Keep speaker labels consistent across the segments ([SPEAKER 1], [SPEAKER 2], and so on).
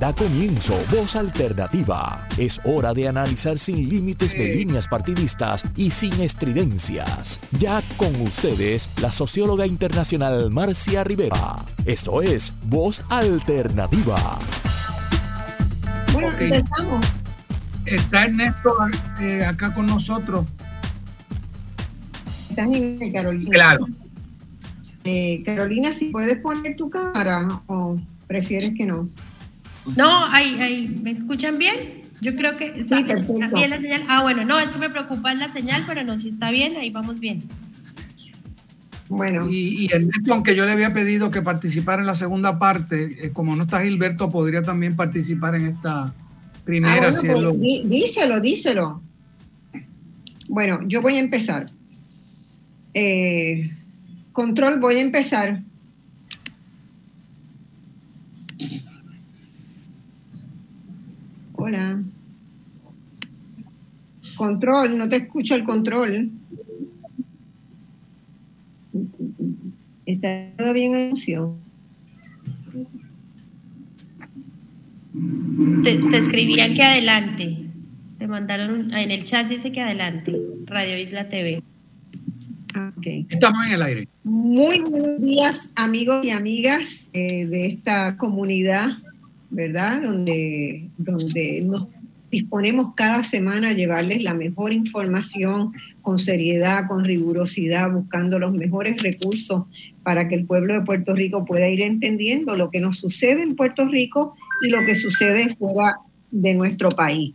[SPEAKER 1] Da comienzo Voz Alternativa. Es hora de analizar sin límites de líneas partidistas y sin estridencias. Ya con ustedes, la socióloga internacional Marcia Rivera. Esto es Voz Alternativa.
[SPEAKER 2] Bueno, empezamos.
[SPEAKER 3] Está Ernesto eh, acá con nosotros.
[SPEAKER 2] Estás en Carolina.
[SPEAKER 3] Claro.
[SPEAKER 2] Eh, Carolina, si puedes poner tu cámara o prefieres que no.
[SPEAKER 4] No, ahí, ahí, ¿me escuchan bien? Yo creo que está,
[SPEAKER 2] Sí,
[SPEAKER 4] está bien la señal. Ah, bueno, no, es que me preocupa la señal, pero no, si está bien, ahí vamos bien.
[SPEAKER 2] Bueno,
[SPEAKER 3] Y, y Ernesto, aunque yo le había pedido que participara en la segunda parte, eh, como no está Gilberto, podría también participar en esta
[SPEAKER 2] Ah,
[SPEAKER 3] primera.
[SPEAKER 2] bueno,
[SPEAKER 3] si
[SPEAKER 2] pues,
[SPEAKER 3] él lo-
[SPEAKER 2] dí- díselo, díselo. Bueno, yo voy a empezar. Eh, control, voy a empezar. Hola. Control, no te escucho el control. ¿Está todo bien en función?
[SPEAKER 4] Te, te escribían que adelante. Te mandaron un- en el chat, dice que adelante. Radio Isla TV.
[SPEAKER 2] Ah, ok.
[SPEAKER 3] Estamos en el aire.
[SPEAKER 2] Muy buenos días, amigos y amigas eh, de esta comunidad, ¿verdad? Donde, donde nos disponemos cada semana a llevarles la mejor información con seriedad, con rigurosidad, buscando los mejores recursos para que el pueblo de Puerto Rico pueda ir entendiendo lo que nos sucede en Puerto Rico y lo que sucede fuera de nuestro país.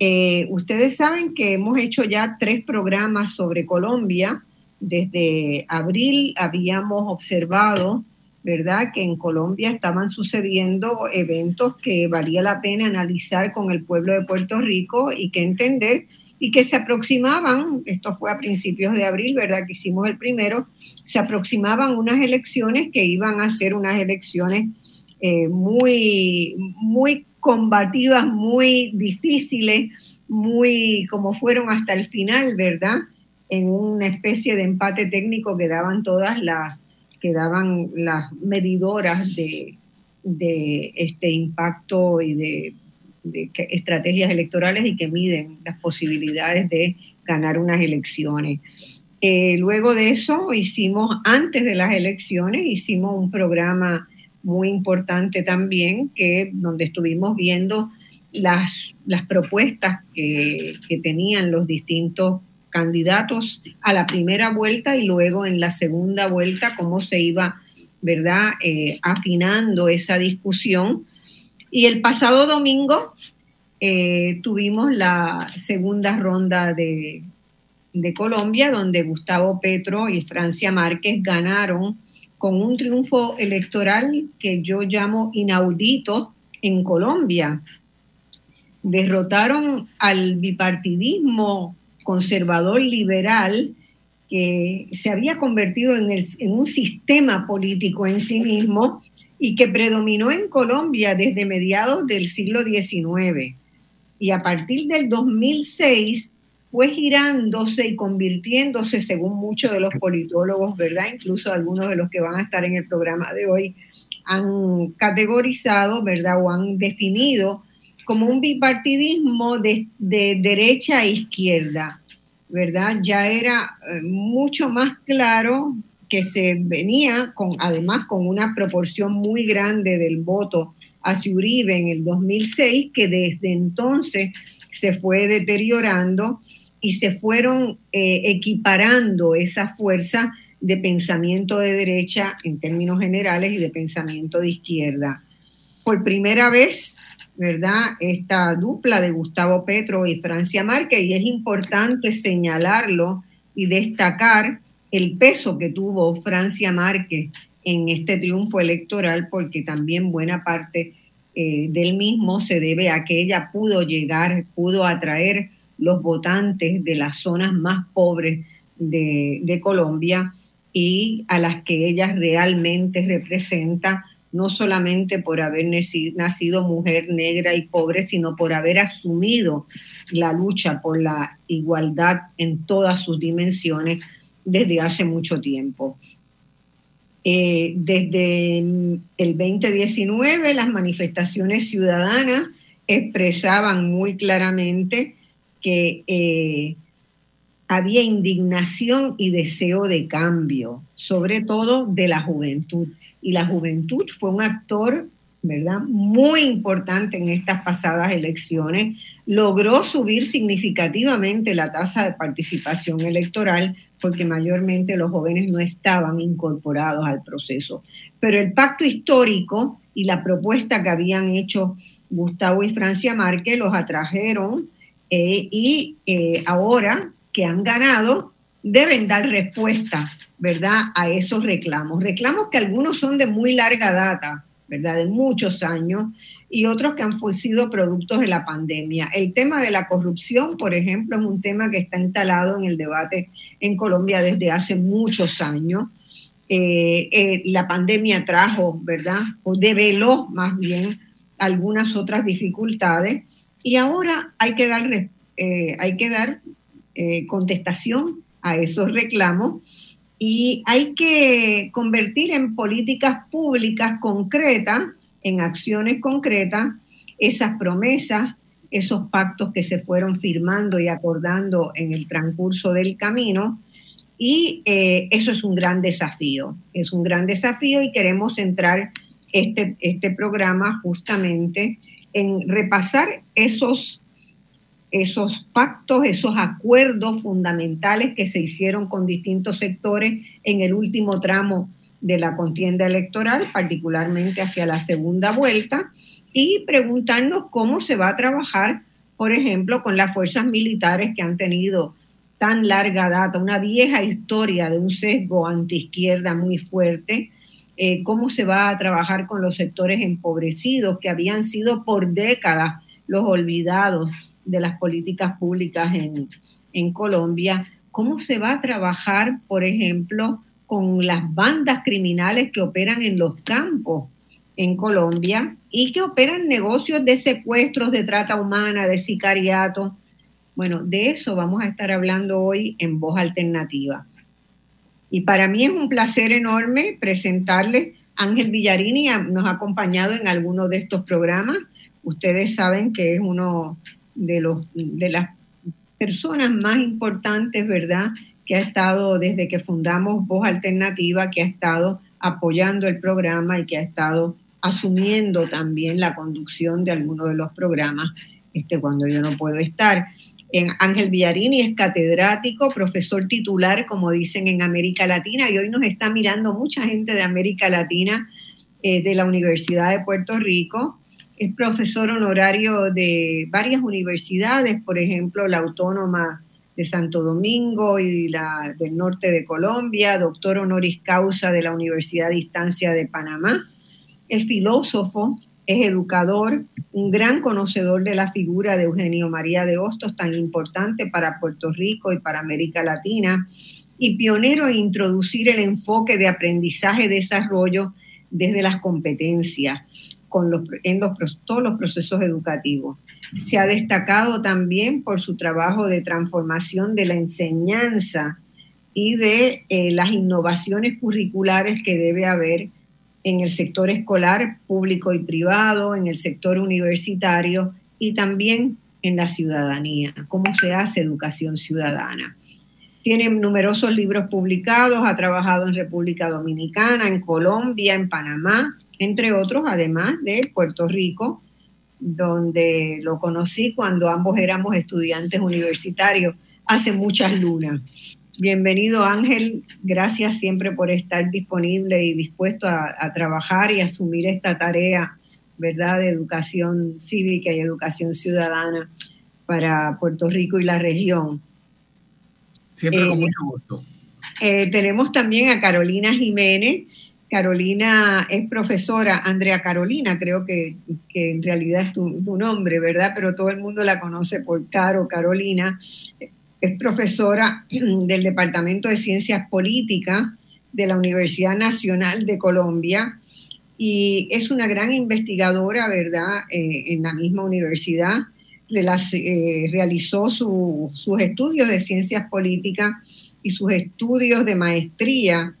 [SPEAKER 2] Eh, ustedes saben que hemos hecho ya tres programas sobre Colombia. Desde abril habíamos observado, ¿verdad?, que en Colombia estaban sucediendo eventos que valía la pena analizar con el pueblo de Puerto Rico y que entender y que se aproximaban, esto fue a principios de abril, ¿verdad?, que hicimos el primero, se aproximaban unas elecciones que iban a ser unas elecciones eh, muy, muy combativas, muy difíciles, muy como fueron hasta el final, ¿verdad? En una especie de empate técnico que daban todas las, que daban las medidoras de, este impacto y de, estrategias electorales y que miden las posibilidades de ganar unas elecciones. Eh, luego de eso hicimos, antes de las elecciones, hicimos un programa muy importante también, que, donde estuvimos viendo las, las propuestas que, que tenían los distintos candidatos a la primera vuelta y luego en la segunda vuelta, cómo se iba, ¿verdad?, Eh, afinando esa discusión. Y el pasado domingo eh, tuvimos la segunda ronda de, de Colombia, donde Gustavo Petro y Francia Márquez ganaron con un triunfo electoral que yo llamo inaudito en Colombia. Derrotaron al bipartidismo conservador liberal que se había convertido en, el- en un sistema político en sí mismo y que predominó en Colombia desde mediados del siglo XIX. Y a partir del 2006 fue girándose y convirtiéndose, según muchos de los politólogos, ¿verdad? Incluso algunos de los que van a estar en el programa de hoy, han categorizado, ¿verdad? O han definido como un bipartidismo de, de derecha a izquierda, ¿verdad? Ya era eh, mucho más claro que se venía con, además, con una proporción muy grande del voto hacia Uribe en el 2006, que desde entonces se fue deteriorando y se fueron eh, equiparando esa fuerza de pensamiento de derecha en términos generales y de pensamiento de izquierda. Por primera vez, ¿verdad? Esta dupla de Gustavo Petro y Francia Márquez, y es importante señalarlo y destacar el peso que tuvo Francia Márquez en este triunfo electoral, porque también buena parte eh, del mismo se debe a que ella pudo llegar, pudo atraer los votantes de las zonas más pobres de, de Colombia y a las que ella realmente representa, no solamente por haber naci- nacido mujer negra y pobre, sino por haber asumido la lucha por la igualdad en todas sus dimensiones desde hace mucho tiempo. Eh, desde el 2019 las manifestaciones ciudadanas expresaban muy claramente que eh, había indignación y deseo de cambio, sobre todo de la juventud. Y la juventud fue un actor, ¿verdad?, muy importante en estas pasadas elecciones. Logró subir significativamente la tasa de participación electoral porque mayormente los jóvenes no estaban incorporados al proceso. Pero el pacto histórico y la propuesta que habían hecho Gustavo y Francia Márquez los atrajeron eh, y eh, ahora que han ganado deben dar respuesta, ¿verdad?, a esos reclamos. Reclamos que algunos son de muy larga data, ¿verdad?, de muchos años, y otros que han sido productos de la pandemia. El tema de la corrupción, por ejemplo, es un tema que está instalado en el debate en Colombia desde hace muchos años. Eh, la pandemia trajo, ¿verdad? O develó más bien algunas otras dificultades y ahora hay que dar, eh, hay que dar eh, contestación a esos reclamos y hay que convertir en políticas públicas concretas, en acciones concretas, esas promesas, esos pactos que se fueron firmando y acordando en el transcurso del camino. Y eh, eso es un gran desafío, es un gran desafío y queremos centrar este, este programa justamente en repasar esos, esos pactos, esos acuerdos fundamentales que se hicieron con distintos sectores en el último tramo de la contienda electoral, particularmente hacia la segunda vuelta, y preguntarnos cómo se va a trabajar, por ejemplo, con las fuerzas militares que han tenido tan larga data, una vieja historia de un sesgo antiizquierda muy fuerte, eh, cómo se va a trabajar con los sectores empobrecidos que habían sido por décadas los olvidados de las políticas públicas en, en Colombia, cómo se va a trabajar, por ejemplo, con las bandas criminales que operan en los campos en Colombia y que operan negocios de secuestros, de trata humana, de sicariato. Bueno, de eso vamos a estar hablando hoy en Voz Alternativa. Y para mí es un placer enorme presentarles. Ángel Villarini nos ha acompañado en algunos de estos programas. Ustedes saben que es uno de, los, de las personas más importantes, ¿verdad? Que ha estado desde que fundamos Voz Alternativa, que ha estado apoyando el programa y que ha estado asumiendo también la conducción de algunos de los programas este, cuando yo no puedo estar. Ángel Villarini es catedrático, profesor titular, como dicen en América Latina, y hoy nos está mirando mucha gente de América Latina, eh, de la Universidad de Puerto Rico. Es profesor honorario de varias universidades, por ejemplo, la Autónoma de Santo Domingo y la del norte de Colombia, doctor honoris causa de la Universidad Distancia de Panamá. Es filósofo, es educador, un gran conocedor de la figura de Eugenio María de Hostos, tan importante para Puerto Rico y para América Latina, y pionero en introducir el enfoque de aprendizaje-desarrollo desde las competencias con los, en todos los procesos educativos. Se ha destacado también por su trabajo de transformación de la enseñanza y de eh, las innovaciones curriculares que debe haber en el sector escolar público y privado, en el sector universitario y también en la ciudadanía, cómo se hace educación ciudadana. Tiene numerosos libros publicados, ha trabajado en República Dominicana, en Colombia, en Panamá, entre otros, además de Puerto Rico, donde lo conocí cuando ambos éramos estudiantes universitarios hace muchas lunas. Bienvenido Ángel, gracias siempre por estar disponible y dispuesto a, trabajar y asumir esta tarea, ¿verdad?, de educación cívica y educación ciudadana para Puerto Rico y la región.
[SPEAKER 3] Siempre con eh, mucho gusto.
[SPEAKER 2] Eh, tenemos también a Carolina Jiménez. Carolina es profesora, Andrea Carolina, creo que, en realidad es tu, tu, nombre, ¿verdad? Pero todo el mundo la conoce por Caro, Carolina es profesora del Departamento de Ciencias Políticas de la Universidad Nacional de Colombia y es una gran investigadora, ¿verdad?, eh, en la misma universidad. Eh, realizó sus estudios de ciencias políticas y sus estudios de maestría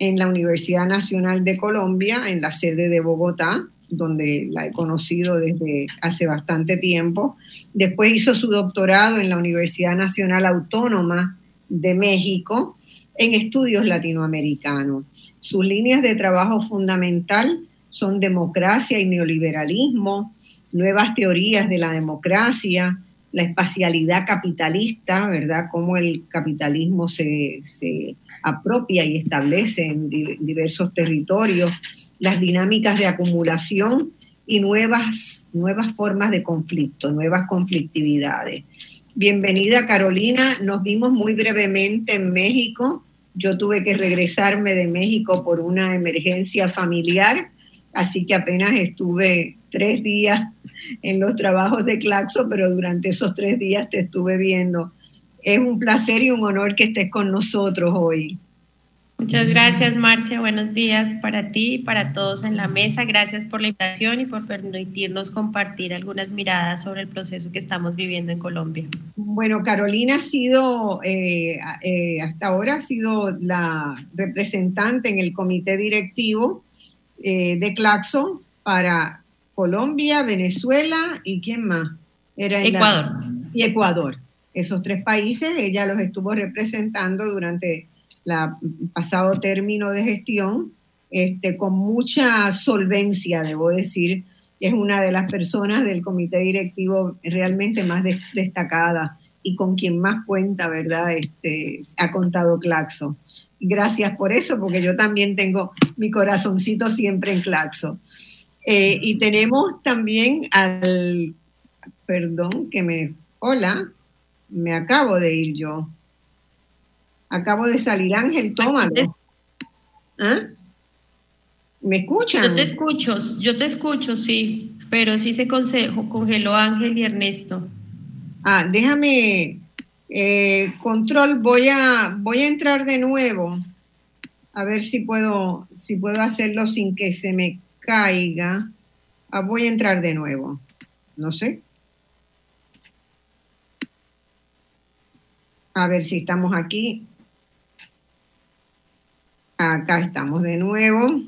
[SPEAKER 2] en la Universidad Nacional de Colombia, en la sede de Bogotá, donde la he conocido desde hace bastante tiempo. Después hizo su doctorado en la Universidad Nacional Autónoma de México en estudios latinoamericanos. Sus líneas de trabajo fundamental son democracia y neoliberalismo, nuevas teorías de la democracia, la espacialidad capitalista, ¿verdad? Cómo el capitalismo se, se apropia y establece en diversos territorios, las dinámicas de acumulación y nuevas, nuevas formas de conflicto, nuevas conflictividades. Bienvenida Carolina, nos vimos muy brevemente en México. Yo tuve que regresarme de México por una emergencia familiar, así que apenas estuve tres días en los trabajos de Claxo, pero durante esos tres días te estuve viendo. Es un placer y un honor que estés con nosotros hoy.
[SPEAKER 4] Muchas gracias, Marcia. Buenos días para ti y para todos en la mesa. Gracias por la invitación y por permitirnos compartir algunas miradas sobre el proceso que estamos viviendo en Colombia.
[SPEAKER 2] Bueno, Carolina ha sido, eh, eh, hasta ahora ha sido la representante en el comité directivo eh, de Claxo para Colombia, Venezuela y quién más?
[SPEAKER 4] Era Ecuador.
[SPEAKER 2] y Ecuador. Esos tres países ella los estuvo representando durante la pasado término de gestión, este, con mucha solvencia, debo decir, es una de las personas del comité directivo realmente más destacada y con quien más cuenta, ¿verdad? Este, ha contado Claxo. Gracias por eso, porque yo también tengo mi corazoncito siempre en Claxo. Eh, y tenemos también al, perdón, que me, hola, me acabo de ir yo. Acabo de salir, Ángel, tómalo. ¿Ah? ¿Me escuchan?
[SPEAKER 4] Yo te escucho, yo te escucho, sí, pero sí se congeló Ángel y Ernesto.
[SPEAKER 2] Ah, déjame, eh, control, voy a, voy a entrar de nuevo, a ver si puedo, si puedo hacerlo sin que se me caiga. Ah, voy a entrar de nuevo, no sé. A ver si estamos aquí. Acá estamos de nuevo.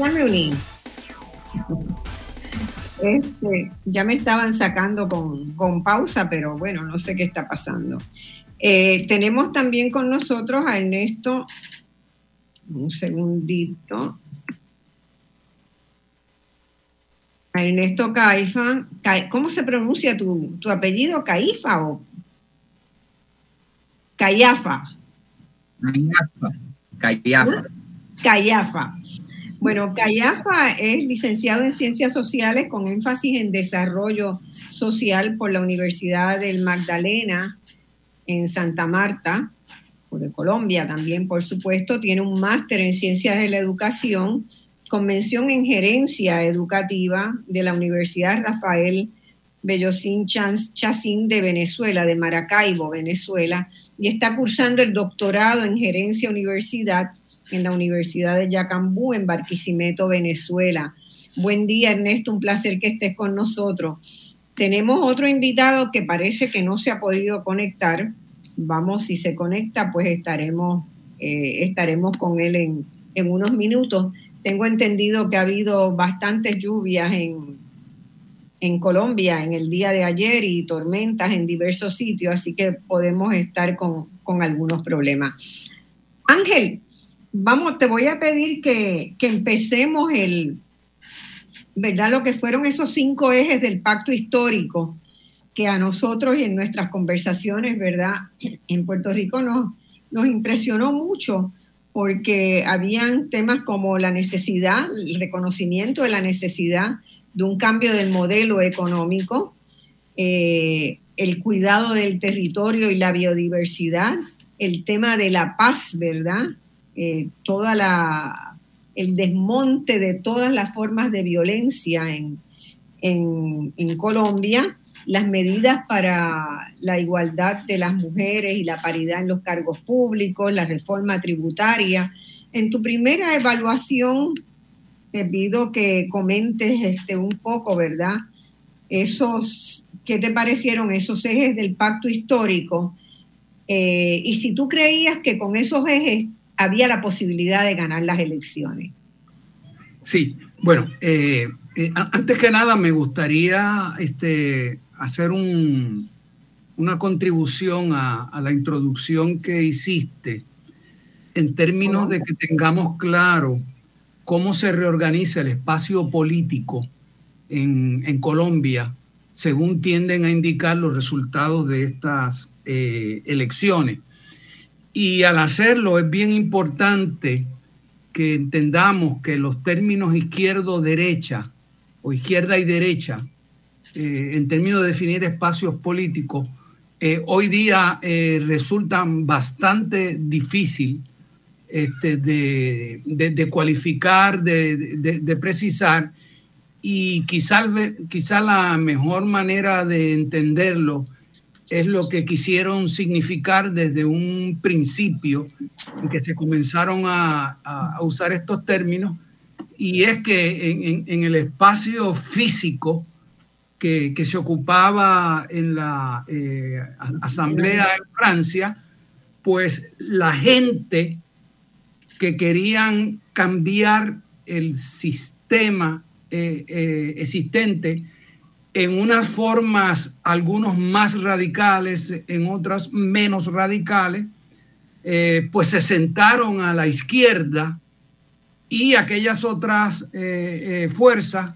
[SPEAKER 2] Ya, ya me uní. Este, ya me estaban sacando con, con, pausa, pero bueno, no sé qué está pasando. Eh, tenemos también con nosotros a Ernesto, un segundito, a Ernesto Caifa. ¿Cómo se pronuncia tu, tu apellido? ¿Caifa o Cayafa?
[SPEAKER 5] Cayafa. Cayafa.
[SPEAKER 2] Cayafa. Bueno, Cayafa es licenciado en Ciencias Sociales con énfasis en desarrollo social por la Universidad del Magdalena en Santa Marta, de Colombia también, por supuesto. Tiene un máster en Ciencias de la Educación, convención en Gerencia Educativa de la Universidad Rafael Bellocín Chacín de Venezuela, de Maracaibo, Venezuela, y está cursando el doctorado en Gerencia Universidad en la Universidad de Yacambú, en Barquisimeto, Venezuela. Buen día, Ernesto, un placer que estés con nosotros. Tenemos otro invitado que parece que no se ha podido conectar. Vamos, si se conecta, pues estaremos, eh, estaremos con él en, en unos minutos. Tengo entendido que ha habido bastantes lluvias en, en Colombia en el día de ayer y tormentas en diversos sitios, así que podemos estar con, algunos problemas. Ángel, vamos, te voy a pedir que, que, empecemos el, ¿verdad? Lo que fueron esos cinco ejes del pacto histórico que a nosotros y en nuestras conversaciones, ¿verdad? En Puerto Rico nos, nos impresionó mucho porque habían temas como la necesidad, el reconocimiento de la necesidad de un cambio del modelo económico, eh, el cuidado del territorio y la biodiversidad, el tema de la paz, ¿verdad? Eh, toda la, el desmonte de todas las formas de violencia en, en, Colombia, las medidas para la igualdad de las mujeres y la paridad en los cargos públicos, la reforma tributaria. En tu primera evaluación, te pido que comentes este, un poco, ¿verdad? Esos, ¿qué te parecieron esos ejes del pacto histórico? Eh, y si tú creías que con esos ejes había la posibilidad de ganar las elecciones.
[SPEAKER 3] Sí, bueno, eh, eh, antes que nada me gustaría este, hacer un, una contribución a, la introducción que hiciste en términos de que tengamos claro cómo se reorganiza el espacio político en, en Colombia según tienden a indicar los resultados de estas eh, elecciones. Y al hacerlo es bien importante que entendamos que los términos izquierdo-derecha o izquierda y derecha, eh, en términos de definir espacios políticos, eh, hoy día eh, resultan bastante difícil este, de, cualificar, de, precisar, y quizá, quizá la mejor manera de entenderlo es lo que quisieron significar desde un principio en que se comenzaron a, usar estos términos, y es que en, el espacio físico que, se ocupaba en la eh, asamblea en Francia, pues la gente que querían cambiar el sistema eh, eh, existente en unas formas, algunos más radicales, en otras menos radicales, eh, pues se sentaron a la izquierda y aquellas otras fuerzas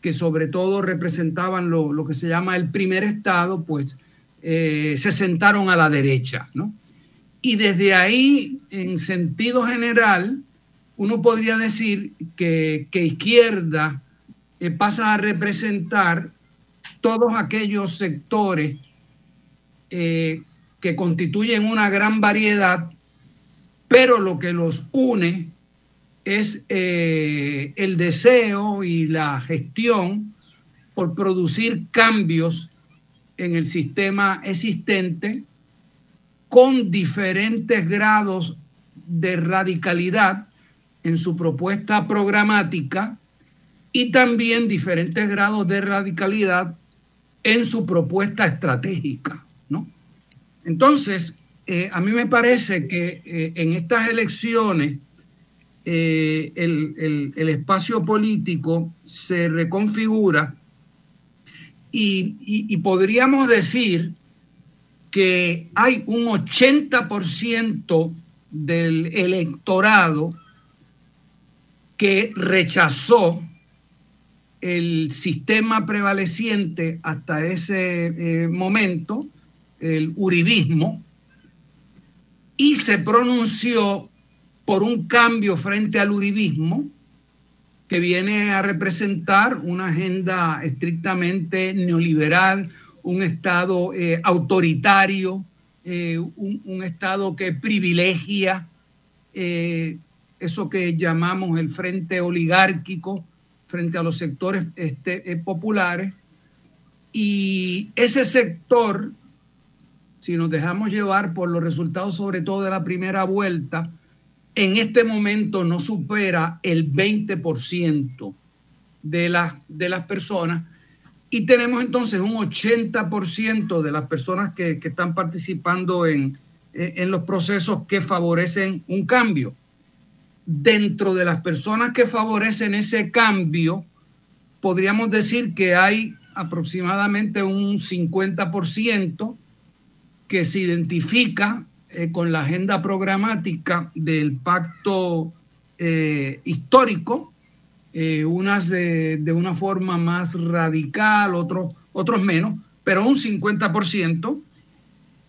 [SPEAKER 3] que sobre todo representaban lo, lo, que se llama el primer Estado, pues se sentaron a la derecha, ¿no? Y desde ahí, en sentido general, uno podría decir que, izquierda eh, pasa a representar todos aquellos sectores eh, que constituyen una gran variedad, pero lo que los une es eh, el deseo y la gestión por producir cambios en el sistema existente con diferentes grados de radicalidad en su propuesta programática y también diferentes grados de radicalidad en su propuesta estratégica. ¿no? Entonces, eh, a mí me parece que eh, en estas elecciones eh, el, espacio político se reconfigura y podríamos decir que hay un 80% del electorado que rechazó el sistema prevaleciente hasta ese eh, momento, el uribismo, y se pronunció por un cambio frente al uribismo que viene a representar una agenda estrictamente neoliberal, un Estado eh, autoritario, eh, un, Estado que privilegia eso que llamamos el frente oligárquico frente a los sectores este, populares. Y ese sector, si nos dejamos llevar por los resultados sobre todo de la primera vuelta, en este momento no supera el 20% de, la, de las personas y tenemos entonces un 80% de las personas que, están participando en, en los procesos que favorecen un cambio. Dentro de las personas que favorecen ese cambio, podríamos decir que hay aproximadamente un 50% que se identifica eh, con la agenda programática del pacto eh, histórico, eh, unas de, de, una forma más radical, otros, otros menos, pero un 50%,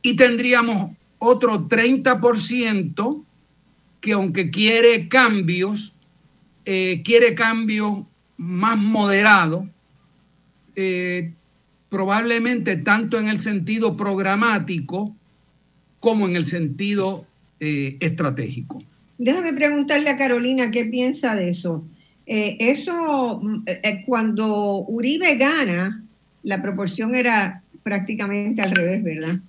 [SPEAKER 3] y tendríamos otro 30% que aunque quiere cambios, quiere cambios más moderados, probablemente tanto en el sentido programático como en el sentido eh, estratégico.
[SPEAKER 2] Déjame preguntarle a Carolina qué piensa de eso. Eh, eso, eh, cuando Uribe gana, la proporción era prácticamente al revés, ¿verdad?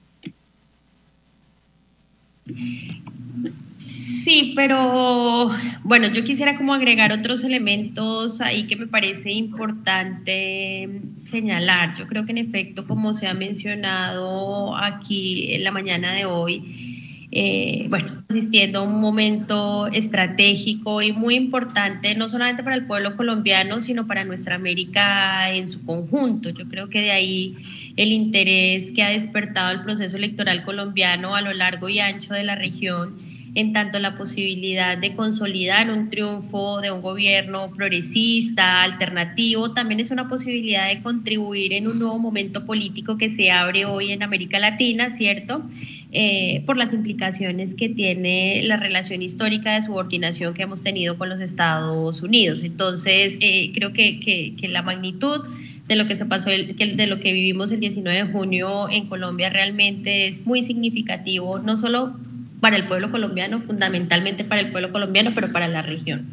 [SPEAKER 4] Sí, pero bueno, yo quisiera como agregar otros elementos ahí que me parece importante señalar. Yo creo que en efecto, como se ha mencionado aquí en la mañana de hoy, eh, bueno, asistiendo a un momento estratégico y muy importante, no solamente para el pueblo colombiano, sino para nuestra América en su conjunto. Yo creo que de ahí el interés que ha despertado el proceso electoral colombiano a lo largo y ancho de la región en tanto la posibilidad de consolidar un triunfo de un gobierno progresista, alternativo, también es una posibilidad de contribuir en un nuevo momento político que se abre hoy en América Latina, ¿cierto? Eh, por las implicaciones que tiene la relación histórica de subordinación que hemos tenido con los Estados Unidos. Entonces, eh, creo que, que, la magnitud de lo que se pasó, de lo que vivimos el 19 de junio en Colombia realmente es muy significativo, no solo para el pueblo colombiano, fundamentalmente para el pueblo colombiano, pero para la región.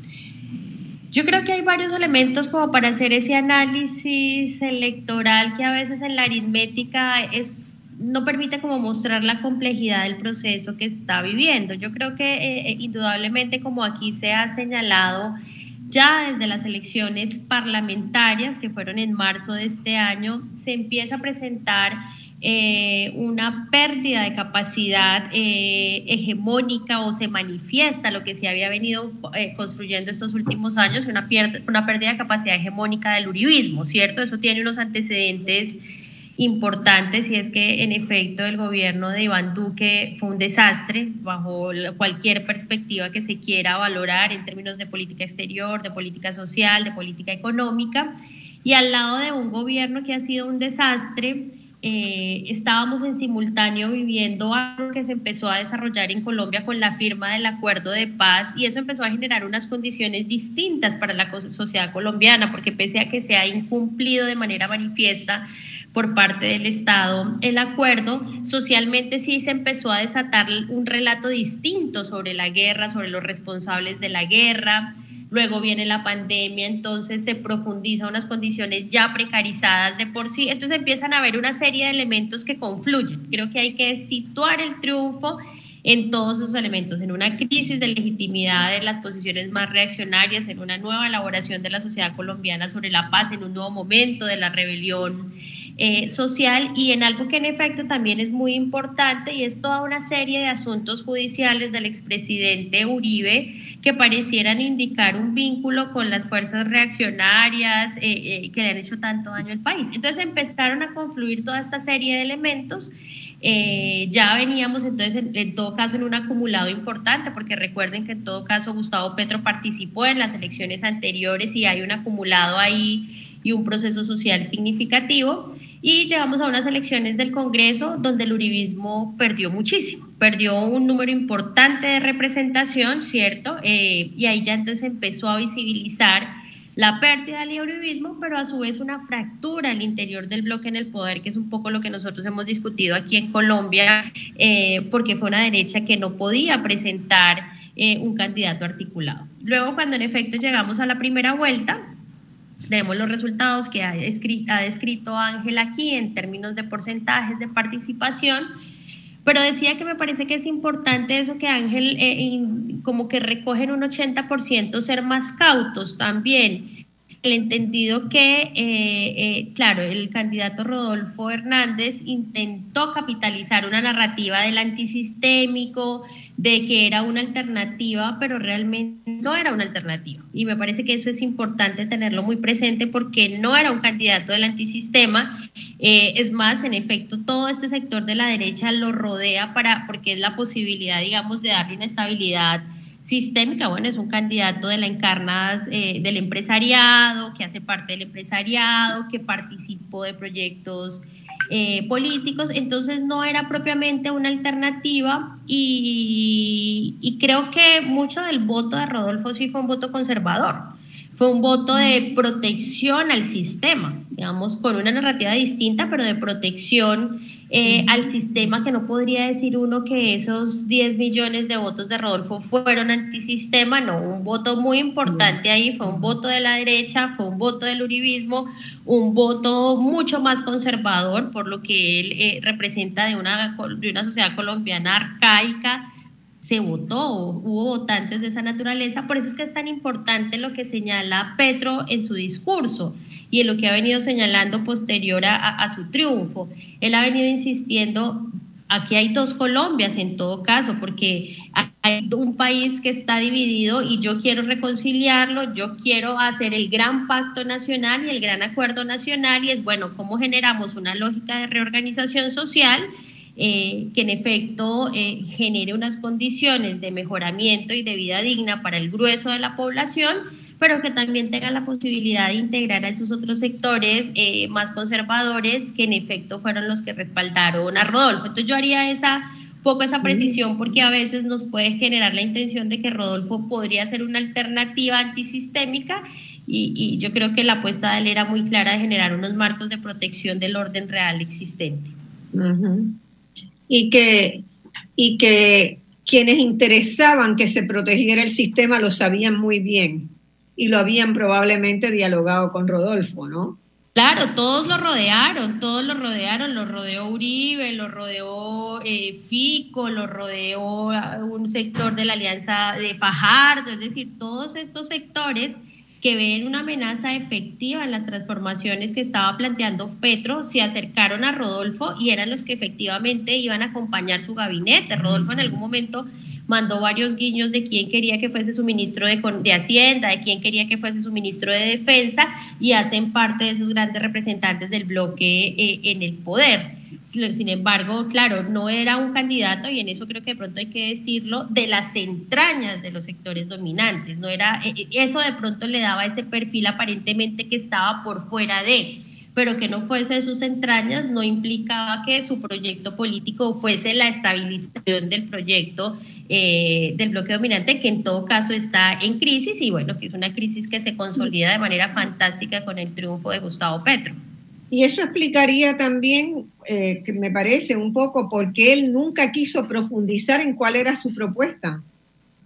[SPEAKER 4] Yo creo que hay varios elementos como para hacer ese análisis electoral que a veces en la aritmética es, no permite como mostrar la complejidad del proceso que está viviendo. Yo creo que eh, eh, indudablemente como aquí se ha señalado, ya desde las elecciones parlamentarias que fueron en marzo de este año, se empieza a presentar eh, una pérdida de capacidad eh, hegemónica o se manifiesta lo que se había venido eh, construyendo estos últimos años, una, una pérdida de capacidad hegemónica del uribismo, ¿cierto? Eso tiene unos antecedentes importantes y es que en efecto el gobierno de Iván Duque fue un desastre bajo cualquier perspectiva que se quiera valorar en términos de política exterior, de política social, de política económica y al lado de un gobierno que ha sido un desastre eh, estábamos en simultáneo viviendo algo que se empezó a desarrollar en Colombia con la firma del acuerdo de paz y eso empezó a generar unas condiciones distintas para la sociedad colombiana, porque pese a que se ha incumplido de manera manifiesta por parte del Estado el acuerdo, socialmente sí se empezó a desatar un relato distinto sobre la guerra, sobre los responsables de la guerra, luego viene la pandemia, entonces se profundiza unas condiciones ya precarizadas de por sí, entonces empiezan a haber una serie de elementos que confluyen. Creo que hay que situar el triunfo en todos esos elementos, en una crisis de legitimidad de las posiciones más reaccionarias, en una nueva elaboración de la sociedad colombiana sobre la paz, en un nuevo momento de la rebelión eh, social y en algo que en efecto también es muy importante y es toda una serie de asuntos judiciales del expresidente Uribe que parecieran indicar un vínculo con las fuerzas reaccionarias eh, eh, que le han hecho tanto daño al país. Entonces empezaron a confluir toda esta serie de elementos. ya veníamos entonces en, en, todo caso en un acumulado importante, porque recuerden que en todo caso Gustavo Petro participó en las elecciones anteriores y hay un acumulado ahí y un proceso social significativo. Y llegamos a unas elecciones del Congreso donde el uribismo perdió muchísimo, perdió un número importante de representación, ¿cierto? Eh, y ahí ya entonces empezó a visibilizar la pérdida del uribismo, pero a su vez una fractura al interior del bloque en el poder, que es un poco lo que nosotros hemos discutido aquí en Colombia, eh, porque fue una derecha que no podía presentar eh, un candidato articulado. Luego, cuando en efecto llegamos a la primera vuelta, tenemos los resultados que ha, descrito Ángel aquí en términos de porcentajes de participación, pero decía que me parece que es importante eso que Ángel eh, como que recogen un 80% ser más cautos también. El entendido que, eh, eh, claro, el candidato Rodolfo Hernández intentó capitalizar una narrativa del antisistémico, de que era una alternativa, pero realmente no era una alternativa. Y me parece que eso es importante tenerlo muy presente porque no era un candidato del antisistema. Eh, es más, en efecto, todo este sector de la derecha lo rodea para, porque es la posibilidad, digamos, de darle una estabilidad sistémica. Bueno, es un candidato de la encarnadas eh, del empresariado, que hace parte del empresariado, que participó de proyectos eh, políticos, entonces no era propiamente una alternativa y, y, creo que mucho del voto de Rodolfo sí fue un voto conservador, fue un voto de protección al sistema, digamos, con una narrativa distinta, pero de protección eh, al sistema, que no podría decir uno que esos 10 millones de votos de Rodolfo fueron antisistema, no, un voto muy importante ahí, fue un voto de la derecha, fue un voto del uribismo, un voto mucho más conservador, por lo que él eh, representa de una, de una sociedad colombiana arcaica, se votó, hubo votantes de esa naturaleza, por eso es que es tan importante lo que señala Petro en su discurso y en lo que ha venido señalando posterior a, su triunfo. Él ha venido insistiendo, aquí hay dos Colombias en todo caso, porque hay un país que está dividido y yo quiero reconciliarlo, yo quiero hacer el gran pacto nacional y el gran acuerdo nacional y es bueno, ¿cómo generamos una lógica de reorganización social? Eh, que en efecto eh, genere unas condiciones de mejoramiento y de vida digna para el grueso de la población, pero que también tenga la posibilidad de integrar a esos otros sectores eh, más conservadores que en efecto fueron los que respaldaron a Rodolfo. Entonces yo haría esa poco esa precisión porque a veces nos puede generar la intención de que Rodolfo podría ser una alternativa antisistémica y, yo creo que la apuesta de él era muy clara de generar unos marcos de protección del orden real existente
[SPEAKER 2] y que, y que quienes interesaban que se protegiera el sistema lo sabían muy bien y lo habían probablemente dialogado con Rodolfo, ¿no?
[SPEAKER 4] Claro, todos lo rodearon, todos lo rodearon, lo rodeó Uribe, lo rodeó eh, Fico, lo rodeó un sector de la Alianza de Fajardo, es decir, todos estos sectores que ven una amenaza efectiva en las transformaciones que estaba planteando Petro, se acercaron a Rodolfo y eran los que efectivamente iban a acompañar su gabinete. Rodolfo en algún momento mandó varios guiños de quién quería que fuese su ministro de, de, Hacienda, de quién quería que fuese su ministro de Defensa, y hacen parte de esos grandes representantes del bloque eh, en el poder. Sin embargo, claro, no era un candidato, y en eso creo que de pronto hay que decirlo, de las entrañas de los sectores dominantes. No era, eh, eh, eso de pronto le daba ese perfil aparentemente que estaba por fuera de, pero que no fuese de sus entrañas no implicaba que su proyecto político fuese la estabilización del proyecto eh, del bloque dominante, que en todo caso está en crisis y bueno, que es una crisis que se consolida de manera fantástica con el triunfo de Gustavo Petro.
[SPEAKER 2] Y eso explicaría también, eh, que me parece un poco, porque él nunca quiso profundizar en cuál era su propuesta,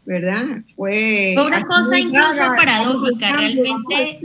[SPEAKER 2] ¿verdad?
[SPEAKER 4] Fue, una cosa incluso paradójica, realmente.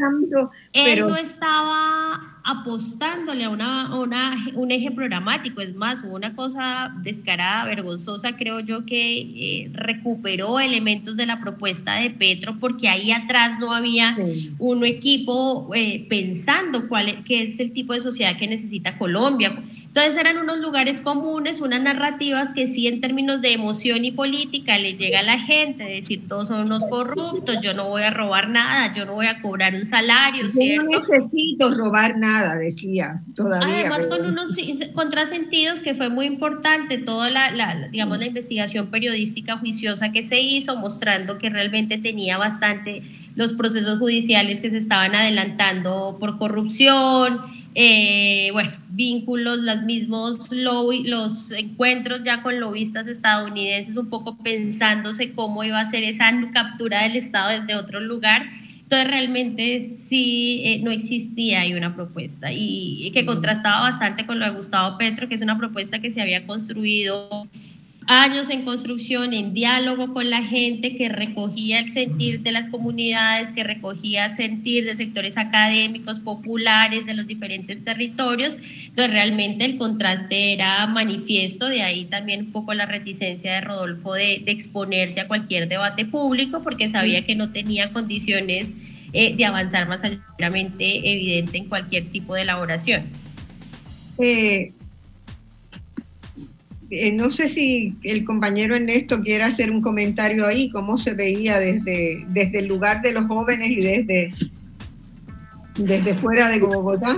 [SPEAKER 4] él no estaba apostándole a una, un eje programático. Es más, hubo una cosa descarada, vergonzosa, creo yo, que eh, recuperó elementos de la propuesta de Petro, porque ahí atrás no había un equipo eh, pensando cuál qué es el tipo de sociedad que necesita Colombia entonces eran unos lugares comunes, unas narrativas que sí en términos de emoción y política le llega a la gente, decir todos son unos corruptos, yo no voy a robar nada, yo no voy a cobrar un salario.
[SPEAKER 2] Yo no necesito robar nada, decía todavía.
[SPEAKER 4] Además con unos contrasentidos que fue muy importante toda la, digamos, la investigación periodística juiciosa que se hizo, mostrando que realmente tenía bastante los procesos judiciales que se estaban adelantando por corrupción, eh, bueno, vínculos, los mismos lobby, los encuentros ya con lobistas estadounidenses, un poco pensándose cómo iba a ser esa captura del Estado desde otro lugar. Entonces realmente sí eh, no existía ahí una propuesta y que contrastaba bastante con lo de Gustavo Petro, que es una propuesta que se había construido años en construcción, en diálogo con la gente, que recogía el sentir de las comunidades, que recogía sentir de sectores académicos, populares de los diferentes territorios. Entonces realmente el contraste era manifiesto, de ahí también un poco la reticencia de Rodolfo de, exponerse a cualquier debate público, porque sabía que no tenía condiciones eh, de avanzar más ampliamente evidente en cualquier tipo de elaboración.
[SPEAKER 2] Eh, eh, no sé si el compañero Ernesto quiere hacer un comentario ahí, cómo se veía desde, desde el lugar de los jóvenes y desde, desde fuera de Bogotá.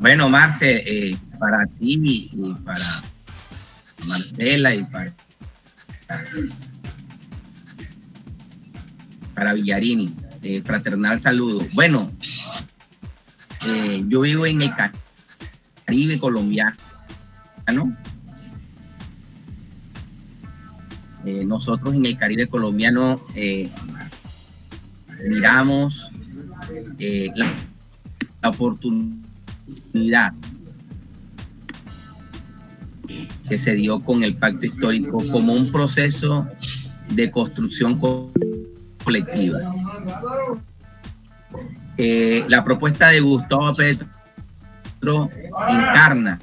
[SPEAKER 5] Bueno, Marce, eh, para ti y para Marcela y para, para Villarini, eh, fraternal saludo. Bueno, eh, yo vivo en el Caribe colombiano. Eh, nosotros en el Caribe colombiano eh, miramos la, la, oportunidad que se dio con el pacto histórico como un proceso de construcción colectiva eh, la propuesta de Gustavo Petro encarna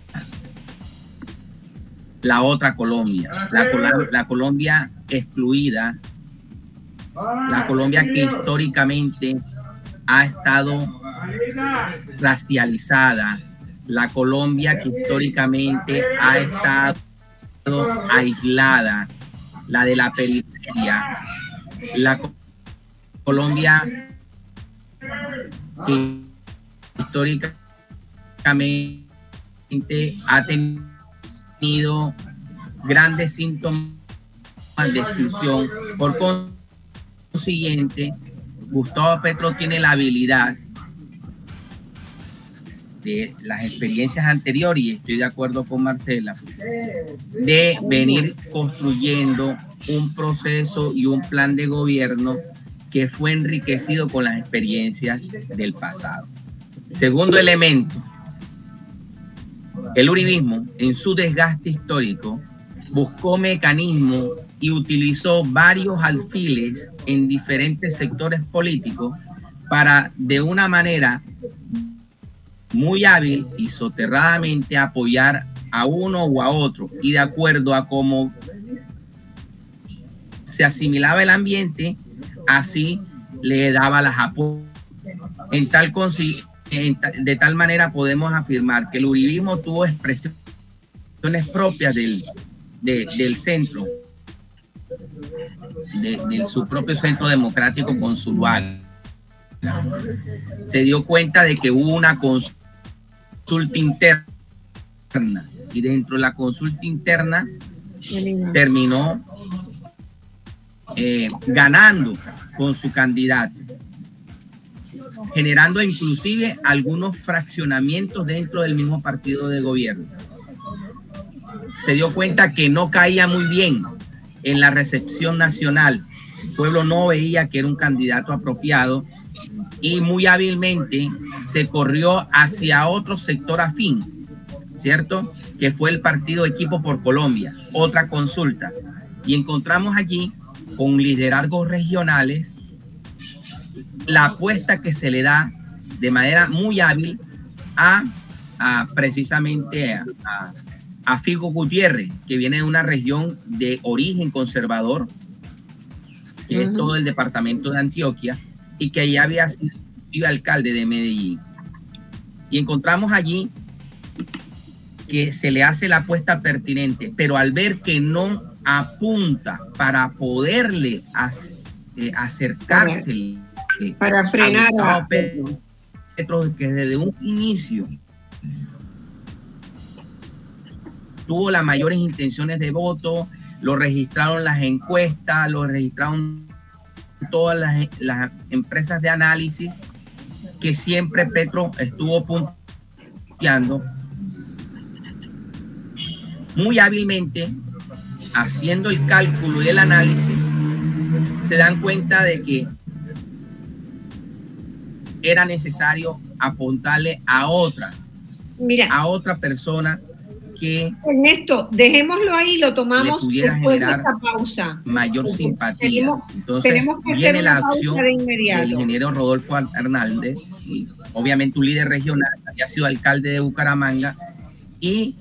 [SPEAKER 5] la otra Colombia, la, la Colombia excluida, la Colombia que históricamente ha estado racializada, la Colombia que históricamente ha estado aislada, la de la periferia, la Colombia que históricamente ha tenido grandes síntomas de exclusión. Por consiguiente, Gustavo Petro tiene la habilidad de las experiencias anteriores, y estoy de acuerdo con Marcela, de venir construyendo un proceso y un plan de gobierno que fue enriquecido con las experiencias del pasado. Segundo elemento, el uribismo en su desgaste histórico buscó mecanismos y utilizó varios alfiles en diferentes sectores políticos para de una manera muy hábil y soterradamente apoyar a uno o a otro y de acuerdo a cómo se asimilaba el ambiente, así le daba las apoyos. En tal de tal manera podemos afirmar que el uribismo tuvo expresiones propias del, del centro, de, su propio centro democrático consular. Se dio cuenta de que hubo una consulta interna y dentro de la consulta interna terminó eh, ganando con su candidato, generando inclusive algunos fraccionamientos dentro del mismo partido de gobierno. Se dio cuenta que no caía muy bien en la recepción nacional. El pueblo no veía que era un candidato apropiado y muy hábilmente se corrió hacia otro sector afín, ¿cierto? Que fue el partido Equipo por Colombia, otra consulta. Y encontramos allí con liderazgos regionales, la apuesta que se le da de manera muy hábil a, precisamente a, a, Figo Gutiérrez, que viene de una región de origen conservador, que es todo el departamento de Antioquia, y que ya había sido alcalde de Medellín. Y encontramos allí que se le hace la apuesta pertinente, pero al ver que no apunta para poderle eh, acercarse
[SPEAKER 2] para frenar a
[SPEAKER 5] Petro, que desde un inicio tuvo las mayores intenciones de voto, lo registraron las encuestas, lo registraron todas las, las empresas de análisis que siempre Petro estuvo punteando muy hábilmente haciendo el cálculo y el análisis, se dan cuenta de que era necesario apuntarle a otra,
[SPEAKER 2] Mira,
[SPEAKER 5] a otra persona que
[SPEAKER 2] Ernesto, dejémoslo ahí, lo tomamos
[SPEAKER 5] pudiera generar
[SPEAKER 2] pausa.
[SPEAKER 5] mayor simpatía. Entonces viene la opción del ingeniero Rodolfo Hernández, y obviamente un líder regional, que ha sido alcalde de Bucaramanga, y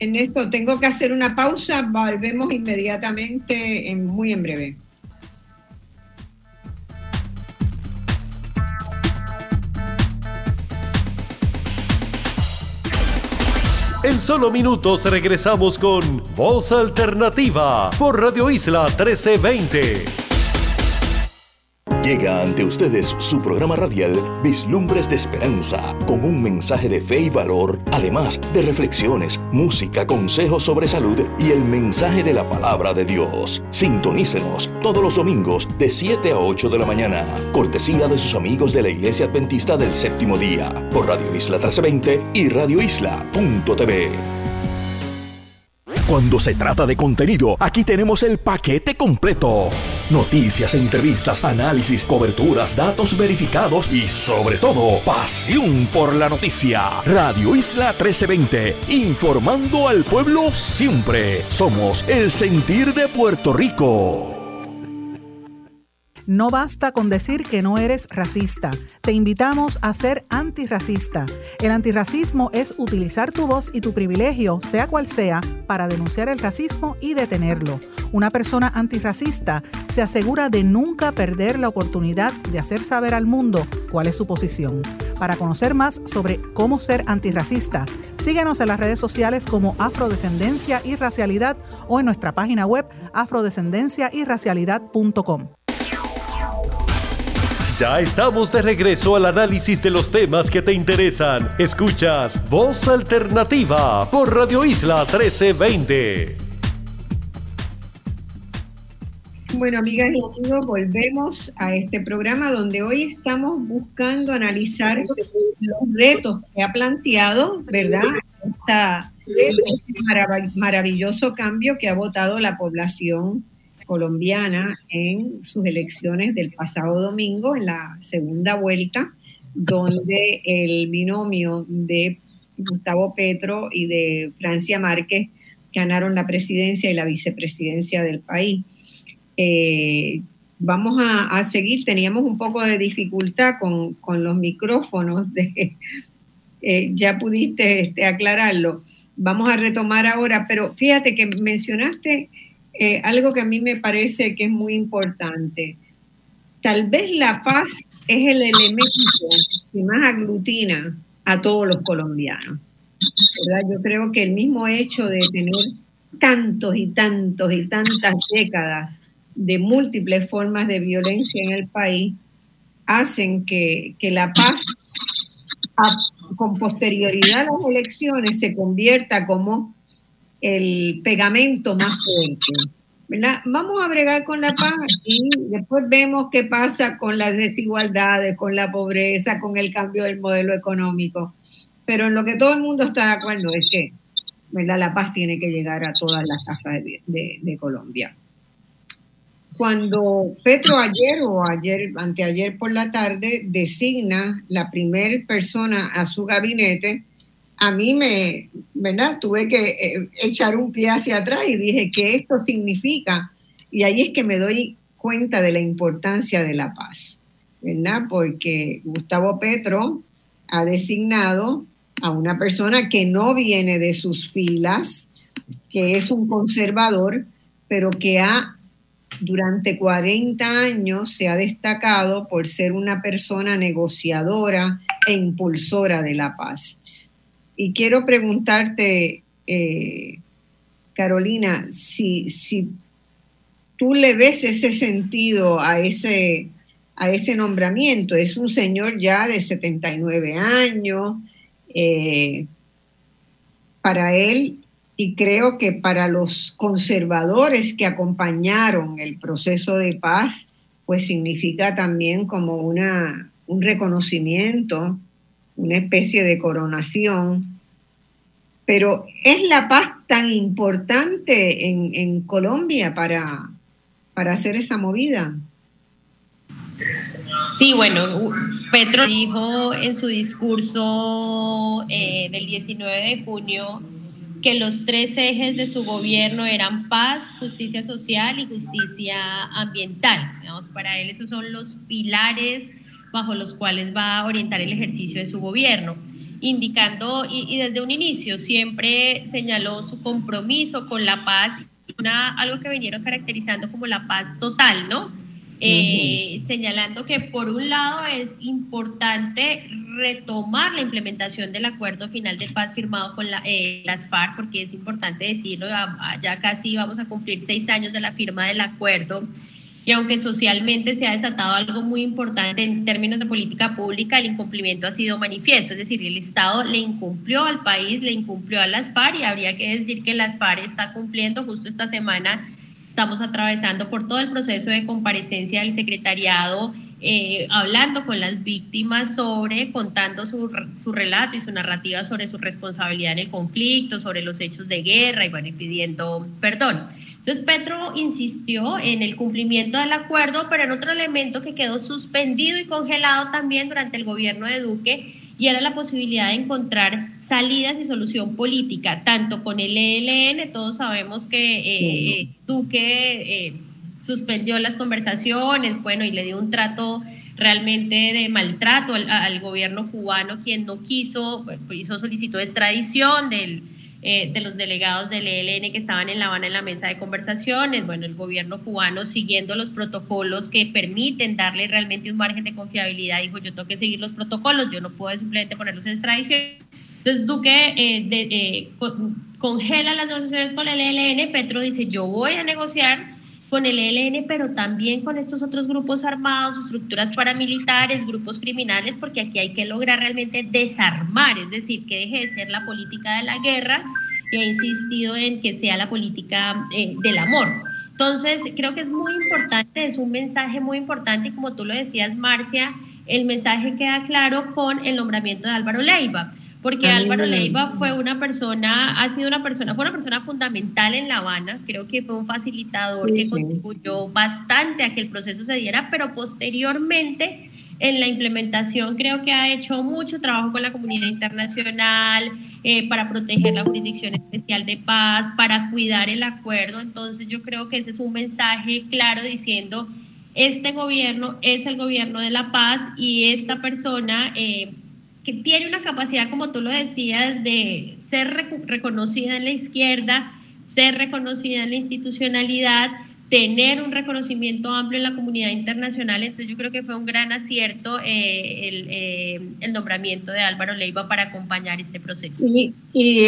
[SPEAKER 2] En esto tengo que hacer una pausa, volvemos inmediatamente, en, muy en breve.
[SPEAKER 6] En solo minutos regresamos con Voz Alternativa por Radio Isla 1320.
[SPEAKER 1] Llega ante ustedes su programa radial Vislumbres de Esperanza, con un mensaje de fe y valor, además de reflexiones, música, consejos sobre salud y el mensaje de la palabra de Dios. Sintonícenos todos los domingos de 7 a 8 de la mañana, cortesía de sus amigos de la Iglesia Adventista del Séptimo Día, por Radio Isla 1320 y radioisla.tv. Cuando se trata de contenido, aquí tenemos el paquete completo. Noticias, entrevistas, análisis, coberturas, datos verificados y sobre todo, pasión por la noticia. Radio Isla 1320, informando al pueblo siempre. Somos el sentir de Puerto Rico.
[SPEAKER 7] No basta con decir que no eres racista. Te invitamos a ser antirracista. El antirracismo es utilizar tu voz y tu privilegio, sea cual sea, para denunciar el racismo y detenerlo. Una persona antirracista se asegura de nunca perder la oportunidad de hacer saber al mundo cuál es su posición. Para conocer más sobre cómo ser antirracista, síguenos en las redes sociales como Afrodescendencia y Racialidad o en nuestra página web afrodescendenciayracialidad.com.
[SPEAKER 6] Ya estamos de regreso al análisis de los temas que te interesan. Escuchas Voz Alternativa por Radio Isla 1320.
[SPEAKER 2] Bueno, amigas y amigos, volvemos a este programa donde hoy estamos buscando analizar los retos que ha planteado, ¿verdad? este maravilloso cambio que ha votado la población colombiana en sus elecciones del pasado domingo, en la segunda vuelta, donde el binomio de Gustavo Petro y de Francia Márquez ganaron la presidencia y la vicepresidencia del país. Eh, vamos a, seguir, teníamos un poco de dificultad con, los micrófonos, eh, ya pudiste este, aclararlo. Vamos a retomar ahora, pero fíjate que mencionaste eh, algo que a mí me parece que es muy importante. Tal vez la paz es el elemento que más aglutina a todos los colombianos. Yo creo que el mismo hecho de tener tantos y tantos y tantas décadas de múltiples formas de violencia en el país hacen que, la paz con posterioridad a las elecciones se convierta como el pegamento más fuerte. ¿verdad? Vamos a bregar con la paz y después vemos qué pasa con las desigualdades, con la pobreza, con el cambio del modelo económico. Pero en lo que todo el mundo está de acuerdo es que ¿verdad? la paz tiene que llegar a todas las casas de, de Colombia. Cuando Petro ayer o ayer, anteayer por la tarde, designa la primer persona a su gabinete, a mí me, ¿verdad? Tuve que eh, echar un pie hacia atrás y dije, ¿qué esto significa? Y ahí es que me doy cuenta de la importancia de la paz, ¿verdad? Porque Gustavo Petro ha designado a una persona que no viene de sus filas, que es un conservador, pero que ha durante 40 años se ha destacado por ser una persona negociadora e impulsora de la paz. Y quiero preguntarte, eh, Carolina, si, si tú le ves ese sentido a ese, a ese nombramiento. Es un señor ya de 79 años. Eh, para él, y creo que para los conservadores que acompañaron el proceso de paz, pues significa también como una, un reconocimiento una especie de coronación. Pero ¿es la paz tan importante en, Colombia para, para hacer esa movida?
[SPEAKER 4] Sí, bueno, Petro dijo en su discurso eh, del 19 de junio que los tres ejes de su gobierno eran paz, justicia social y justicia ambiental. para él esos son los pilares bajo los cuales va a orientar el ejercicio de su gobierno, indicando y, desde un inicio siempre señaló su compromiso con la paz, una, algo que vinieron caracterizando como la paz total, ¿no? Eh, señalando que por un lado es importante retomar la implementación del acuerdo final de paz firmado con eh, las FARC, porque es importante decirlo, ya casi vamos a cumplir seis años de la firma del acuerdo. Y aunque socialmente se ha desatado algo muy importante en términos de política pública, el incumplimiento ha sido manifiesto. Es decir, el Estado le incumplió al país, le incumplió a las FARC y habría que decir que las FARC está cumpliendo justo esta semana. Estamos atravesando por todo el proceso de comparecencia del secretariado eh, hablando con las víctimas sobre, contando su, su, relato y su narrativa sobre su responsabilidad en el conflicto, sobre los hechos de guerra y bueno, pidiendo perdón. Entonces Petro insistió en el cumplimiento del acuerdo, pero en otro elemento que quedó suspendido y congelado también durante el gobierno de Duque, y era la posibilidad de encontrar salidas y solución política, tanto con el ELN, todos sabemos que eh, Duque... Eh, suspendió las conversaciones, bueno, y le dio un trato realmente de maltrato al, gobierno cubano, quien no quiso, hizo solicitó extradición del, eh, de los delegados del ELN que estaban en La Habana en la mesa de conversaciones. Bueno, el gobierno cubano, siguiendo los protocolos que permiten darle realmente un margen de confiabilidad, dijo, yo tengo que seguir los protocolos, yo no puedo simplemente ponerlos en extradición. Entonces Duque eh, eh, congela las negociaciones con el ELN, Petro dice, yo voy a negociar con el ELN, pero también con estos otros grupos armados, estructuras paramilitares, grupos criminales, porque aquí hay que lograr realmente desarmar, es decir, que deje de ser la política de la guerra y ha insistido en que sea la política eh, del amor. Entonces, creo que es muy importante, es un mensaje muy importante y como tú lo decías, Marcia, el mensaje queda claro con el nombramiento de Álvaro Leiva porque Álvaro Leiva fue una persona, ha sido una persona, fue una persona fundamental en La Habana, creo que fue un facilitador que contribuyó bastante a que el proceso se diera, pero posteriormente en la implementación creo que ha hecho mucho trabajo con la comunidad internacional eh, para proteger la jurisdicción especial de paz, para cuidar el acuerdo, entonces yo creo que ese es un mensaje claro diciendo, este gobierno es el gobierno de la paz y esta persona... Eh, que tiene una capacidad, como tú lo decías, de ser reconocida en la izquierda, ser reconocida en la institucionalidad, tener un reconocimiento amplio en la comunidad internacional. Entonces yo creo que fue un gran acierto eh, el, eh, el, nombramiento de Álvaro Leiva para acompañar este proceso.
[SPEAKER 2] Y, y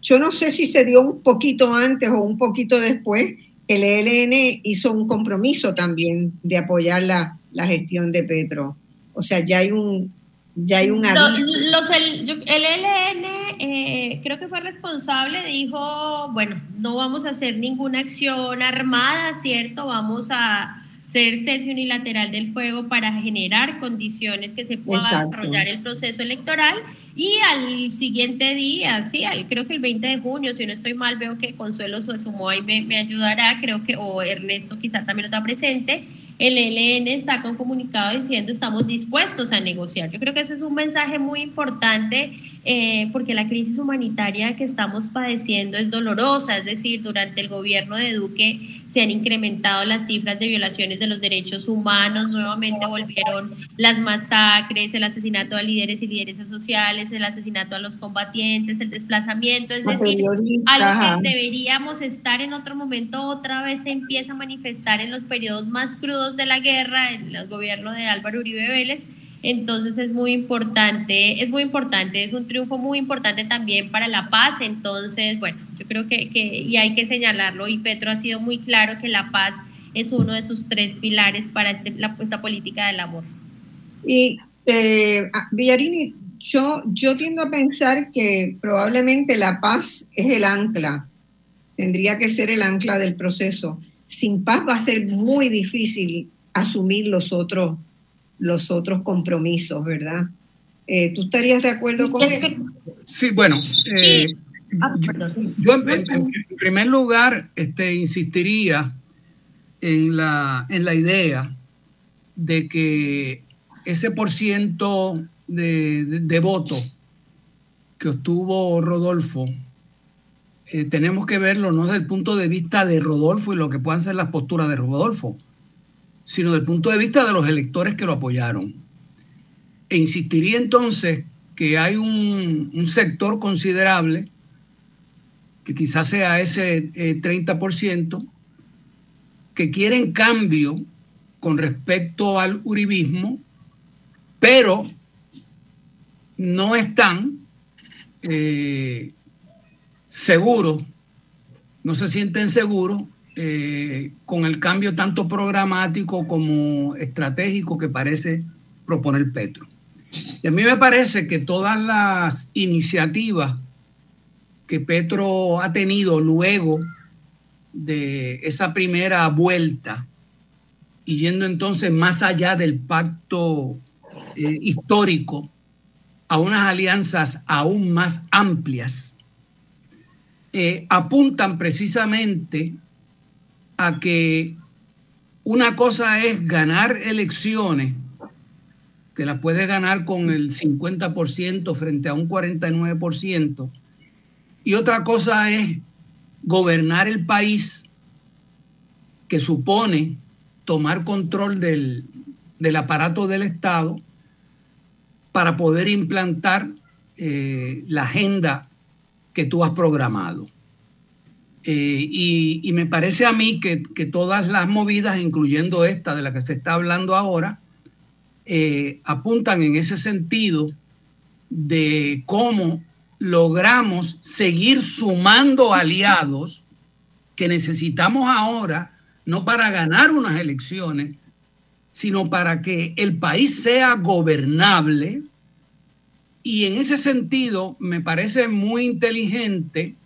[SPEAKER 2] yo no sé si se dio un poquito antes o un poquito después, el ELN hizo un compromiso también de apoyar la, la gestión de Petro. O sea, ya hay un, ya hay un aviso.
[SPEAKER 4] el, ELN eh, creo que fue responsable, dijo, bueno, no vamos a hacer ninguna acción armada, ¿cierto? Vamos a ser cese unilateral del fuego para generar condiciones que se pueda desarrollar el proceso electoral y al siguiente día, sí, creo que el 20 de junio, si no estoy mal, veo que Consuelo se sumó y me, me ayudará, creo que, o Ernesto quizá también está presente, el ELN saca un comunicado diciendo estamos dispuestos a negociar. Yo creo que eso es un mensaje muy importante eh, porque la crisis humanitaria que estamos padeciendo es dolorosa, es decir, durante el gobierno de Duque se han incrementado las cifras de violaciones de los derechos humanos, nuevamente volvieron las masacres, el asesinato a líderes y lideresas sociales, el asesinato a los combatientes, el desplazamiento, es decir, algo que deberíamos estar en otro momento otra vez se empieza a manifestar en los periodos más crudos de la guerra, en el gobierno de Álvaro Uribe Vélez, entonces es muy importante, es muy importante, es un triunfo muy importante también para la paz. Entonces, bueno, yo creo que, que y hay que señalarlo y Petro ha sido muy claro que la paz es uno de sus tres pilares para este, la, esta política del amor.
[SPEAKER 2] Y eh, ah, Villarini, yo, yo tiendo a pensar que probablemente la paz es el ancla, tendría que ser el ancla del proceso. Sin paz va a ser muy difícil asumir los otros los otros compromisos, ¿verdad? Eh, ¿Tú estarías de acuerdo con eso?
[SPEAKER 3] Sí, bueno, eh, ah, yo, en, primer lugar este, insistiría en la, en la idea de que ese por ciento de, de, voto que obtuvo Rodolfo, eh, tenemos que verlo no desde el punto de vista de Rodolfo y lo que puedan ser las posturas de Rodolfo, sino del punto de vista de los electores que lo apoyaron. E insistiría entonces que hay un, sector considerable, que quizás sea ese 30%, eh, que quieren cambio con respecto al uribismo, pero no están eh, seguros, no se sienten seguros eh, con el cambio tanto programático como estratégico que parece proponer Petro. Y a mí me parece que todas las iniciativas que Petro ha tenido luego de esa primera vuelta y yendo entonces más allá del pacto eh, histórico a unas alianzas aún más amplias, eh, apuntan precisamente a que una cosa es ganar elecciones, que las puede ganar con el 50% frente a un 49%, y otra cosa es gobernar el país, que supone tomar control del, aparato del Estado para poder implantar eh, la agenda que tú has programado. Eh, y, me parece a mí que, todas las movidas, incluyendo esta de la que se está hablando ahora, eh, apuntan en ese sentido de cómo logramos seguir sumando aliados que necesitamos ahora, no para ganar unas elecciones, sino para que el país sea gobernable. Y en ese sentido me parece muy inteligente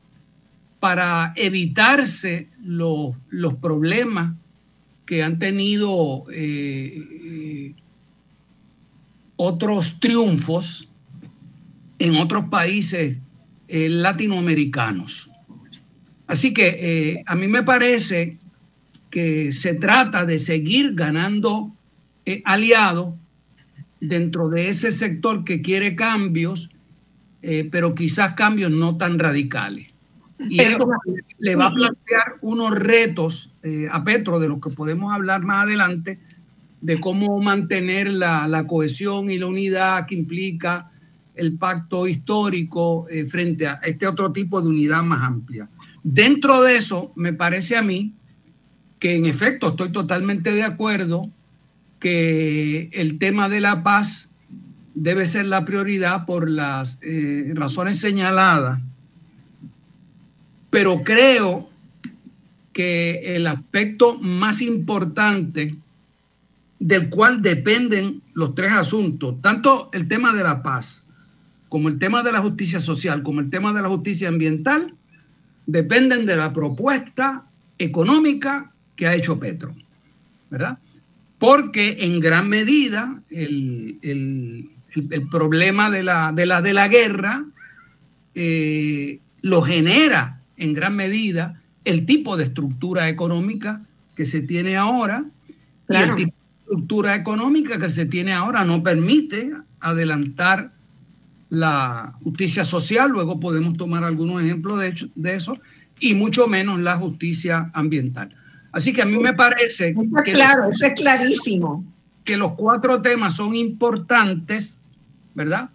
[SPEAKER 3] para evitarse los, problemas que han tenido eh, eh, otros triunfos en otros países eh, latinoamericanos. Así que a mí me parece que se trata de seguir ganando aliados dentro de ese sector que quiere cambios, pero quizás cambios no tan radicales. Y eso le va a plantear unos retos eh, a Petro, de los que podemos hablar más adelante, de cómo mantener la, cohesión y la unidad que implica el pacto histórico eh, frente a este otro tipo de unidad más amplia. Dentro de eso, me parece a mí que en efecto estoy totalmente de acuerdo que el tema de la paz debe ser la prioridad por las eh, razones señaladas pero creo que el aspecto más importante del cual dependen los tres asuntos, tanto el tema de la paz, como el tema de la justicia social, como el tema de la justicia ambiental, dependen de la propuesta económica que ha hecho Petro, ¿verdad? Porque en gran medida el, problema de la, de la, de la guerra eh, lo genera en gran medida el tipo de estructura económica que se tiene ahora. Y el tipo de estructura económica que se tiene ahora no permite adelantar la justicia social, luego podemos tomar algunos ejemplos de, de eso, y mucho menos la justicia ambiental. Así que a mí me parece
[SPEAKER 2] que, claro, eso es clarísimo.
[SPEAKER 3] que los cuatro temas son importantes, ¿verdad?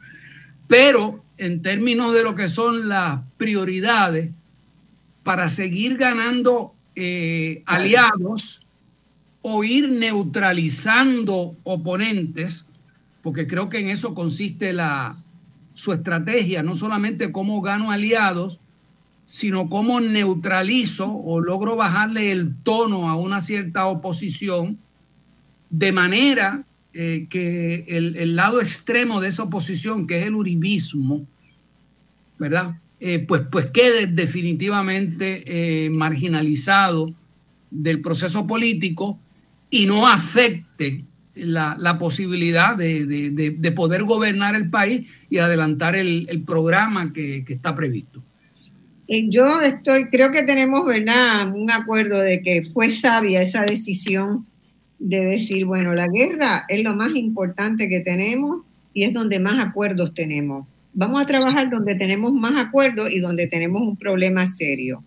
[SPEAKER 3] Pero en términos de lo que son las prioridades, para seguir ganando eh, aliados o ir neutralizando oponentes, porque creo que en eso consiste la, su estrategia, no solamente cómo gano aliados, sino cómo neutralizo o logro bajarle el tono a una cierta oposición, de manera eh, que el, el, lado extremo de esa oposición, que es el uribismo, ¿verdad? Eh, pues, pues quede definitivamente eh, marginalizado del proceso político y no afecte la, posibilidad de, poder gobernar el país y adelantar el, programa que, está previsto.
[SPEAKER 2] Eh, yo estoy, creo que tenemos, ¿verdad?, un acuerdo de que fue sabia esa decisión de decir, bueno, la guerra es lo más importante que tenemos y es donde más acuerdos tenemos vamos a trabajar donde tenemos más acuerdos y donde tenemos un problema serio.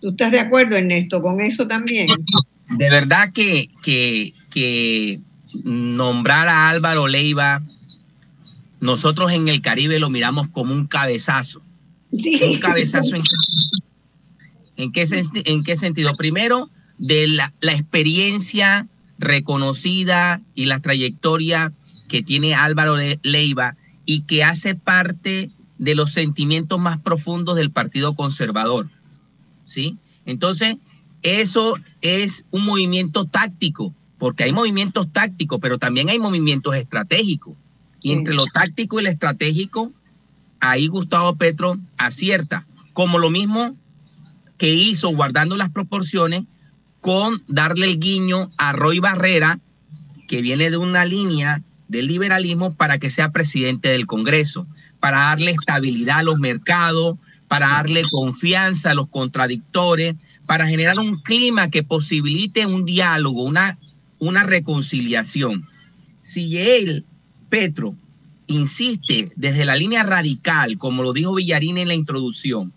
[SPEAKER 2] ¿Tú estás de acuerdo, Ernesto, con eso también?
[SPEAKER 5] De verdad que, que, nombrar a Álvaro Leiva, nosotros en el Caribe lo miramos como un cabezazo. Un cabezazo en, qué, en qué sentido? Primero, de la, la experiencia reconocida y la trayectoria que tiene Álvaro Leiva y que hace parte de los sentimientos más profundos del Partido Conservador. ¿Sí? Entonces, eso es un movimiento táctico, porque hay movimientos tácticos, pero también hay movimientos estratégicos. Y entre lo táctico y lo estratégico, ahí Gustavo Petro acierta, como lo mismo que hizo guardando las proporciones con darle el guiño a Roy Barrera, que viene de una línea del liberalismo para que sea presidente del Congreso, para darle estabilidad a los mercados, para darle confianza a los contradictores, para generar un clima que posibilite un diálogo, una, una reconciliación. Si él, Petro, insiste desde la línea radical, como lo dijo Villarín en la introducción,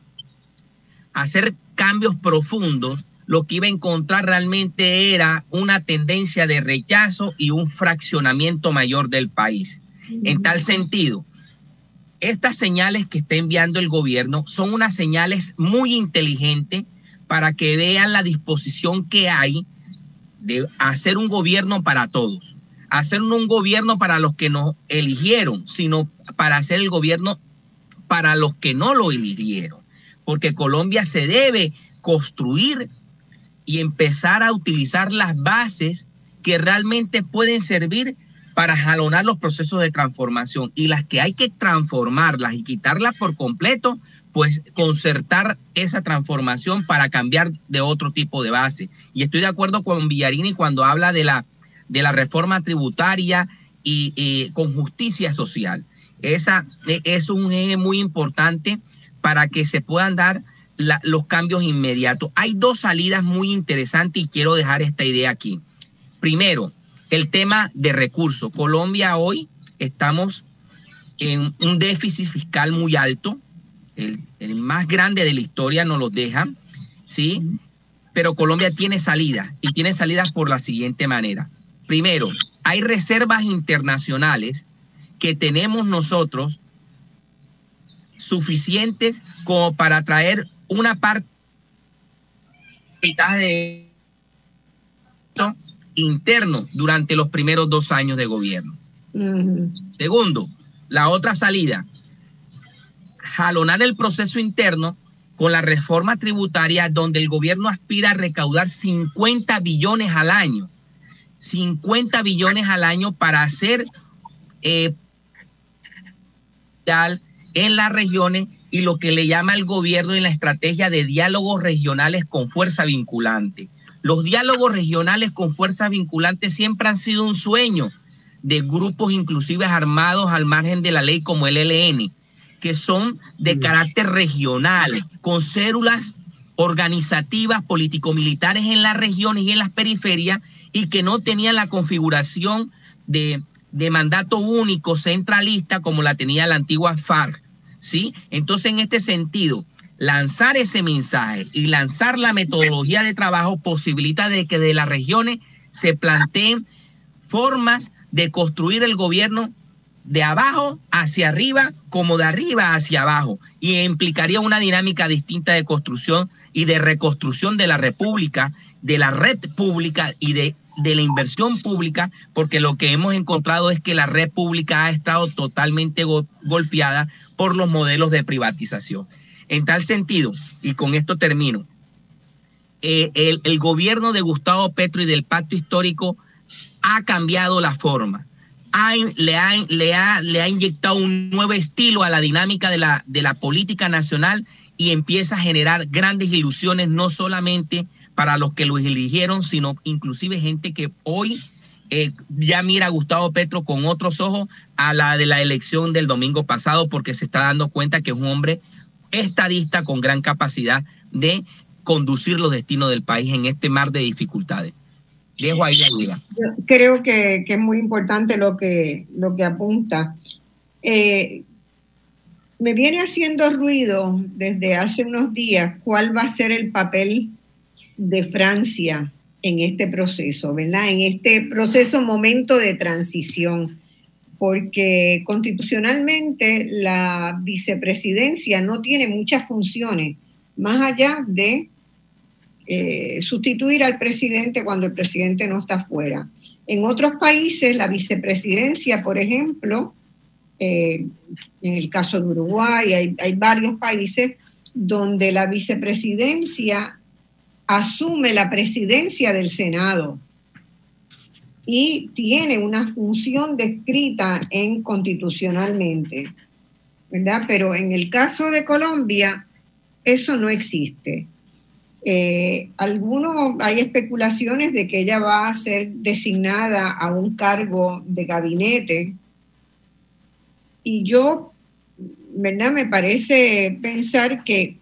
[SPEAKER 5] hacer cambios profundos, lo que iba a encontrar realmente era una tendencia de rechazo y un fraccionamiento mayor del país. En tal sentido, estas señales que está enviando el gobierno son unas señales muy inteligentes para que vean la disposición que hay de hacer un gobierno para todos, hacer un gobierno para los que nos eligieron, sino para hacer el gobierno para los que no lo eligieron, porque Colombia se debe construir y empezar a utilizar las bases que realmente pueden servir para jalonar los procesos de transformación y las que hay que transformarlas y quitarlas por completo, pues concertar esa transformación para cambiar de otro tipo de base. Y estoy de acuerdo con Villarini cuando habla de la, de la reforma tributaria y, con justicia social. Esa e, es un eje muy importante para que se puedan dar los cambios inmediatos. Hay dos salidas muy interesantes y quiero dejar esta idea aquí. Primero, el tema de recursos. Colombia hoy estamos en un déficit fiscal muy alto, el, más grande de la historia nos lo deja, ¿sí? Pero Colombia tiene salida y tiene salidas por la siguiente manera. Primero, hay reservas internacionales que tenemos nosotros suficientes como para traer una parte de interno durante los primeros dos años de gobierno. Segundo, la otra salida, jalonar el proceso interno con la reforma tributaria donde el gobierno aspira a recaudar 50 billones al año. 50 billones al año para hacer eh, en las regiones y lo que le llama el gobierno en la estrategia de diálogos regionales con fuerza vinculante. Los diálogos regionales con fuerza vinculante siempre han sido un sueño de grupos inclusive armados al margen de la ley como el LN, que son de carácter regional, con células organizativas político-militares en las regiones y en las periferias y que no tenían la configuración de, de mandato único centralista como la tenía la antigua FARC. ¿sí? Entonces, en este sentido, lanzar ese mensaje y lanzar la metodología de trabajo posibilita de que de las regiones se planteen formas de construir el gobierno de abajo hacia arriba como de arriba hacia abajo y implicaría una dinámica distinta de construcción y de reconstrucción de la república, de la red pública y de, de la inversión pública, porque lo que hemos encontrado es que la red pública ha estado totalmente golpeada por los modelos de privatización. En tal sentido, y con esto termino, eh, el, gobierno de Gustavo Petro y del pacto histórico ha cambiado la forma. le, ha, le, ha, le ha inyectado un nuevo estilo a la dinámica de la, de la política nacional y empieza a generar grandes ilusiones, no solamente para los que lo eligieron, sino inclusive gente que hoy eh, ya mira a Gustavo Petro con otros ojos a la de la elección del domingo pasado, porque se está dando cuenta que es un hombre estadista con gran capacidad de conducir los destinos del país en este mar de dificultades. Dejo ahí la duda.
[SPEAKER 2] Creo que, es muy importante lo que, lo que apunta. Eh, me viene haciendo ruido desde hace unos días cuál va a ser el papel de Francia en este proceso, ¿verdad? En este proceso, momento de transición porque constitucionalmente la vicepresidencia no tiene muchas funciones, más allá de eh, sustituir al presidente cuando el presidente no está fuera. En otros países, la vicepresidencia, por ejemplo, eh, en el caso de Uruguay, hay, hay varios países donde la vicepresidencia asume la presidencia del Senado y tiene una función descrita en constitucionalmente, ¿verdad? Pero en el caso de Colombia, eso no existe. Eh, algunos, hay especulaciones de que ella va a ser designada a un cargo de gabinete y yo, ¿verdad? Me parece pensar que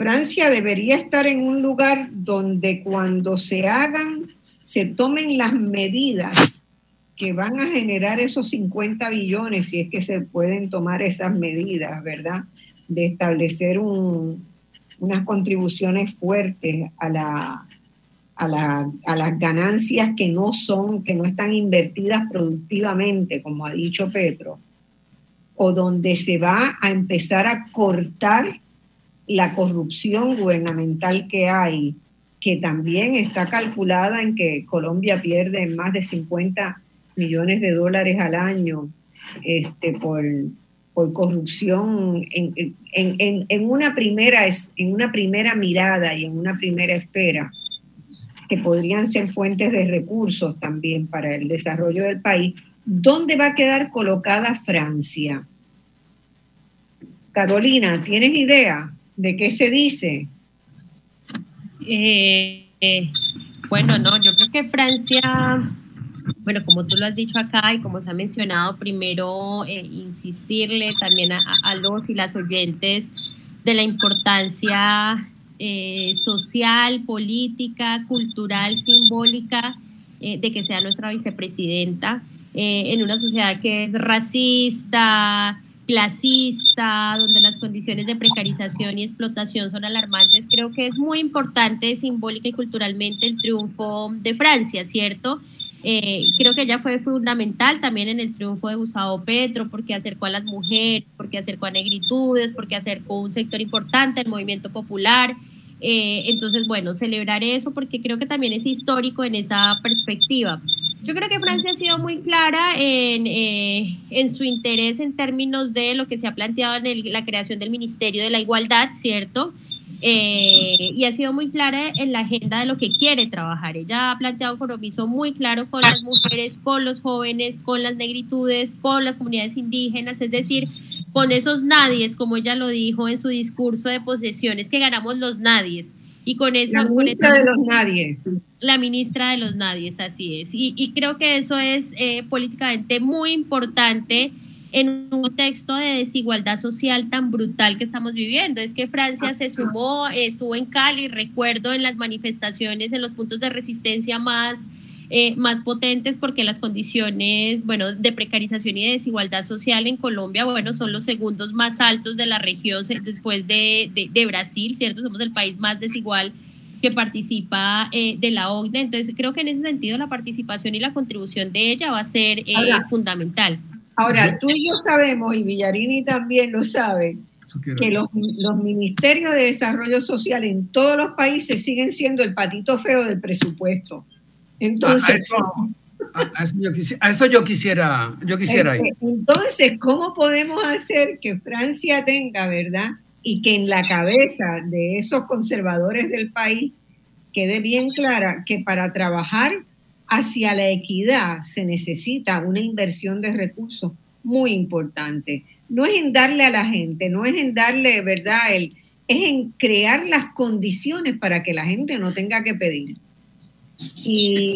[SPEAKER 2] Francia debería estar en un lugar donde cuando se hagan, se tomen las medidas que van a generar esos 50 billones, si es que se pueden tomar esas medidas, ¿verdad? De establecer unas contribuciones fuertes a, la, a, las ganancias que no son, que no están invertidas productivamente, como ha dicho Petro, o donde se va a empezar a cortar la corrupción gubernamental que hay, que también está calculada en que Colombia pierde más de 50 millones de dólares al año este, por, por corrupción en, una primera, en una primera mirada y en una primera esfera, que podrían ser fuentes de recursos también para el desarrollo del país. ¿Dónde va a quedar colocada Francia? Carolina, ¿tienes idea? ¿De qué se dice?
[SPEAKER 4] Eh, eh, bueno, no, yo creo que Francia, bueno, como tú lo has dicho acá y como se ha mencionado, primero eh, insistirle también a, los y las oyentes de la importancia social, política, cultural, simbólica de que sea nuestra vicepresidenta en una sociedad que es racista, clasista, donde las condiciones de precarización y explotación son alarmantes, creo que es muy importante simbólica y culturalmente el triunfo de Francia, ¿cierto? Eh, creo que ella fue fundamental también en el triunfo de Gustavo Petro, porque acercó a las mujeres, porque acercó a negritudes, porque acercó un sector importante, el movimiento popular. Eh, entonces, bueno, celebrar eso porque creo que también es histórico en esa perspectiva. Yo creo que Francia ha sido muy clara en, eh, en su interés en términos de lo que se ha planteado en la creación del Ministerio de la Igualdad, ¿cierto? Eh, y ha sido muy clara en la agenda de lo que quiere trabajar. Ella ha planteado un compromiso muy claro con las mujeres, con los jóvenes, con las negritudes, con las comunidades indígenas, es decir, con esos nadies, como ella lo dijo en su discurso de posesiones, que ganamos los nadies. Y con eso...
[SPEAKER 2] La ministra de los nadies.
[SPEAKER 4] La ministra de los nadies, así es. Y, creo que eso es eh, políticamente muy importante en un contexto de desigualdad social tan brutal que estamos viviendo. Es que Francia se sumó, estuvo en Cali, recuerdo en las manifestaciones, en los puntos de resistencia más eh, más potentes porque las condiciones, bueno, de precarización y de desigualdad social en Colombia, bueno, son los segundos más altos de la región después de, de, Brasil, ¿cierto? Somos el país más desigual que participa eh, de la OCDE. Entonces, creo que en ese sentido la participación y la contribución de ella va a ser eh, fundamental.
[SPEAKER 2] Ahora, tú y yo sabemos, y Villarini también lo sabe, que los, los, ministerios de desarrollo social en todos los países siguen siendo el patito feo del presupuesto. Entonces,
[SPEAKER 3] a, eso, yo quisiera, yo quisiera, ir.
[SPEAKER 2] Entonces, ¿cómo podemos hacer que Francia tenga, verdad? Y que en la cabeza de esos conservadores del país quede bien clara que para trabajar hacia la equidad se necesita una inversión de recursos muy importante. No es en darle a la gente, no es en darle, ¿verdad? El, es en crear las condiciones para que la gente no tenga que pedir. Y,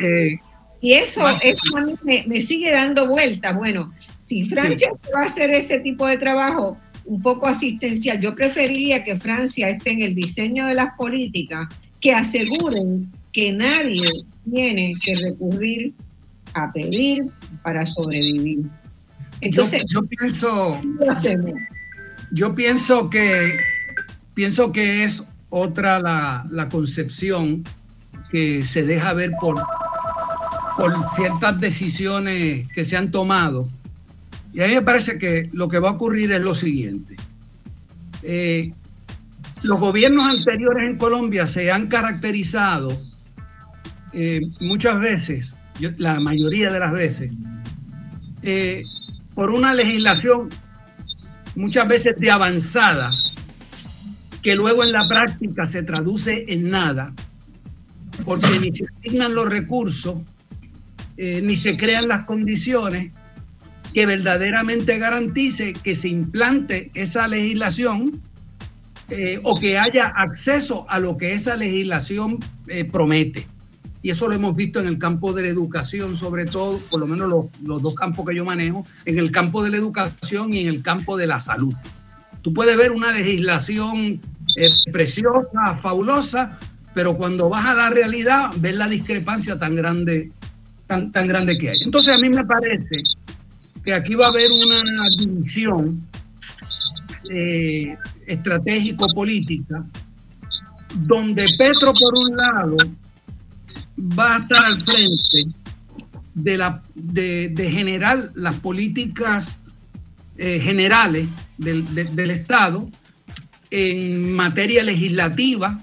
[SPEAKER 2] y eso, a mí me, sigue dando vueltas. Bueno, si Francia va a hacer ese tipo de trabajo un poco asistencial, yo preferiría que Francia esté en el diseño de las políticas que aseguren que nadie tiene que recurrir a pedir para sobrevivir.
[SPEAKER 3] Entonces, yo, pienso, yo pienso que pienso que es otra la, la concepción que se deja ver por, por ciertas decisiones que se han tomado. Y a mí me parece que lo que va a ocurrir es lo siguiente. Eh, los gobiernos anteriores en Colombia se han caracterizado eh, muchas veces, la mayoría de las veces, eh, por una legislación muchas veces de avanzada, que luego en la práctica se traduce en nada, porque ni se asignan los recursos, eh, ni se crean las condiciones que verdaderamente garantice que se implante esa legislación eh, o que haya acceso a lo que esa legislación eh, promete. Y eso lo hemos visto en el campo de la educación, sobre todo, por lo menos los, los, dos campos que yo manejo, en el campo de la educación y en el campo de la salud. Tú puedes ver una legislación preciosa, fabulosa, pero cuando vas a la realidad, ves la discrepancia tan grande, tan, tan grande que hay. Entonces a mí me parece que aquí va a haber una división eh, estratégico-política, donde Petro, por un lado, va a estar al frente de, la, de, generar las políticas eh, generales del, del, Estado en materia legislativa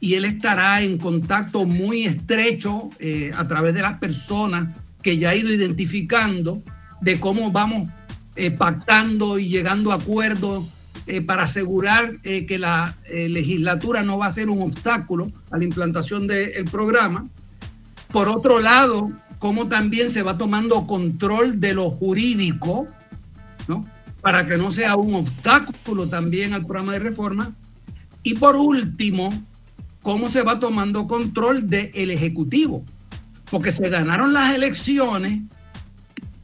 [SPEAKER 3] y él estará en contacto muy estrecho eh, a través de las personas que ya ha ido identificando de cómo vamos eh, pactando y llegando a acuerdos eh, para asegurar eh, que la legislatura no va a ser un obstáculo a la implantación del programa. Por otro lado, cómo también se va tomando control de lo jurídico, ¿no? para que no sea un obstáculo también al programa de reforma. Y por último, cómo se va tomando control del Ejecutivo, porque se ganaron las elecciones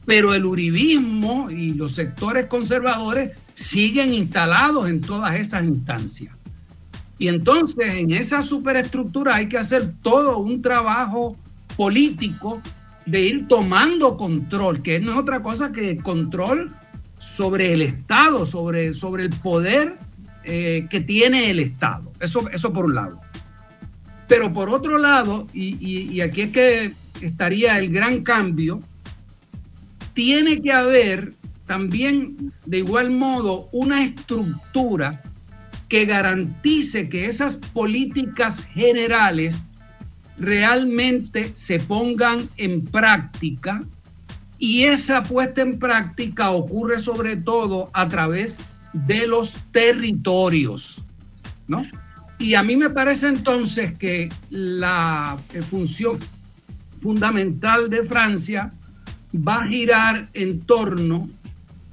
[SPEAKER 3] pero el uribismo y los sectores conservadores siguen instalados en todas estas instancias. Y entonces en esa superestructura hay que hacer todo un trabajo político de ir tomando control, que no es otra cosa que control sobre el Estado, sobre, sobre el poder eh, que tiene el Estado. Eso, eso por un lado. Pero por otro lado, y, aquí es que estaría el gran cambio, tiene que haber también de igual modo una estructura que garantice que esas políticas generales realmente se pongan en práctica y esa puesta en práctica ocurre sobre todo a través de los territorios, ¿no? Y a mí me parece entonces que la función fundamental de Francia va a girar en torno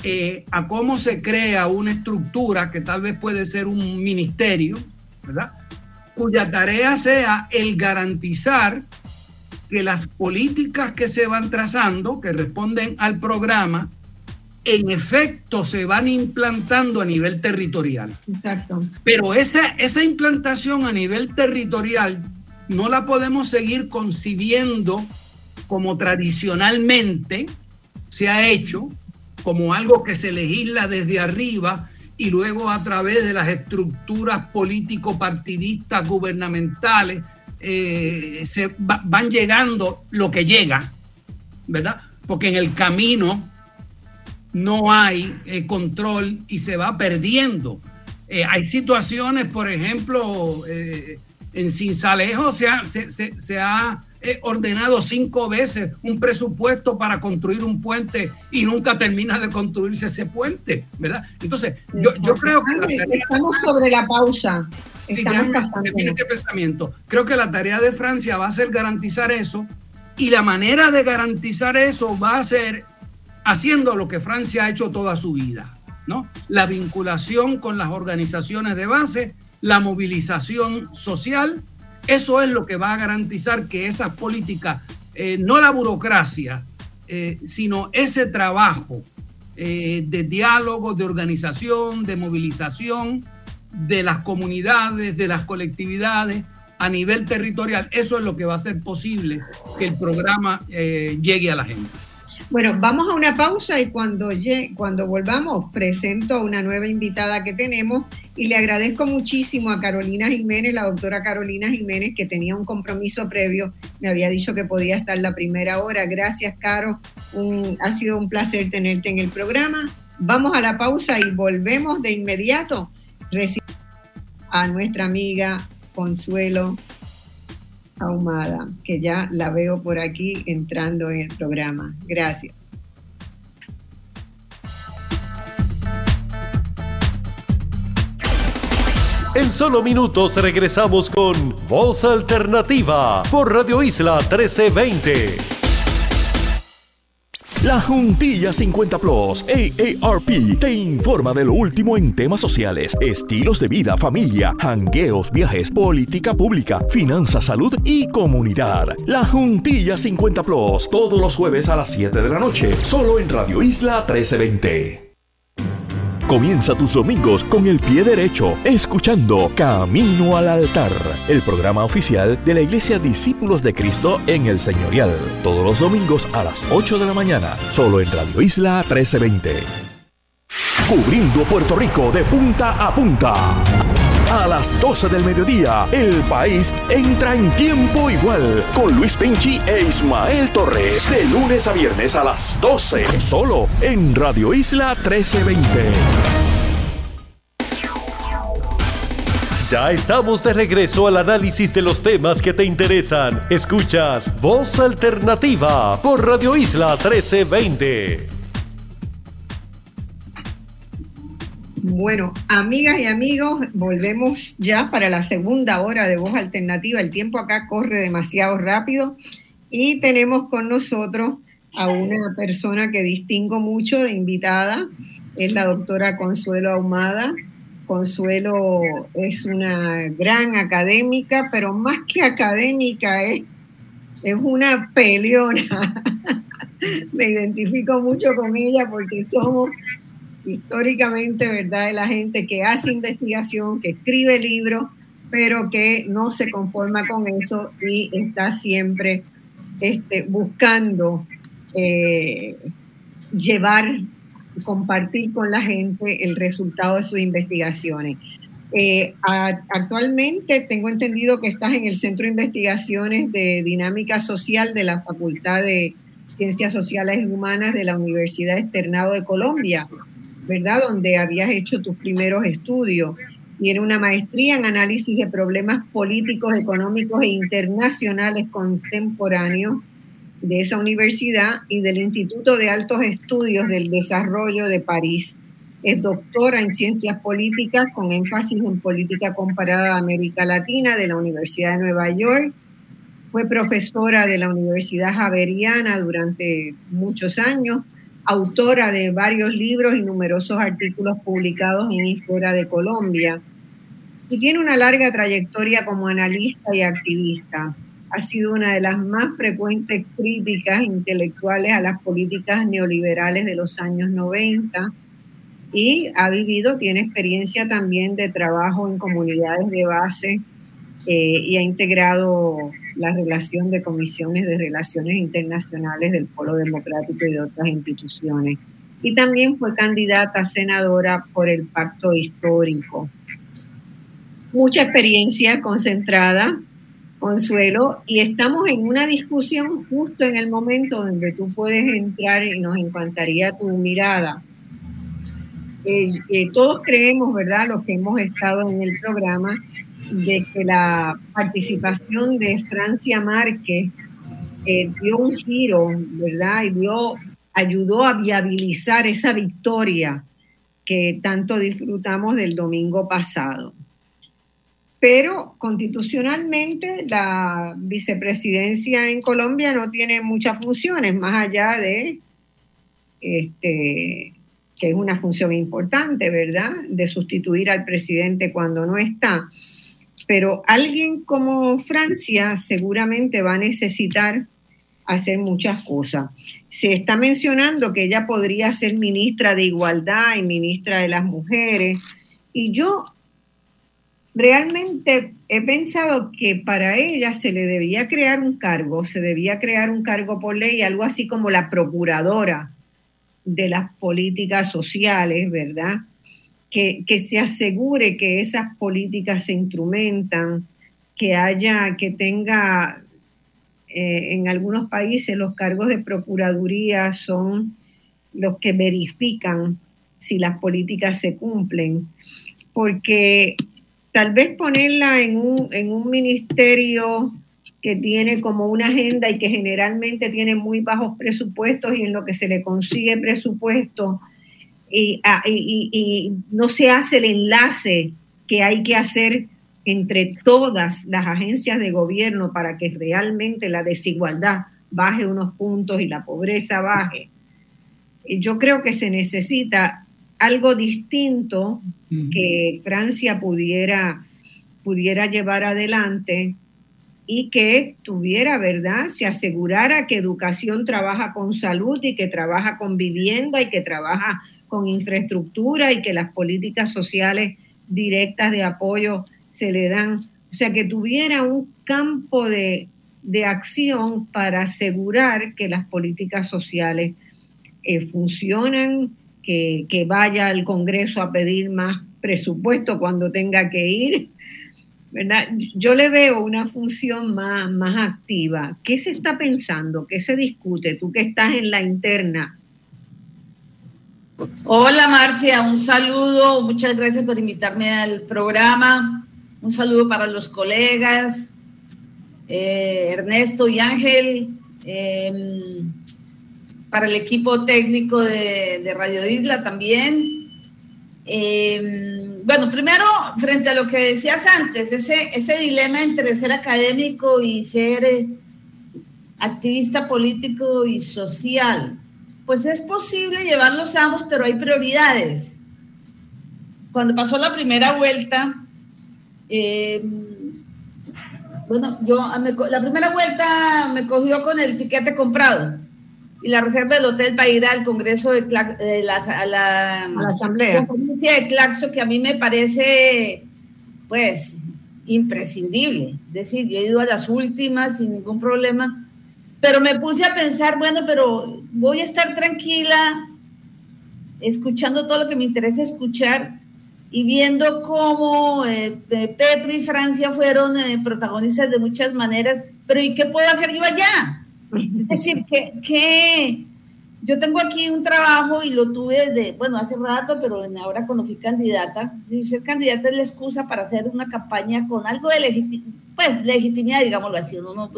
[SPEAKER 3] eh, a cómo se crea una estructura que tal vez puede ser un ministerio, ¿verdad? Cuya tarea sea el garantizar que las políticas que se van trazando, que responden al programa, en efecto se van implantando a nivel territorial.
[SPEAKER 2] Exacto.
[SPEAKER 3] Pero esa, esa implantación a nivel territorial no la podemos seguir concibiendo como tradicionalmente se ha hecho, como algo que se legisla desde arriba y luego a través de las estructuras político-partidistas gubernamentales eh, se van llegando lo que llega, ¿verdad? Porque en el camino no hay eh, control y se va perdiendo. Eh, hay situaciones, por ejemplo, en Cinsalejo se se, se ha ordenado cinco veces un presupuesto para construir un puente y nunca termina de construirse ese puente, ¿verdad? Entonces, yo, yo creo que...
[SPEAKER 2] Estamos sobre la pausa.
[SPEAKER 3] Estamos este pensamiento. Creo que la tarea de Francia va a ser garantizar eso y la manera de garantizar eso va a ser haciendo lo que Francia ha hecho toda su vida, ¿no? La vinculación con las organizaciones de base, la movilización social, eso es lo que va a garantizar que esas políticas, eh, no la burocracia, eh, sino ese trabajo eh, de diálogo, de organización, de movilización de las comunidades, de las colectividades a nivel territorial, eso es lo que va a hacer posible que el programa llegue a la gente.
[SPEAKER 2] Bueno, vamos a una pausa y cuando, cuando volvamos presento a una nueva invitada que tenemos y le agradezco muchísimo a Carolina Jiménez, la doctora Carolina Jiménez, que tenía un compromiso previo, me había dicho que podía estar la primera hora. Gracias, Caro, ha sido un placer tenerte en el programa. Vamos a la pausa y volvemos de inmediato a nuestra amiga Consuelo ahumada, que ya la veo por aquí entrando en el programa. Gracias.
[SPEAKER 6] En solo minutos regresamos con Voz Alternativa por Radio Isla 1320.
[SPEAKER 1] La Juntilla 50 Plus, AARP, te informa de lo último en temas sociales, estilos de vida, familia, hangueos, viajes, política pública, finanzas, salud y comunidad. La Juntilla 50 Plus, todos los jueves a las 7 de la noche, solo en Radio Isla 1320. Comienza tus domingos con el pie derecho, escuchando Camino al Altar, el programa oficial de la Iglesia Discípulos de Cristo en el Señorial. Todos los domingos a las 8 de la mañana, solo en Radio Isla 1320. Cubriendo Puerto Rico de punta a punta. A las 12 del mediodía, el país entra en tiempo igual con Luis Pinchi e Ismael Torres. De lunes a viernes a las 12, solo en Radio Isla 1320.
[SPEAKER 6] Ya estamos de regreso al análisis de los temas que te interesan. Escuchas Voz Alternativa por Radio Isla 1320.
[SPEAKER 2] Bueno, amigas y amigos, volvemos ya para la segunda hora de Voz Alternativa. El tiempo acá corre demasiado rápido y tenemos con nosotros a una persona que distingo mucho de invitada. Es la doctora Consuelo Ahumada. Consuelo es una gran académica, pero más que académica es, es una peleona. Me identifico mucho con ella porque somos históricamente, ¿verdad?, de la gente que hace investigación, que escribe libros, pero que no se conforma con eso y está siempre este, buscando eh, llevar, compartir con la gente el resultado de sus investigaciones. Eh, actualmente tengo entendido que estás en el Centro de Investigaciones de Dinámica Social de la Facultad de Ciencias Sociales y Humanas de la Universidad Externado de Colombia. ¿Verdad? Donde habías hecho tus primeros estudios. Tiene una maestría en análisis de problemas políticos, económicos e internacionales contemporáneos de esa universidad y del Instituto de Altos Estudios del Desarrollo de París. Es doctora en ciencias políticas con énfasis en política comparada de América Latina de la Universidad de Nueva York. Fue profesora de la Universidad Javeriana durante muchos años autora de varios libros y numerosos artículos publicados en de Colombia. Y tiene una larga trayectoria como analista y activista. Ha sido una de las más frecuentes críticas intelectuales a las políticas neoliberales de los años 90 y ha vivido, tiene experiencia también de trabajo en comunidades de base eh, y ha integrado la relación de comisiones de relaciones internacionales del Polo Democrático y de otras instituciones. Y también fue candidata a senadora por el Pacto Histórico. Mucha experiencia concentrada, Consuelo, y estamos en una discusión justo en el momento donde tú puedes entrar y nos encantaría tu mirada. Eh, eh, todos creemos, ¿verdad?, los que hemos estado en el programa, de que la participación de Francia Márquez eh, dio un giro, ¿verdad? Y dio, ayudó a viabilizar esa victoria que tanto disfrutamos del domingo pasado. Pero constitucionalmente la vicepresidencia en Colombia no tiene muchas funciones, más allá de este, que es una función importante, ¿verdad? De sustituir al presidente cuando no está pero alguien como Francia seguramente va a necesitar hacer muchas cosas. Se está mencionando que ella podría ser ministra de Igualdad y ministra de las Mujeres, y yo realmente he pensado que para ella se le debía crear un cargo, se debía crear un cargo por ley, algo así como la procuradora de las políticas sociales, ¿verdad? Que, se asegure que esas políticas se instrumentan, que haya, que tenga, eh, en algunos países los cargos de procuraduría son los que verifican si las políticas se cumplen, porque tal vez ponerla en un, en un ministerio que tiene como una agenda y que generalmente tiene muy bajos presupuestos y en lo que se le consigue presupuesto, Ah, y, no se hace el enlace que hay que hacer entre todas las agencias de gobierno para que realmente la desigualdad baje unos puntos y la pobreza baje. Yo creo que se necesita algo distinto que Francia pudiera, pudiera llevar adelante y que tuviera, ¿verdad? Se asegurara que educación trabaja con salud y que trabaja con vivienda y que trabaja con infraestructura y que las políticas sociales directas de apoyo se le dan. O sea, que tuviera un campo de, acción para asegurar que las políticas sociales eh, funcionan, que, que vaya al Congreso a pedir más presupuesto cuando tenga que ir, yo le veo una función más, más activa. ¿Qué se está pensando? ¿Qué se discute? Tú que estás en la interna.
[SPEAKER 8] Hola Marcia, un saludo, muchas gracias por invitarme al programa. Un saludo para los colegas, eh, Ernesto y Ángel, em, para el equipo técnico de, Radio Isla también. Eh, bueno, primero, frente a lo que decías antes, ese, ese dilema entre ser académico y ser eh, activista político y social, pues es posible llevarlos ambos, pero hay prioridades. Cuando pasó la primera vuelta, eh, bueno, yo la primera vuelta me cogió con el tiquete comprado y la reserva del hotel para ir al Congreso de, la, a, la,
[SPEAKER 2] Asamblea.
[SPEAKER 8] Conferencia de Claxo, que a mí me parece, pues, imprescindible. Es decir, yo he ido a las últimas sin ningún problema, pero me puse a pensar, bueno, pero voy a estar tranquila, escuchando todo lo que me interesa escuchar y viendo cómo eh, Petro y Francia fueron eh, protagonistas de muchas maneras, pero ¿y qué puedo hacer yo allá? Es decir, que, que yo tengo aquí un trabajo y lo tuve desde, bueno, hace rato, pero ahora cuando fui candidata, ser candidata es la excusa para hacer una campaña con algo de legitimidad, pues legitimidad, digámoslo así, uno no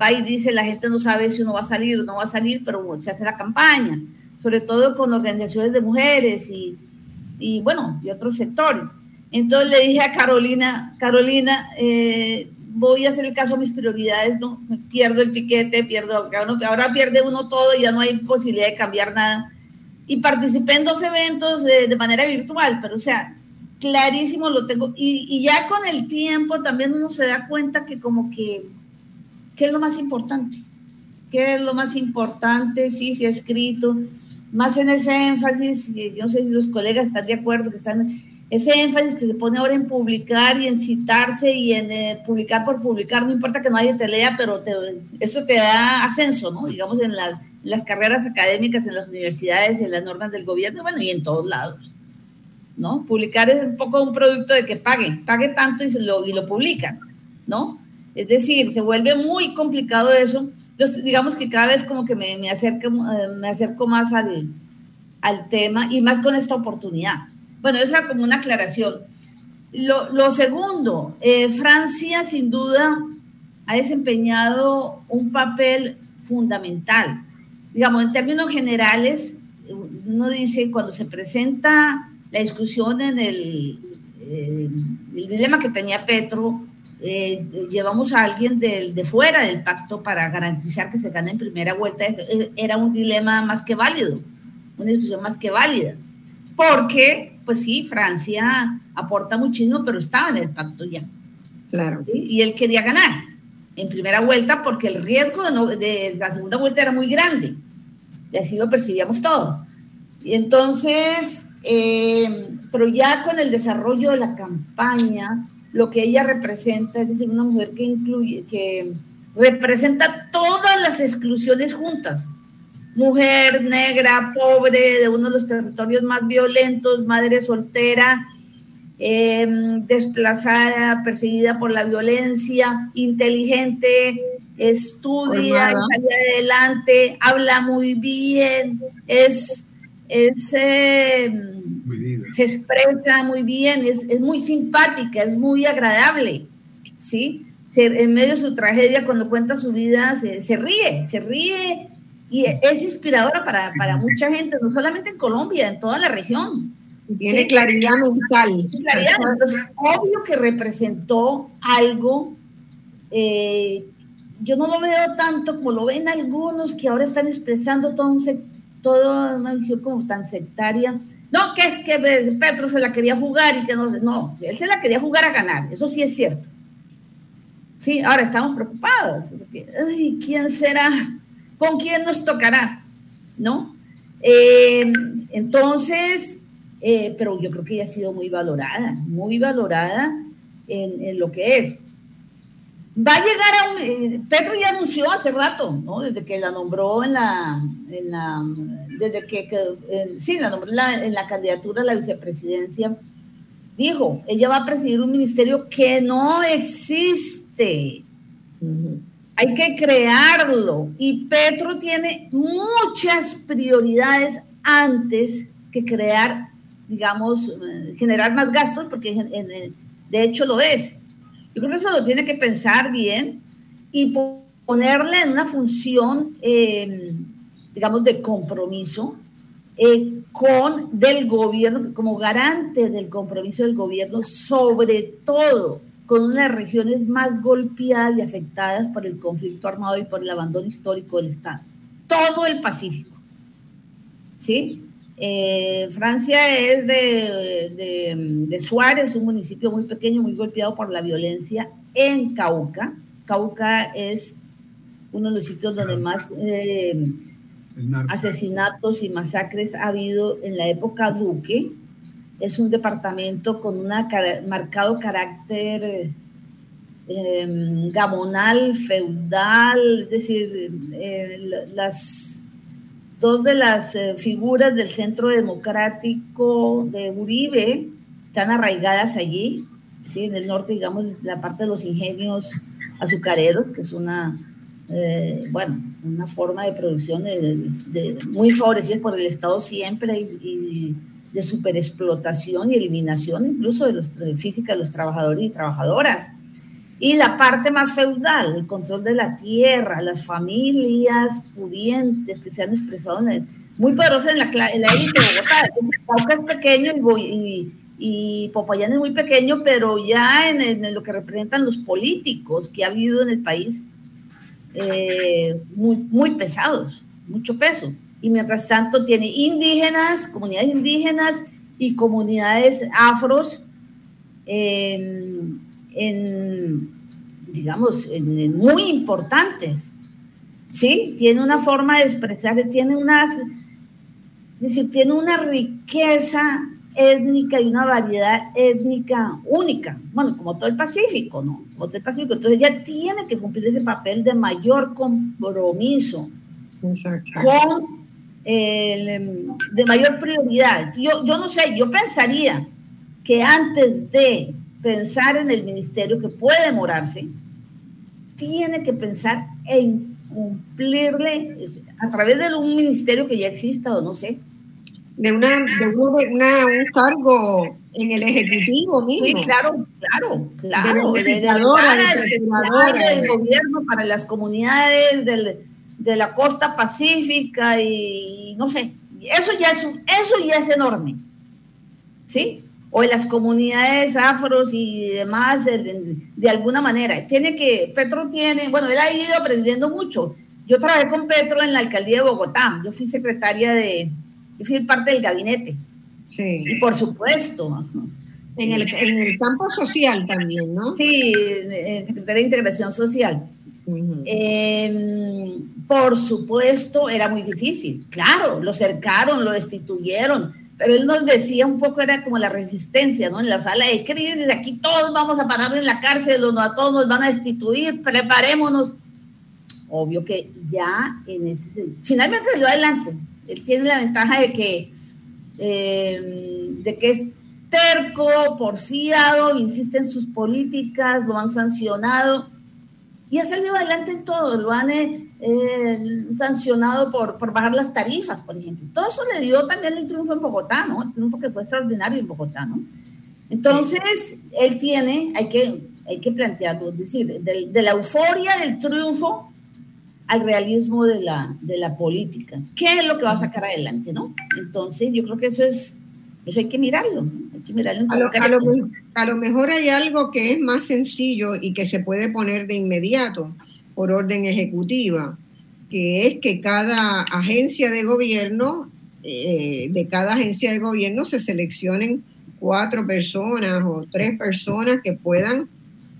[SPEAKER 8] va y dice, la gente no sabe si uno va a salir o no va a salir, pero se hace la campaña, sobre todo con organizaciones de mujeres y, y bueno, y otros sectores. Entonces le dije a Carolina, Carolina, eh, voy a hacer el caso a mis prioridades, no pierdo el tiquete, pierdo, ahora pierde uno todo y ya no hay posibilidad de cambiar nada. Y participé en dos eventos de, manera virtual, pero o sea, clarísimo lo tengo. Y, y, ya con el tiempo también uno se da cuenta que como que, ¿qué es lo más importante? ¿Qué es lo más importante? Sí, ha escrito, más en ese énfasis, yo no sé si los colegas están de acuerdo, que están ese énfasis que se pone ahora en publicar y en citarse y en eh, publicar por publicar, no importa que nadie te lea, pero eso te da ascenso, ¿no? Digamos, en las, carreras académicas, en las universidades, en las normas del gobierno, bueno, y en todos lados, ¿no? Publicar es un poco un producto de que pague, pague tanto y, lo, y lo publican, ¿no? Es decir, se vuelve muy complicado eso. Entonces, digamos que cada vez como que me, me, acerco, eh, me acerco más al, al tema y más con esta oportunidad bueno, esa como una aclaración. Lo, segundo, eh, Francia sin duda ha desempeñado un papel fundamental. Digamos, en términos generales, uno dice, cuando se presenta la discusión en el, eh, dilema que tenía Petro, eh, llevamos a alguien de, de, fuera del pacto para garantizar que se gane en primera vuelta. Era un dilema más que válido, una discusión más que válida. Porque pues sí, Francia aporta muchísimo, pero estaba en el pacto ya.
[SPEAKER 2] Claro.
[SPEAKER 8] Y él quería ganar en primera vuelta porque el riesgo de, la segunda vuelta era muy grande. Y así lo percibíamos todos. Y entonces, eh, pero ya con el desarrollo de la campaña, lo que ella representa, es decir, una mujer que incluye, que representa todas las exclusiones juntas mujer negra, pobre, de uno de los territorios más violentos, madre soltera, em, desplazada, perseguida por la violencia, inteligente, estudia, sale adelante, habla muy bien, es, em, se expresa muy bien, es, muy simpática, es muy agradable, ¿sí? en medio de su tragedia, cuando cuenta su vida, se, se ríe, se ríe y es inspiradora para, para, mucha gente, no solamente en Colombia, en toda la región.
[SPEAKER 2] Tiene claridad mental.
[SPEAKER 8] Claridad, obvio que representó algo. Eh, yo no lo veo tanto como lo ven algunos que ahora están expresando todo un, toda una visión como tan sectaria. No, que es que Petro se la quería jugar y que no, no, él se la quería jugar a ganar, eso sí es cierto. Sí, ahora estamos preocupados. ay, ¿Quién será? ¿Con quién nos tocará? ¿No? Eh, entonces, eh, pero yo creo que ella ha sido muy valorada, muy valorada en, lo que es. Va a llegar a un... Eh, Petro ya anunció hace rato, ¿no? Desde que la nombró en la... Desde que, sí, la nombró en la, candidatura a la vicepresidencia, dijo, ella va a presidir un ministerio que no existe. Hay que crearlo. Y Petro tiene muchas prioridades antes que crear, digamos, eh, generar más gastos, porque de hecho lo es. Yo creo que eso lo tiene que pensar bien y ponerle en una función, eh, digamos, de compromiso eh, con del gobierno, como garante del compromiso del gobierno, sobre todo con una de las regiones más golpeadas y afectadas por el conflicto armado y por el abandono histórico del Estado. Todo el Pacífico. ¿Sí? Eh, Francia es de, Suárez, un municipio muy pequeño, muy golpeado por la violencia en Cauca. Cauca es uno de los sitios donde más eh, asesinatos y masacres ha habido en la época Duque. Es un departamento con un marcado carácter eh, gamonal, feudal, es decir, las Dos de las eh, figuras del Centro Democrático de Uribe están arraigadas allí, ¿sí? en el norte, digamos, la parte de los ingenios azucareros, que es una, eh, bueno, una forma de producción muy favorecida por el Estado siempre y, de superexplotación y eliminación incluso de los física de los trabajadores y trabajadoras. Y la parte más feudal, el control de la tierra, las familias pudientes que se han expresado muy poderosas en la, en la élite de Bogotá. Cauca es pequeño y, y, Popayán es muy pequeño, pero ya en, lo que representan los políticos que ha habido en el país, eh, muy, muy pesados, mucho peso. Y mientras tanto tiene indígenas, comunidades indígenas y comunidades afros. En, digamos, en, muy importantes. ¿Sí? Tiene una forma de expresar, tiene una, decir, tiene una riqueza étnica y una variedad étnica única. Bueno, como todo el Pacífico, ¿no? Como todo el Pacífico. Entonces ella tiene que cumplir ese papel de mayor compromiso con el, de mayor prioridad. Yo, yo no sé, yo pensaría que antes de pensar en el ministerio que puede demorarse, tiene que pensar en cumplirle a través de un ministerio que ya exista o no sé.
[SPEAKER 2] De, una, de, una, un cargo en el Ejecutivo mismo.
[SPEAKER 8] Sí, claro, claro, claro. De, de, del gobierno para las comunidades del, de la costa pacífica y no sé, eso ya es, eso ya es enorme. ¿Sí? o en las comunidades afros y demás, de, alguna manera. Tiene que, Petro tiene, bueno, él ha ido aprendiendo mucho. Yo trabajé con Petro en la alcaldía de Bogotá, yo fui secretaria de, yo fui parte del gabinete. Sí. Y por supuesto.
[SPEAKER 2] En el, en el campo social también, ¿no?
[SPEAKER 8] Sí, de Integración Social. Por supuesto, era muy difícil. Claro, lo cercaron, lo destituyeron, pero él nos decía un poco, era como la resistencia, ¿no? En la sala de crisis, aquí todos vamos a parar en la cárcel, no, a todos nos van a destituir, preparémonos. Obvio que ya en ese finalmente salió adelante. Él tiene la ventaja de que, eh, de que es terco, porfiado, insiste en sus políticas, lo han sancionado y ha salido adelante en todo. Lo han eh, sancionado por, por, bajar las tarifas, por ejemplo. Todo eso le dio también el triunfo en Bogotá, ¿no? El triunfo que fue extraordinario en Bogotá, ¿no? Entonces, él tiene, hay que, hay que plantearlo, es decir, de, la euforia del triunfo al realismo de la, de la política. ¿Qué es lo que va a sacar adelante, no? Entonces, yo creo que eso es Eso hay que mirarlo.
[SPEAKER 2] a, lo, mejor hay algo que es más sencillo y que se puede poner de inmediato por orden ejecutiva, que es que cada agencia de gobierno, eh, de cada agencia de gobierno se seleccionen cuatro personas o tres personas que puedan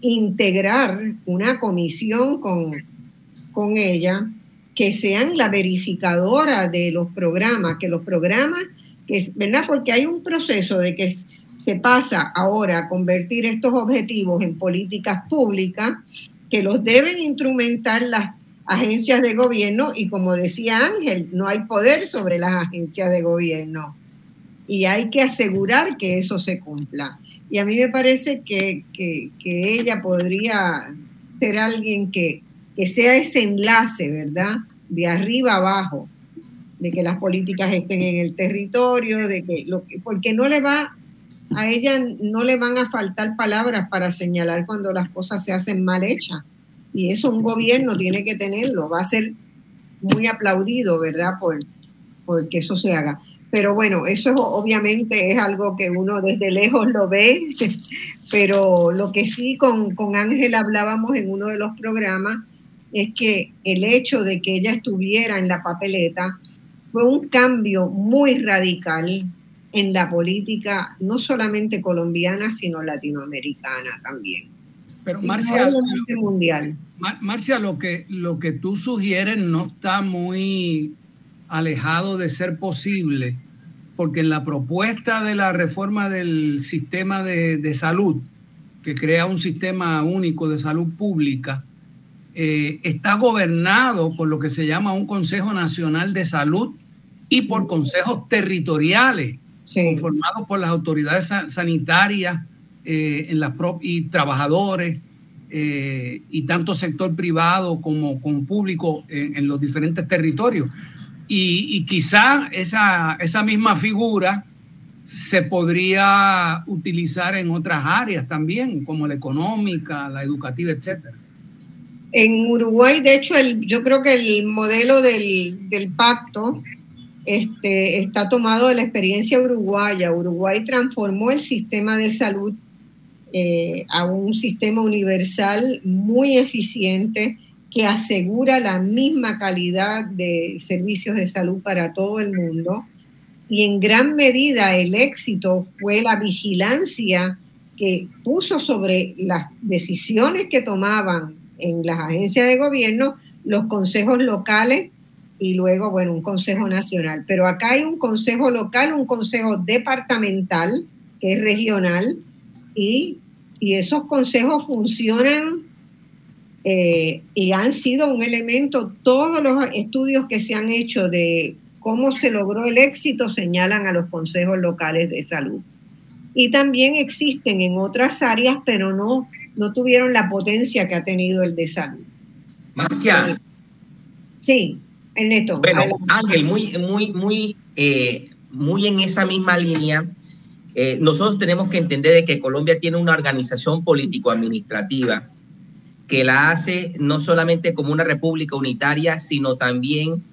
[SPEAKER 2] integrar una comisión con, con ella, que sean la verificadora de los programas, que los programas ¿verdad? Porque hay un proceso de que se pasa ahora a convertir estos objetivos en políticas públicas que los deben instrumentar las agencias de gobierno y como decía Ángel, no hay poder sobre las agencias de gobierno y hay que asegurar que eso se cumpla. Y a mí me parece que, ella podría ser alguien que, que sea ese enlace, ¿verdad? De arriba abajo de que las políticas estén en el territorio, de que lo que, porque no le va a ella no le van a faltar palabras para señalar cuando las cosas se hacen mal hechas. Y eso un gobierno tiene que tenerlo. Va a ser muy aplaudido, ¿verdad? Por, porque eso se haga. Pero bueno, eso obviamente es algo que uno desde lejos lo ve, pero lo que sí con, con Ángel hablábamos en uno de los programas es que el hecho de que ella estuviera en la papeleta fue un cambio muy radical en la política, no solamente colombiana, sino latinoamericana también.
[SPEAKER 3] Pero Marcia, mundial. Marcia, lo que, lo que tú sugieres no está muy alejado de ser posible, porque en la propuesta de la reforma del sistema de, salud, que crea un sistema único de salud pública, eh, está gobernado por lo que se llama un Consejo Nacional de Salud y por consejos territoriales conformados por las autoridades sanitarias eh, en las y trabajadores eh, y tanto sector privado como, con público en, los diferentes territorios. Y, quizá esa, esa misma figura se podría utilizar en otras áreas también, como la económica, la educativa, etcétera.
[SPEAKER 2] En Uruguay, de hecho, el, yo creo que el modelo del, del pacto este, está tomado de la experiencia uruguaya. Uruguay transformó el sistema de salud eh, a un sistema universal muy eficiente que asegura la misma calidad de servicios de salud para todo el mundo. Y en gran medida el éxito fue la vigilancia que puso sobre las decisiones que tomaban en las agencias de gobierno los consejos locales y luego, bueno, un consejo nacional. Pero acá hay un consejo local, un consejo departamental, que es regional, y, esos consejos funcionan eh, y han sido un elemento, todos los estudios que se han hecho de cómo se logró el éxito señalan a los consejos locales de salud. Y también existen en otras áreas, pero no, no tuvieron la potencia que ha tenido el de salud.
[SPEAKER 5] Marcia.
[SPEAKER 2] Sí.
[SPEAKER 5] Bueno, Ángel, muy, muy, muy, eh, muy en esa misma línea. Eh, nosotros tenemos que entender de que Colombia tiene una organización político-administrativa que la hace no solamente como una república unitaria, sino también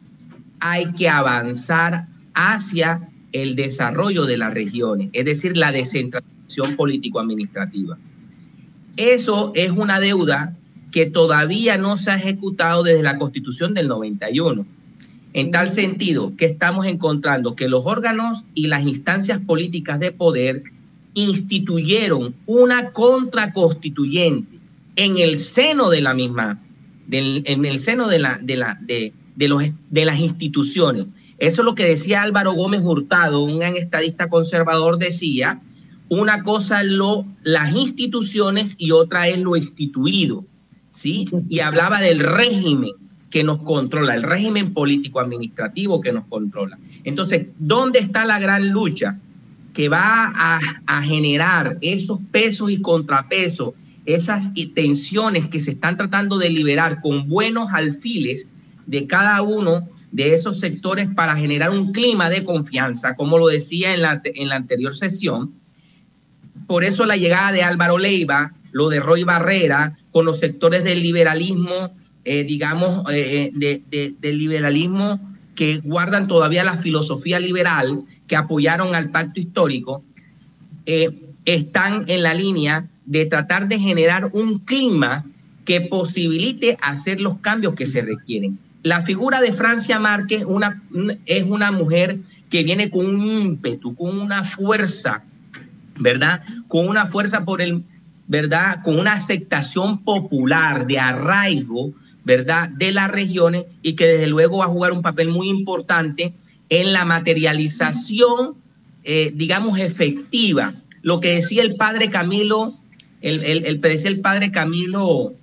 [SPEAKER 5] hay que avanzar hacia el desarrollo de las regiones, es decir, la descentralización político-administrativa. Eso es una deuda que todavía no se ha ejecutado desde la constitución del 91. En tal sentido, que estamos encontrando que los órganos y las instancias políticas de poder instituyeron una contraconstituyente en el seno de la misma, en el seno de, la, de, la, de, los, de las instituciones. Eso es lo que decía Álvaro Gómez Hurtado, un estadista conservador, decía, una cosa es lo, las instituciones y otra es lo instituido. ¿sí? Y hablaba del régimen que nos controla, el régimen político administrativo que nos controla. Entonces, ¿dónde está la gran lucha que va a, generar esos pesos y contrapesos, esas tensiones que se están tratando de liberar con buenos alfiles de cada uno de esos sectores para generar un clima de confianza, como lo decía en la, en la anterior sesión? Por eso la llegada de Álvaro Leiva, lo de Roy Barrera, con los sectores del liberalismo, eh, digamos, eh, eh, del liberalismo que guardan todavía la filosofía liberal, que apoyaron al pacto histórico, eh, están en la línea de tratar de generar un clima que posibilite hacer los cambios que se requieren. La figura de Francia Márquez una, es una mujer que viene con un ímpetu, con una fuerza, ¿verdad? Con una fuerza por el, ¿verdad? Con una aceptación popular de arraigo, ¿verdad? De las regiones y que desde luego va a jugar un papel muy importante en la materialización, eh, digamos, efectiva. Lo que decía el padre Camilo, el, el, el, padre Camilo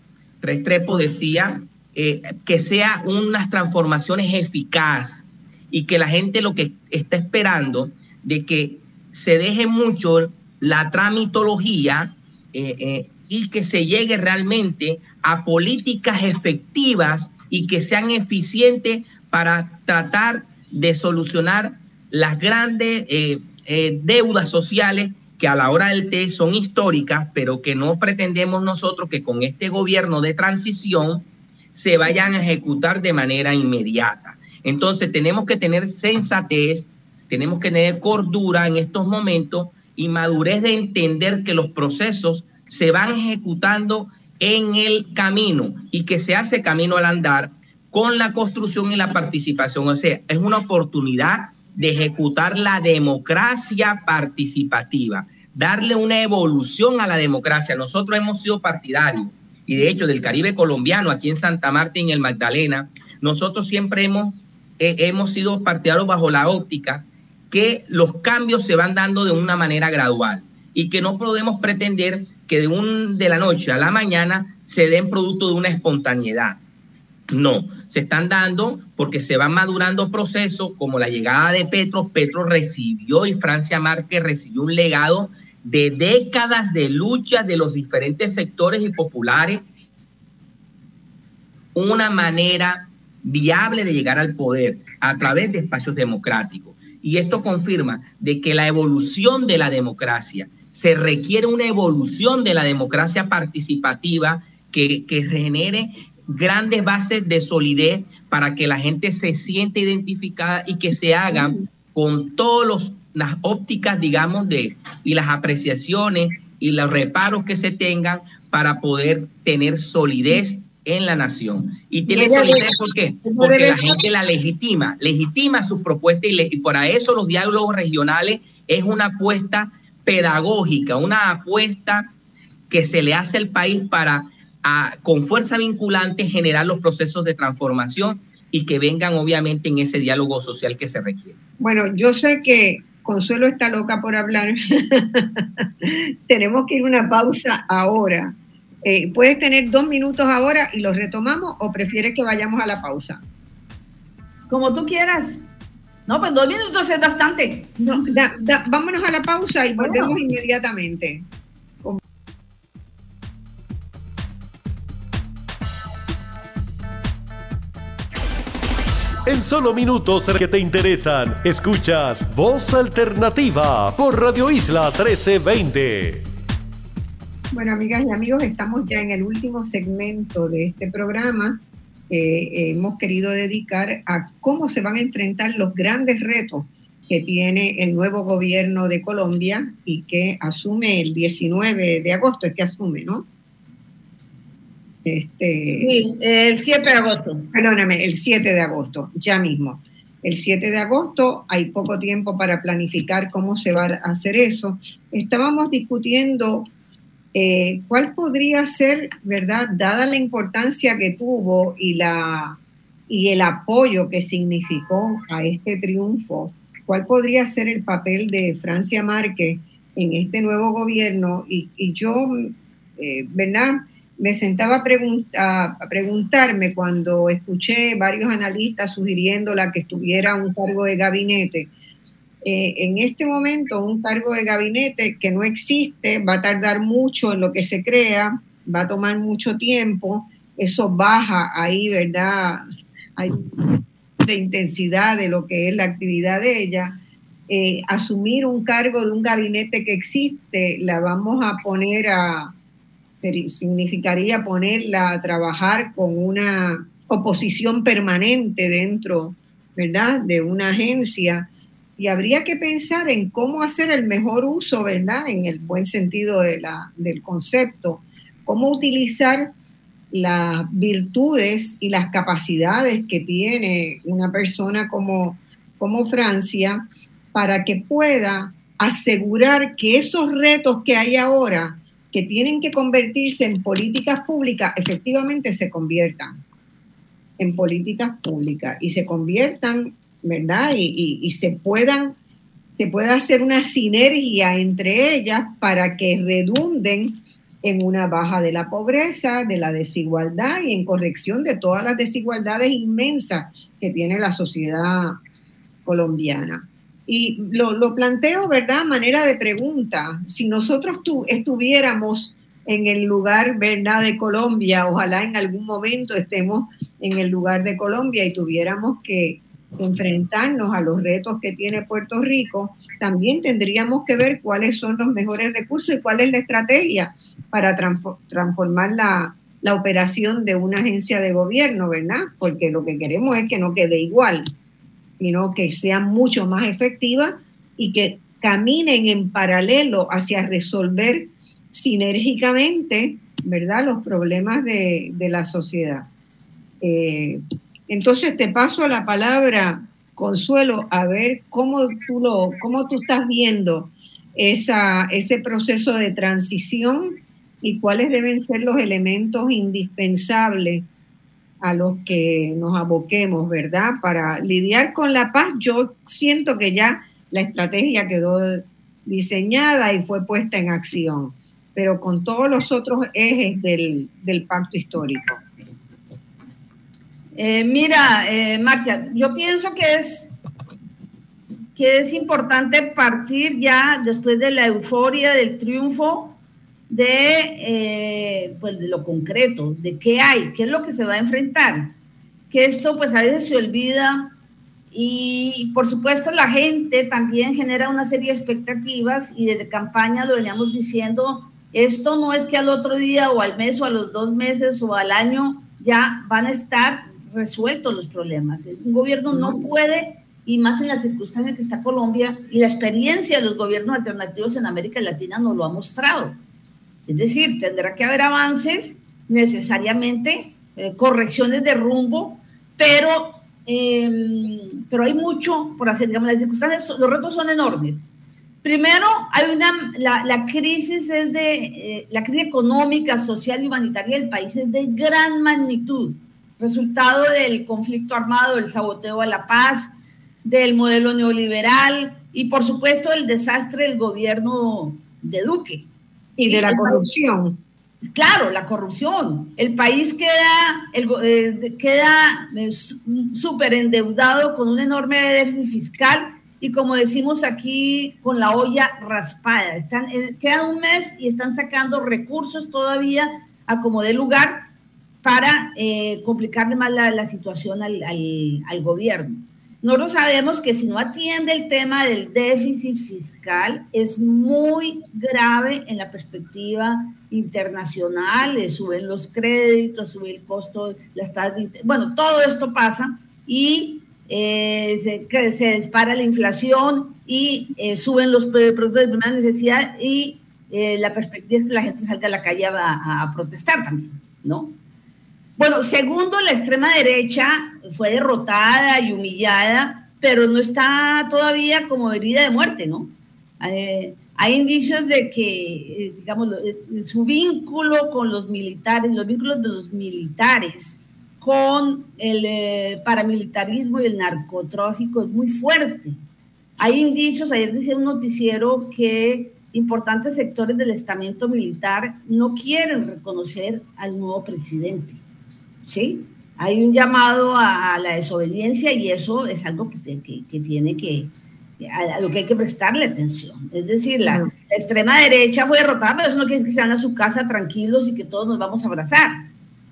[SPEAKER 5] Restrepo decía eh, que sea unas transformaciones eficaces y que la gente lo que está esperando de que se deje mucho la tramitología eh, y que se llegue realmente a políticas efectivas y que sean eficientes para tratar de solucionar las grandes eh, deudas sociales que a la hora del té son históricas, pero que no pretendemos nosotros que con este gobierno de transición se vayan a ejecutar de manera inmediata. Entonces tenemos que tener sensatez, tenemos que tener cordura en estos momentos y madurez de entender que los procesos se van ejecutando en el camino y que se hace camino al andar con la construcción y la participación. O sea, es una oportunidad de ejecutar la democracia participativa, darle una evolución a la democracia. Nosotros hemos sido partidarios y de hecho del Caribe colombiano, aquí en Santa Marta y en el Magdalena, nosotros siempre hemos, eh, hemos sido partidarios bajo la óptica que los cambios se van dando de una manera gradual y que no podemos pretender que de, un, de la noche a la mañana se den producto de una espontaneidad. No, se están dando porque se van madurando procesos como la llegada de Petro. Petro recibió y Francia Márquez recibió un legado de décadas de lucha de los diferentes sectores y populares. Una manera viable de llegar al poder a través de espacios democráticos. Y esto confirma de que la evolución de la democracia, se requiere una evolución de la democracia participativa que, que genere grandes bases de solidez para que la gente se siente identificada y que se hagan con todas las ópticas, digamos, de, y las apreciaciones y los reparos que se tengan para poder tener solidez en la nación. Y tiene solidez, ¿por qué? Porque la gente la legitima, legitima sus propuestas y, y por eso los diálogos regionales es una apuesta pedagógica, una apuesta que se le hace al país para con fuerza vinculante generar los procesos de transformación y que vengan obviamente en ese diálogo social que se requiere.
[SPEAKER 2] Bueno, yo sé que Consuelo está loca por hablar. Tenemos que ir a una pausa ahora. Eh, puedes tener dos minutos ahora y los retomamos o prefieres que vayamos a la pausa?
[SPEAKER 8] Como tú quieras. No, pues dos minutos es bastante.
[SPEAKER 2] No, vámonos a la pausa y volvemos inmediatamente.
[SPEAKER 6] En solo minutos que te interesan, escuchas Voz Alternativa por Radio Isla 1320.
[SPEAKER 2] Bueno, amigas y amigos, estamos ya en el último segmento de este programa que hemos querido dedicar a cómo se van a enfrentar los grandes retos que tiene el nuevo gobierno de Colombia y que asume el 19 de agosto, es que asume, ¿no?
[SPEAKER 8] Este, sí, el 7 de agosto.
[SPEAKER 2] Perdóname, el 7 de agosto, ya mismo. El 7 de agosto hay poco tiempo para planificar cómo se va a hacer eso. Estábamos discutiendo eh, ¿Cuál podría ser, verdad, dada la importancia que tuvo y, la, y el apoyo que significó a este triunfo, cuál podría ser el papel de Francia Márquez en este nuevo gobierno? Y, yo, eh, ¿verdad? Me sentaba a, preguntarme cuando escuché varios analistas sugiriendo que estuviera un cargo de gabinete eh, en este momento un cargo de gabinete que no existe, va a tardar mucho en lo que se crea, va a tomar mucho tiempo, eso baja ahí, ¿verdad? Hay de intensidad de lo que es la actividad de ella. Eh, asumir un cargo de un gabinete que existe, la vamos a poner a, significaría ponerla a trabajar con una oposición permanente dentro ¿verdad? De una agencia y habría que pensar en cómo hacer el mejor uso, ¿verdad? En el buen sentido de la, del concepto, cómo utilizar las virtudes y las capacidades que tiene una persona como, como Francia para que pueda asegurar que esos retos que hay ahora, que tienen que convertirse en políticas públicas, efectivamente se conviertan en políticas públicas y se conviertan ¿verdad? Y, se puedan, se pueda hacer una sinergia entre ellas para que redunden en una baja de la pobreza, de la desigualdad y en corrección de todas las desigualdades inmensas que tiene la sociedad colombiana. Y lo, planteo, ¿verdad? Manera de pregunta. Si nosotros estuviéramos en el lugar, ¿verdad? De Colombia, ojalá en algún momento estemos en el lugar de Colombia y tuviéramos que enfrentarnos a los retos que tiene Puerto Rico, también tendríamos que ver cuáles son los mejores recursos y cuál es la estrategia para transformar la, la operación de una agencia de gobierno, ¿verdad? Porque lo que queremos es que no quede igual, sino que sea mucho más efectiva y que caminen en paralelo hacia resolver sinérgicamente, ¿verdad?, los problemas de, de la sociedad. Eh, entonces te paso la palabra, Consuelo, a ver cómo tú, lo, cómo tú estás viendo esa, ese proceso de transición y cuáles deben ser los elementos indispensables a los que nos aboquemos, ¿verdad? Para lidiar con la paz, yo siento que ya la estrategia quedó diseñada y fue puesta en acción, pero con todos los otros ejes del, del pacto histórico.
[SPEAKER 8] Eh, mira, eh, Marcia, yo pienso que es, que es importante partir ya después de la euforia, del triunfo, de, eh, pues de lo concreto, de qué hay, qué es lo que se va a enfrentar. Que esto pues a veces se olvida y por supuesto la gente también genera una serie de expectativas y desde campaña lo veníamos diciendo, esto no es que al otro día o al mes o a los dos meses o al año ya van a estar resuelto los problemas. Un gobierno no puede, y más en las circunstancias que está Colombia, y la experiencia de los gobiernos alternativos en América Latina nos lo ha mostrado. Es decir, tendrá que haber avances, necesariamente, eh, correcciones de rumbo, pero, em, pero hay mucho por hacer. Digamos, las circunstancias, los retos son enormes. Primero, hay una, la, la crisis es de, eh, la crisis económica, social y humanitaria del país es de gran magnitud resultado del conflicto armado, del saboteo a la paz, del modelo neoliberal y por supuesto el desastre del gobierno de Duque.
[SPEAKER 2] Y de la corrupción.
[SPEAKER 8] Claro, la corrupción. El país queda, el, eh, queda eh, súper endeudado con un enorme déficit fiscal y como decimos aquí, con la olla raspada. Están, eh, queda un mes y están sacando recursos todavía a como de lugar para eh, complicarle más la, situación al, al, gobierno. Nosotros sabemos que si no atiende el tema del déficit fiscal, es muy grave en la perspectiva internacional, suben los créditos, sube el costo, las tasas bueno, todo esto pasa y eh, se, se, dispara la inflación y eh, suben los productos de primera necesidad y la perspectiva es que la gente salga a la calle a protestar también, ¿no? Bueno, segundo, la extrema derecha fue derrotada y humillada, pero no está todavía como herida de muerte, ¿no? Eh, hay indicios de que, eh, digamos, eh, su vínculo con los militares, los vínculos de los militares con el paramilitarismo y el narcotráfico es muy fuerte. Hay indicios, ayer decía un noticiero que importantes sectores del estamento militar no quieren reconocer al nuevo presidente. ¿Sí? Hay un llamado a, la desobediencia y eso es algo que, tiene que, a, lo que hay que prestarle atención. Es decir, la, extrema derecha fue derrotada, pero eso no quiere decir que se van a su casa tranquilos y que todos nos vamos a abrazar.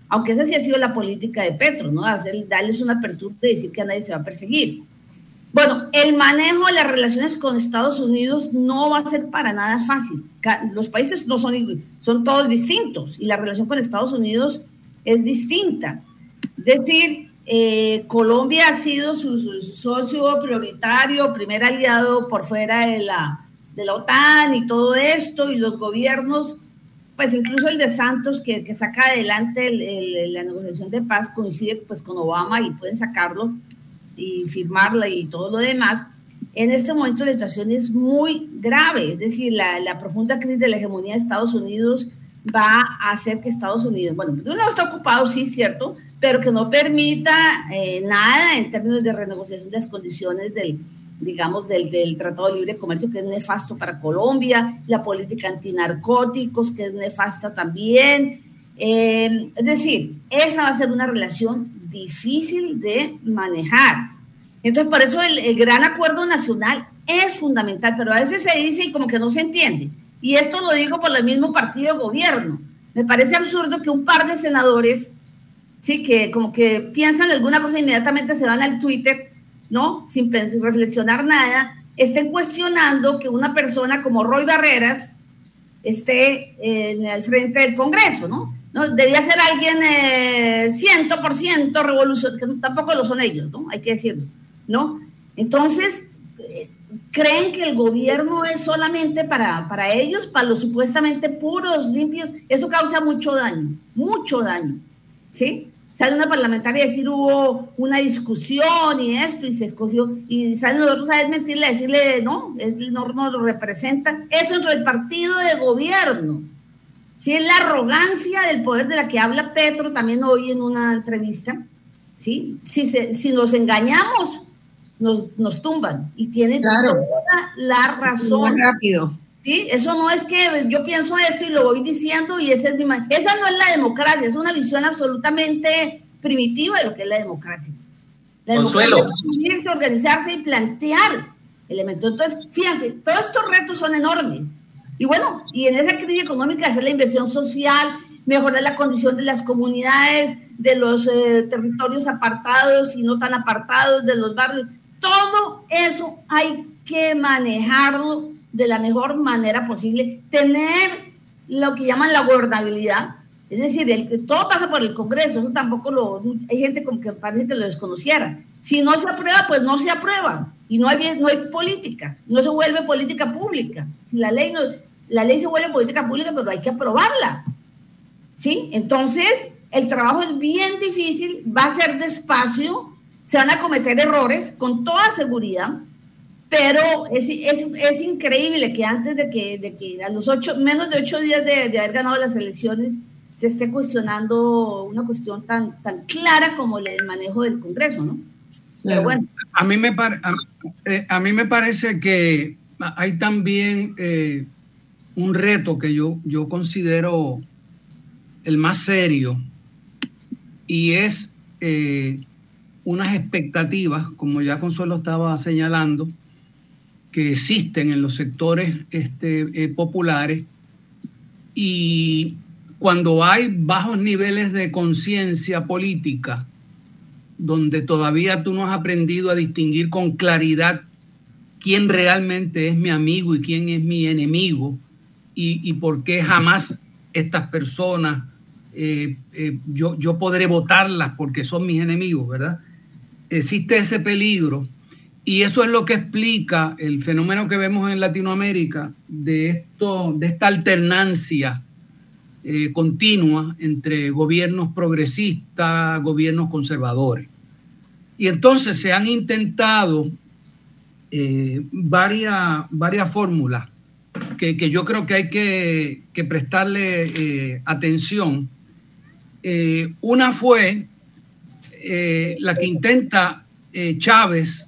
[SPEAKER 8] Aunque esa sí ha sido la política de Petro, ¿no? Hacer, darles una apertura y decir que a nadie se va a perseguir. Bueno, el manejo de las relaciones con Estados Unidos no va a ser para nada fácil. Los países no son, son todos distintos y la relación con Estados Unidos es distinta. Es decir, Eh, Colombia ha sido su, socio prioritario, primer aliado por fuera de la, de la OTAN y todo esto, y los gobiernos, pues incluso el de Santos, que, que saca adelante la negociación de paz, coincide pues con Obama y pueden sacarlo y firmarla y todo lo demás. En este momento la situación es muy grave, es decir, la, la profunda crisis de la hegemonía de Estados Unidos va a hacer que Estados Unidos, bueno, de un lado está ocupado, sí, cierto, pero que no permita eh, nada en términos de renegociación de las condiciones del, digamos, del, del, Tratado de Libre Comercio, que es nefasto para Colombia, la política antinarcóticos, que es nefasta también. Eh, es decir, esa va a ser una relación difícil de manejar. Entonces, por eso el, el gran acuerdo nacional es fundamental, pero a veces se dice y como que no se entiende. Y esto lo digo por el mismo partido de gobierno. Me parece absurdo que un par de senadores, sí, que como que piensan alguna cosa inmediatamente se van al Twitter, ¿no? Sin reflexionar nada, estén cuestionando que una persona como Roy Barreras esté en el frente del Congreso, ¿no? ¿No? Debía ser alguien eh, 100% revolucionario, que tampoco lo son ellos, ¿no? Hay que decirlo, ¿no? Entonces, creen que el gobierno es solamente para, para ellos, para los supuestamente puros, limpios, eso causa mucho daño, mucho daño, ¿sí? Sale una parlamentaria a decir hubo una discusión y esto y se escogió, y salen nosotros a desmentirle, a decirle, no, él no nos lo representa, eso es el partido de gobierno, ¿sí? Es la arrogancia del poder de la que habla Petro también hoy en una entrevista, ¿sí? Si nos engañamos, nos, tumban y tienen toda la razón.
[SPEAKER 2] rápido.
[SPEAKER 8] Sí, eso no es que yo pienso esto y lo voy diciendo y esa es mi esa no es la democracia, es una visión absolutamente primitiva de lo que es la democracia. La
[SPEAKER 5] Consuelo.
[SPEAKER 8] democracia es organizarse y plantear elementos. Entonces, fíjate, todos estos retos son enormes. Y bueno, y en esa crisis económica hacer la inversión social, mejorar la condición de las comunidades, de los eh, territorios apartados y no tan apartados, de los barrios. Todo eso hay que manejarlo de la mejor manera posible, tener lo que llaman la gobernabilidad, es decir, el, todo pasa por el Congreso, eso tampoco lo, hay gente como que parece que lo desconociera. Si no se aprueba, pues no se aprueba y no hay, no hay política, no se vuelve política pública. La ley, no, la ley se vuelve política pública, pero hay que aprobarla. ¿Sí? Entonces, el trabajo es bien difícil, va a ser despacio, se van a cometer errores con toda seguridad, pero es, es, es increíble que antes de que, de que, a los ocho, menos de ocho días de, de, haber ganado las elecciones se esté cuestionando una cuestión tan, tan clara como el manejo del Congreso, ¿no? Pero bueno.
[SPEAKER 3] A mí me, a, eh, a mí me parece que hay también eh, un reto que yo, yo considero el más serio y es eh, unas expectativas, como ya Consuelo estaba señalando, que existen en los sectores este, eh, populares y cuando hay bajos niveles de conciencia política, donde todavía tú no has aprendido a distinguir con claridad quién realmente es mi amigo y quién es mi enemigo y, y por qué jamás estas personas eh, eh, yo, yo podré votarlas porque son mis enemigos, ¿verdad? Existe ese peligro y eso es lo que explica el fenómeno que vemos en Latinoamérica de, esto, de esta alternancia eh, continua entre gobiernos progresistas, gobiernos conservadores. Y entonces se han intentado eh, varias, varias fórmulas que, que, yo creo que hay que, que prestarle eh, atención. Una fue eh, la que intenta eh, Chávez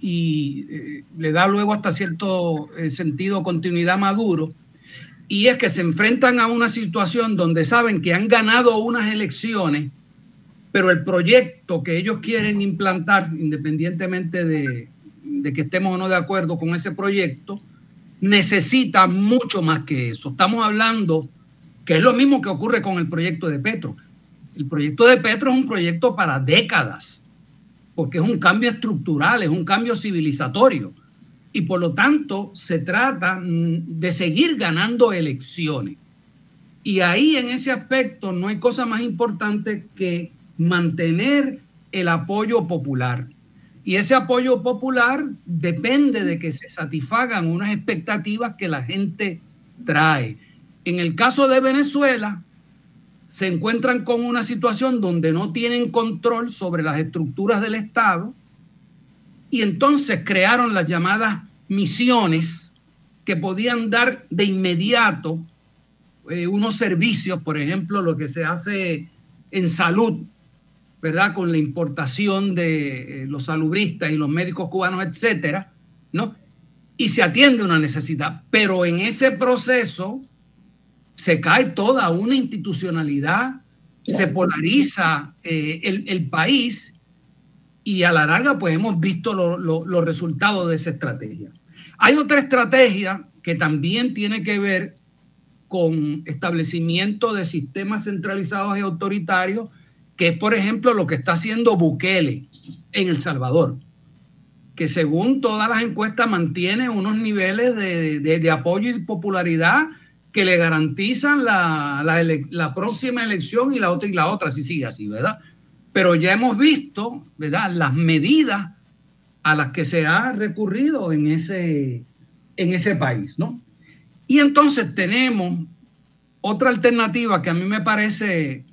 [SPEAKER 3] y eh, le da luego hasta cierto sentido continuidad Maduro, y es que se enfrentan a una situación donde saben que han ganado unas elecciones, pero el proyecto que ellos quieren implantar, independientemente de, de que estemos o no de acuerdo con ese proyecto, necesita mucho más que eso. Estamos hablando que es lo mismo que ocurre con el proyecto de Petro el proyecto de Petro es un proyecto para décadas, porque es un cambio estructural, es un cambio civilizatorio. Y por lo tanto se trata mm, de seguir ganando elecciones. Y ahí en ese aspecto no hay cosa más importante que mantener el apoyo popular. Y ese apoyo popular depende de que se satisfagan unas expectativas que la gente trae. En el caso de Venezuela, se encuentran con una situación donde no tienen control sobre las estructuras del Estado y entonces crearon las llamadas misiones que podían dar de inmediato eh, unos servicios, por ejemplo, lo que se hace en salud, ¿verdad? Con la importación de eh, los salubristas y los médicos cubanos, etcétera, ¿no? Y se atiende una necesidad. Pero en ese proceso se cae toda una institucionalidad, se polariza eh, el, país y a la larga pues hemos visto los resultados de esa estrategia. Hay otra estrategia que también tiene que ver con establecimiento de sistemas centralizados y autoritarios que es, por ejemplo, lo que está haciendo Bukele en El Salvador, que según todas las encuestas mantiene unos niveles de, apoyo y popularidad que le garantizan la, la, próxima elección y la otra y la otra, si sigue así, ¿verdad? Pero ya hemos visto, ¿verdad?, las medidas a las que se ha recurrido en ese, en ese país, ¿no? Y entonces tenemos otra alternativa que a mí me parece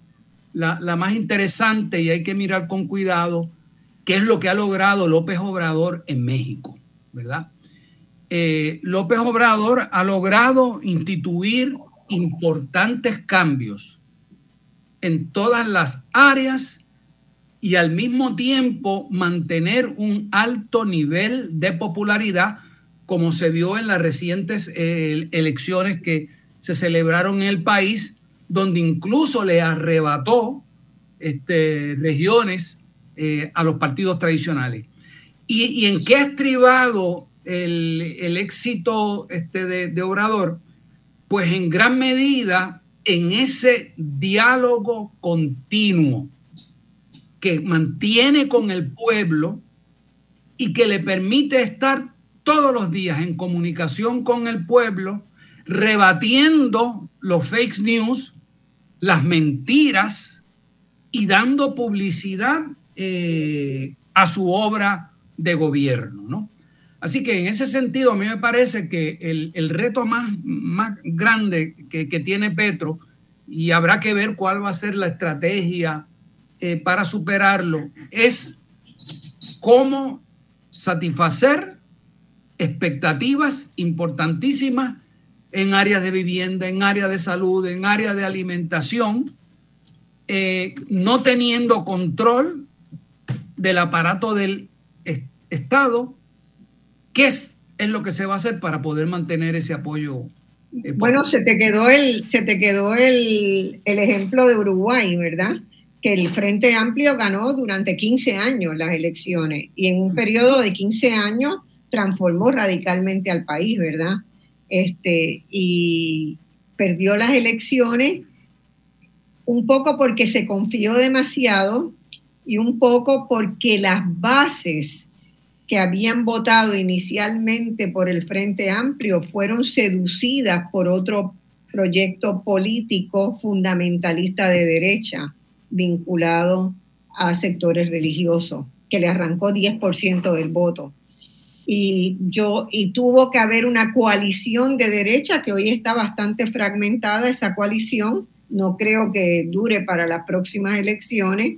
[SPEAKER 3] la, más interesante y hay que mirar con cuidado qué es lo que ha logrado López Obrador en México, ¿verdad? Eh, López Obrador ha logrado instituir importantes cambios en todas las áreas y al mismo tiempo mantener un alto nivel de popularidad como se vio en las recientes eh, elecciones que se celebraron en el país donde incluso le arrebató este, regiones eh, a los partidos tradicionales. ¿Y, en qué ha estribado el, éxito este, de, Obrador? Pues en gran medida en ese diálogo continuo que mantiene con el pueblo y que le permite estar todos los días en comunicación con el pueblo, rebatiendo los fake news las mentiras y dando publicidad eh, a su obra de gobierno, ¿no? Así que en ese sentido a mí me parece que el, reto más, más grande que, tiene Petro, y habrá que ver cuál va a ser la estrategia eh, para superarlo, es cómo satisfacer expectativas importantísimas en áreas de vivienda, en áreas de salud, en áreas de alimentación, eh, no teniendo control del aparato del Estado, ¿qué es, lo que se va a hacer para poder mantener ese apoyo?
[SPEAKER 2] Eh, bueno, se te quedó, el, se te quedó el, el ejemplo de Uruguay, ¿verdad? Que el Frente Amplio ganó durante 15 años las elecciones y en un periodo de 15 años transformó radicalmente al país, ¿verdad? este, y perdió las elecciones un poco porque se confió demasiado y un poco porque las bases que habían votado inicialmente por el Frente Amplio fueron seducidas por otro proyecto político fundamentalista de derecha vinculado a sectores religiosos, que le arrancó 10% del voto. Y yo y tuvo que haber una coalición de derecha que hoy está bastante fragmentada esa coalición. No creo que dure para las próximas elecciones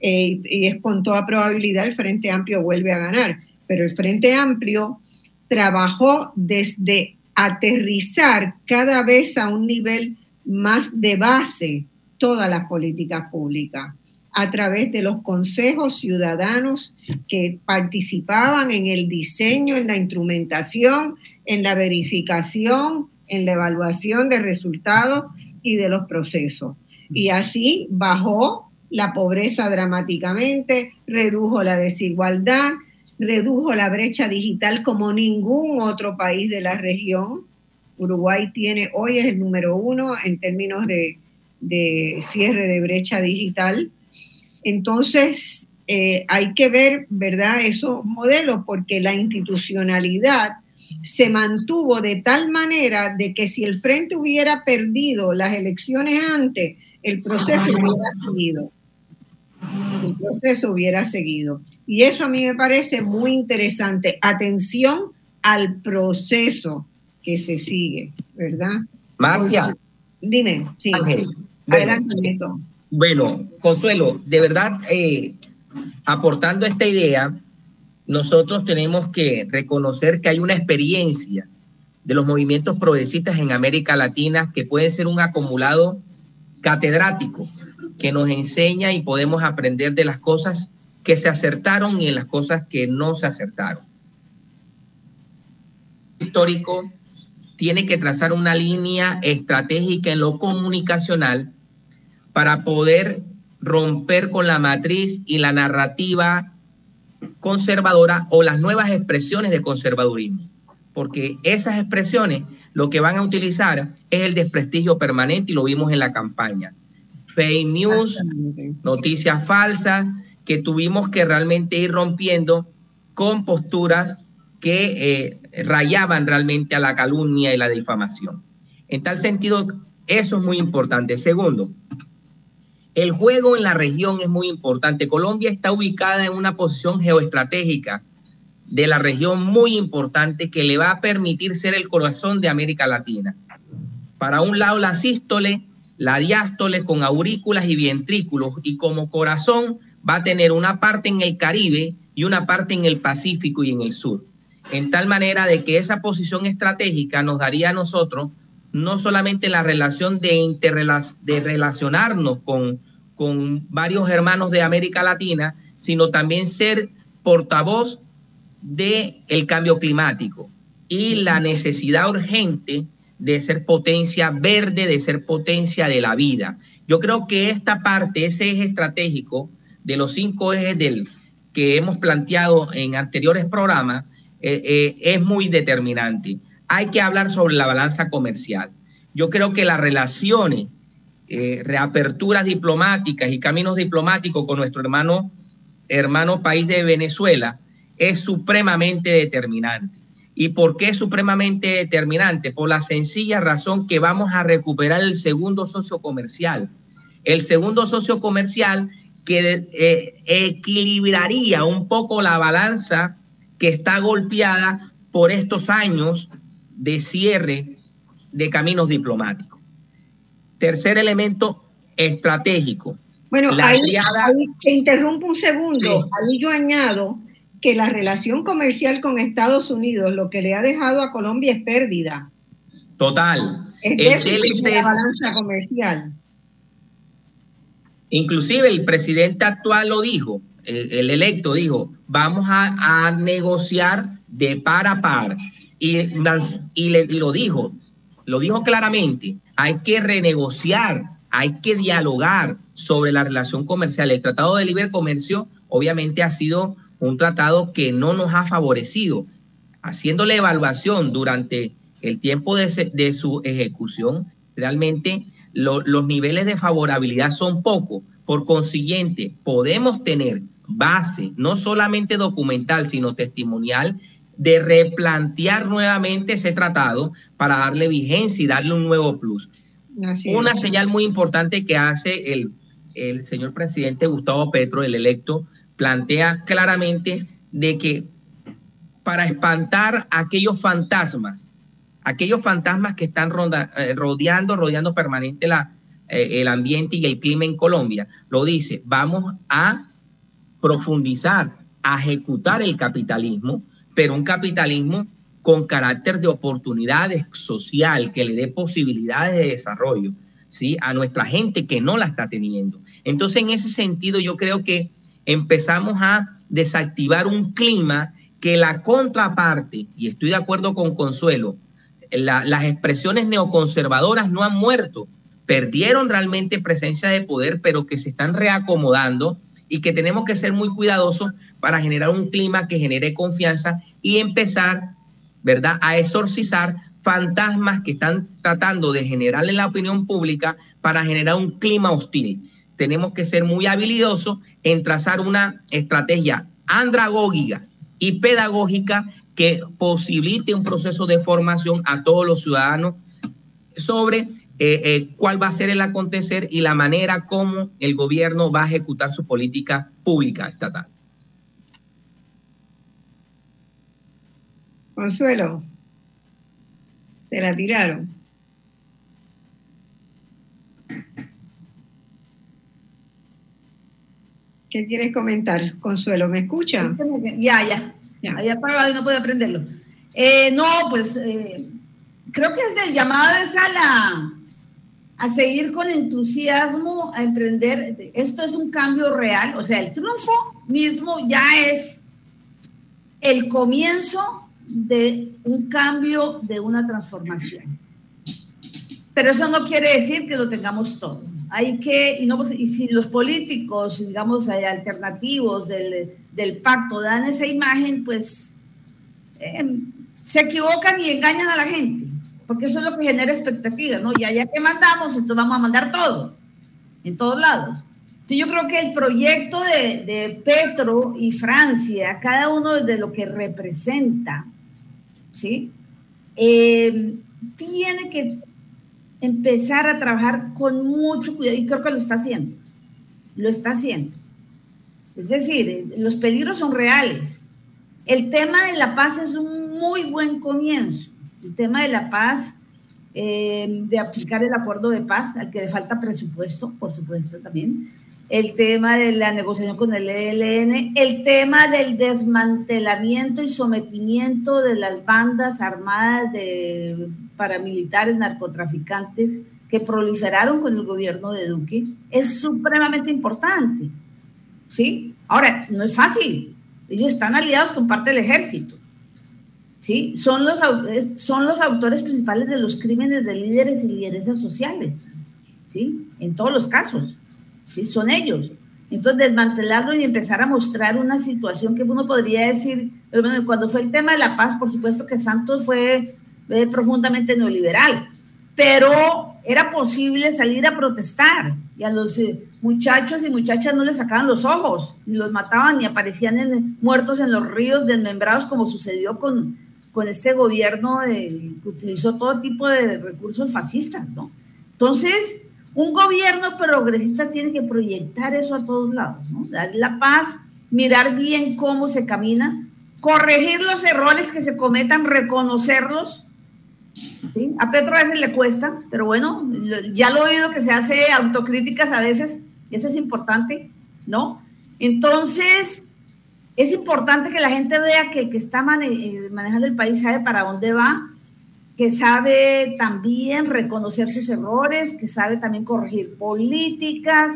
[SPEAKER 2] eh, y es con toda probabilidad el Frente Amplio vuelve a ganar pero el Frente Amplio trabajó desde aterrizar cada vez a un nivel más de base todas las políticas públicas a través de los consejos ciudadanos que participaban en el diseño, en la instrumentación, en la verificación, en la evaluación de resultados y de los procesos. Y así bajó la pobreza dramáticamente, redujo la desigualdad, redujo la brecha digital como ningún otro país de la región. Uruguay tiene, hoy es el número uno en términos de, de cierre de brecha digital entonces, eh, hay que ver, ¿verdad?, esos modelos, porque la institucionalidad se mantuvo de tal manera de que si el frente hubiera perdido las elecciones antes, el proceso hubiera seguido. El proceso hubiera seguido. Y eso a mí me parece muy interesante. Atención al proceso que se sigue, ¿verdad?
[SPEAKER 5] Marcia.
[SPEAKER 2] Dime, sí.
[SPEAKER 5] Adelante, bueno, Consuelo, de verdad, eh, aportando esta idea, nosotros tenemos que reconocer que hay una experiencia de los movimientos progresistas en América Latina que puede ser un acumulado catedrático que nos enseña y podemos aprender de las cosas que se acertaron y en las cosas que no se acertaron. El histórico tiene que trazar una línea estratégica en lo comunicacional para poder romper con la matriz y la narrativa conservadora o las nuevas expresiones de conservadurismo. Porque esas expresiones lo que van a utilizar es el desprestigio permanente y lo vimos en la campaña. Fake news, noticias falsas, que tuvimos que realmente ir rompiendo con posturas que eh, rayaban realmente a la calumnia y la difamación. En tal sentido, eso es muy importante. Segundo, el juego en la región es muy importante. Colombia está ubicada en una posición geoestratégica de la región muy importante que le va a permitir ser el corazón de América Latina. Para un lado la sístole, la diástole con aurículas y ventrículos y como corazón va a tener una parte en el Caribe y una parte en el Pacífico y en el sur. En tal manera de que esa posición estratégica nos daría a nosotros no solamente la relación de, de relacionarnos con, con varios hermanos de América Latina, sino también ser portavoz del el cambio climático y la necesidad urgente de ser potencia verde, de ser potencia de la vida. Yo creo que esta parte, ese eje estratégico de los cinco ejes del, que hemos planteado en anteriores programas, eh, eh, es muy determinante hay que hablar sobre la balanza comercial. Yo creo que las relaciones, eh, reaperturas diplomáticas y caminos diplomáticos con nuestro hermano, hermano país de Venezuela es supremamente determinante. ¿Y por qué es supremamente determinante? Por la sencilla razón que vamos a recuperar el segundo socio comercial. El segundo socio comercial que eh, equilibraría un poco la balanza que está golpeada por estos años de cierre de caminos diplomáticos. Tercer elemento estratégico.
[SPEAKER 2] Bueno, ahí, te interrumpo un segundo. Ahí yo añado que la relación comercial con Estados Unidos lo que le ha dejado a Colombia es pérdida.
[SPEAKER 5] Total.
[SPEAKER 2] Es déficit la balanza comercial.
[SPEAKER 5] Inclusive el presidente actual lo dijo, el, electo dijo, vamos a, a negociar de par a par y, y, lo dijo, lo dijo claramente, hay que renegociar, hay que dialogar sobre la relación comercial. El Tratado de Libre Comercio obviamente ha sido un tratado que no nos ha favorecido. Haciendo la evaluación durante el tiempo de, su ejecución, realmente los niveles de favorabilidad son pocos. Por consiguiente, podemos tener base, no solamente documental, sino testimonial, de replantear nuevamente ese tratado para darle vigencia y darle un nuevo plus. Una señal muy importante que hace el, el señor presidente Gustavo Petro, el electo, plantea claramente de que para espantar aquellos fantasmas, aquellos fantasmas que están eh, rodeando, rodeando permanente la, eh, el ambiente y el clima en Colombia, lo dice, vamos a profundizar, a ejecutar el capitalismo, pero un capitalismo con carácter de oportunidades social, que le dé posibilidades de desarrollo ¿sí? a nuestra gente que no la está teniendo. Entonces, en ese sentido, yo creo que empezamos a desactivar un clima que la contraparte, y estoy de acuerdo con Consuelo, las expresiones neoconservadoras no han muerto, perdieron realmente presencia de poder, pero que se están reacomodando y que tenemos que ser muy cuidadosos para generar un clima que genere confianza y empezar, ¿verdad?, a exorcizar fantasmas que están tratando de generar en la opinión pública para generar un clima hostil. Tenemos que ser muy habilidosos en trazar una estrategia andragógica y pedagógica que posibilite un proceso de formación a todos los ciudadanos sobre eh, eh, cuál va a ser el acontecer y la manera como el gobierno va a ejecutar su política pública estatal.
[SPEAKER 2] Consuelo, te la tiraron. ¿Qué quieres comentar, Consuelo? ¿Me escucha?
[SPEAKER 8] Ya, ya. Ya, había apagado y no puedo aprenderlo. Eh, no, pues eh, creo que es el llamado es a la a seguir con entusiasmo, a emprender. Esto es un cambio real, o sea, el triunfo mismo ya es el comienzo de un cambio, de una transformación. Pero eso no quiere decir que lo tengamos todo hay que, y, no, y si los políticos, digamos, hay alternativos del, del pacto dan esa imagen, pues eh, se equivocan y engañan a la gente, porque eso es lo que genera expectativas, ¿no? Ya, ya que mandamos, entonces vamos a mandar todo, en todos lados. Entonces yo creo que el proyecto de, de Petro y Francia, cada uno de lo que representa, ¿sí? Eh, tiene que empezar a trabajar con mucho cuidado y creo que lo está haciendo. Lo está haciendo. Es decir, eh, los peligros son reales. El tema de la paz es un muy buen comienzo. El tema de la paz, eh, de aplicar el acuerdo de paz, al que le falta presupuesto, por supuesto también. El tema de la negociación con el ELN, el tema del desmantelamiento y sometimiento de las bandas armadas de paramilitares, narcotraficantes que proliferaron con el gobierno de Duque, es supremamente importante. ¿Sí? Ahora, no es fácil. Ellos están aliados con parte del ejército. ¿Sí? Son los, son los autores principales de los crímenes de líderes y lideresas sociales. ¿Sí? En todos los casos. ¿Sí? Son ellos. Entonces, desmantelarlo y empezar a mostrar una situación que uno podría decir, cuando fue el tema de la paz, por supuesto que Santos fue profundamente neoliberal, pero era posible salir a protestar y a los eh, muchachos y muchachas no les sacaban los ojos, ni los mataban, ni aparecían muertos en los ríos desmembrados como sucedió con, con este gobierno que utilizó todo tipo de recursos fascistas, ¿no? Entonces, un gobierno progresista tiene que proyectar eso a todos lados, ¿no? Dar la paz, mirar bien cómo se camina, corregir los errores que se cometan, reconocerlos a Petro a veces le cuesta, pero bueno, ya lo he oído que se hace autocríticas a veces, eso es importante, ¿no? Entonces, es importante que la gente vea que el que está eh, manejando el país sabe para dónde va, que sabe también reconocer sus errores, que sabe también corregir políticas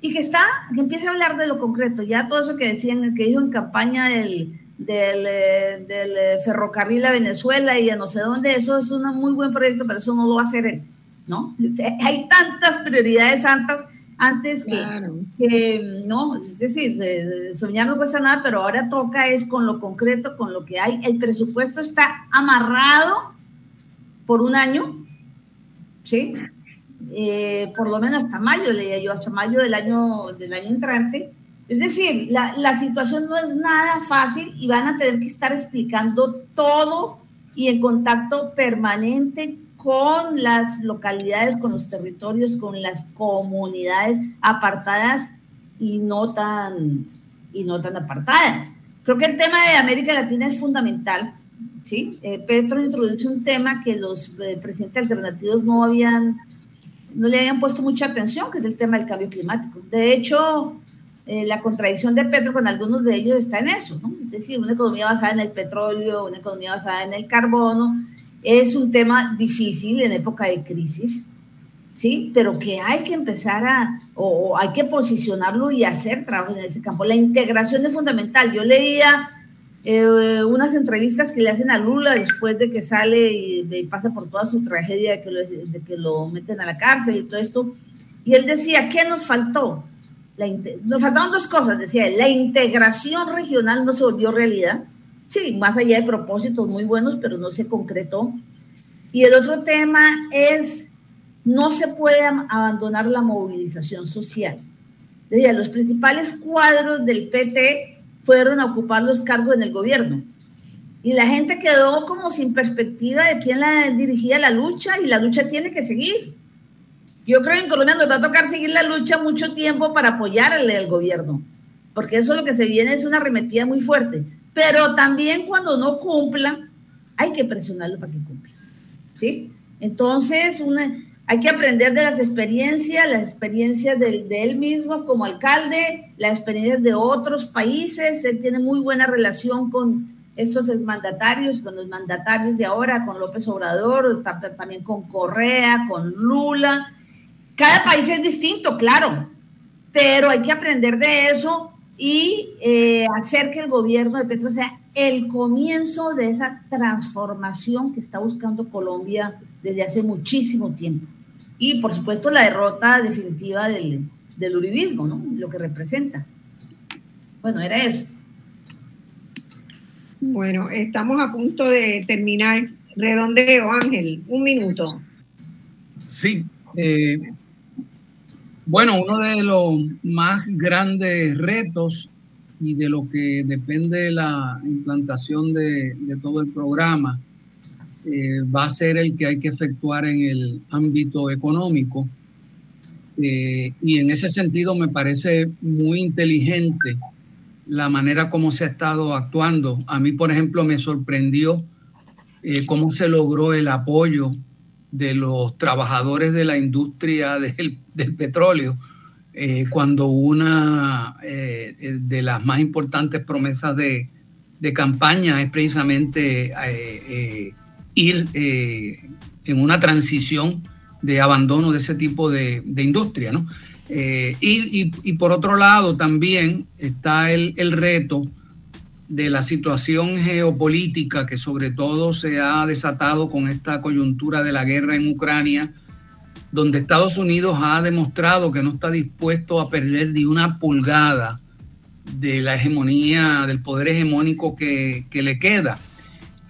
[SPEAKER 8] y que está, que empiece a hablar de lo concreto. Ya todo eso que decían, que dijo en campaña del, del, eh, del, eh, ferrocarril a Venezuela y a no sé dónde, eso es un muy buen proyecto, pero eso no lo va a hacer él, ¿no? Hay tantas prioridades santas antes que, no, es decir, soñar no cuesta nada, pero ahora toca es con lo concreto, con lo que hay. El presupuesto está amarrado por un año, ¿sí? Eh, por lo menos hasta mayo, leía yo, hasta mayo del año, del año entrante es decir, la, situación no es nada fácil y van a tener que estar explicando todo y en contacto permanente con las localidades, con los territorios, con las comunidades apartadas y no tan, y no tan apartadas. Creo que el tema de América Latina es fundamental. ¿Sí? Eh, Petro introduce un tema que los eh, presidentes alternativos no habían, no le habían puesto mucha atención, que es el tema del cambio climático. De hecho, eh, la contradicción de Petro con algunos de ellos está en eso, ¿no? Es decir, una economía basada en el petróleo, una economía basada en el carbono, es un tema difícil en época de crisis, ¿sí? Pero que hay que empezar a, o, hay que posicionarlo y hacer trabajo en ese campo. La integración es fundamental. Yo leía eh, unas entrevistas que le hacen a Lula después de que sale y, pasa por toda su tragedia de que, lo, de que lo meten a la cárcel y todo esto, y él decía, ¿qué nos faltó? nos faltaban dos cosas, decía la integración regional no se volvió realidad, sí, más allá de propósitos muy buenos, pero no se concretó. Y el otro tema es, no se puede abandonar la movilización social. Decía, los principales cuadros del PT fueron a ocupar los cargos en el gobierno. y la gente quedó como sin perspectiva de quién la dirigía la lucha y la lucha tiene que seguir. Yo creo que en Colombia nos va a tocar seguir la lucha mucho tiempo para apoyarle al gobierno, porque eso lo que se viene es una arremetida muy fuerte. Pero también cuando no cumpla, hay que presionarlo para que cumpla. ¿Sí? Entonces, una, hay que aprender de las experiencias, las experiencias de, él mismo como alcalde, las experiencias de otros países. Él tiene muy buena relación con estos mandatarios, con los mandatarios de ahora, con López Obrador, también con Correa, con Lula. Cada país es distinto, claro, pero hay que aprender de eso y eh, hacer que el gobierno de Petro sea el comienzo de esa transformación que está buscando Colombia desde hace muchísimo tiempo. Y por supuesto la derrota definitiva del, del uribismo, ¿no? Lo que representa. Bueno, era eso.
[SPEAKER 2] Bueno, estamos a punto de terminar. Redondeo, Ángel, un minuto.
[SPEAKER 3] Sí, eh, bueno, uno de los más grandes retos y de lo que depende la implantación de, todo el programa eh, va a ser el que hay que efectuar en el ámbito económico. Eh, y en ese sentido me parece muy inteligente la manera como se ha estado actuando. A mí, por ejemplo, me sorprendió eh, cómo se logró el apoyo de los trabajadores de la industria del, petróleo, cuando una de las más importantes promesas de, campaña es precisamente eh, ir en una transición de abandono de ese tipo de, industria. Y, por otro lado también está el, el reto de la situación geopolítica que sobre todo se ha desatado con esta coyuntura de la guerra en Ucrania, donde Estados Unidos ha demostrado que no está dispuesto a perder ni una pulgada de la hegemonía, del poder hegemónico que, le queda.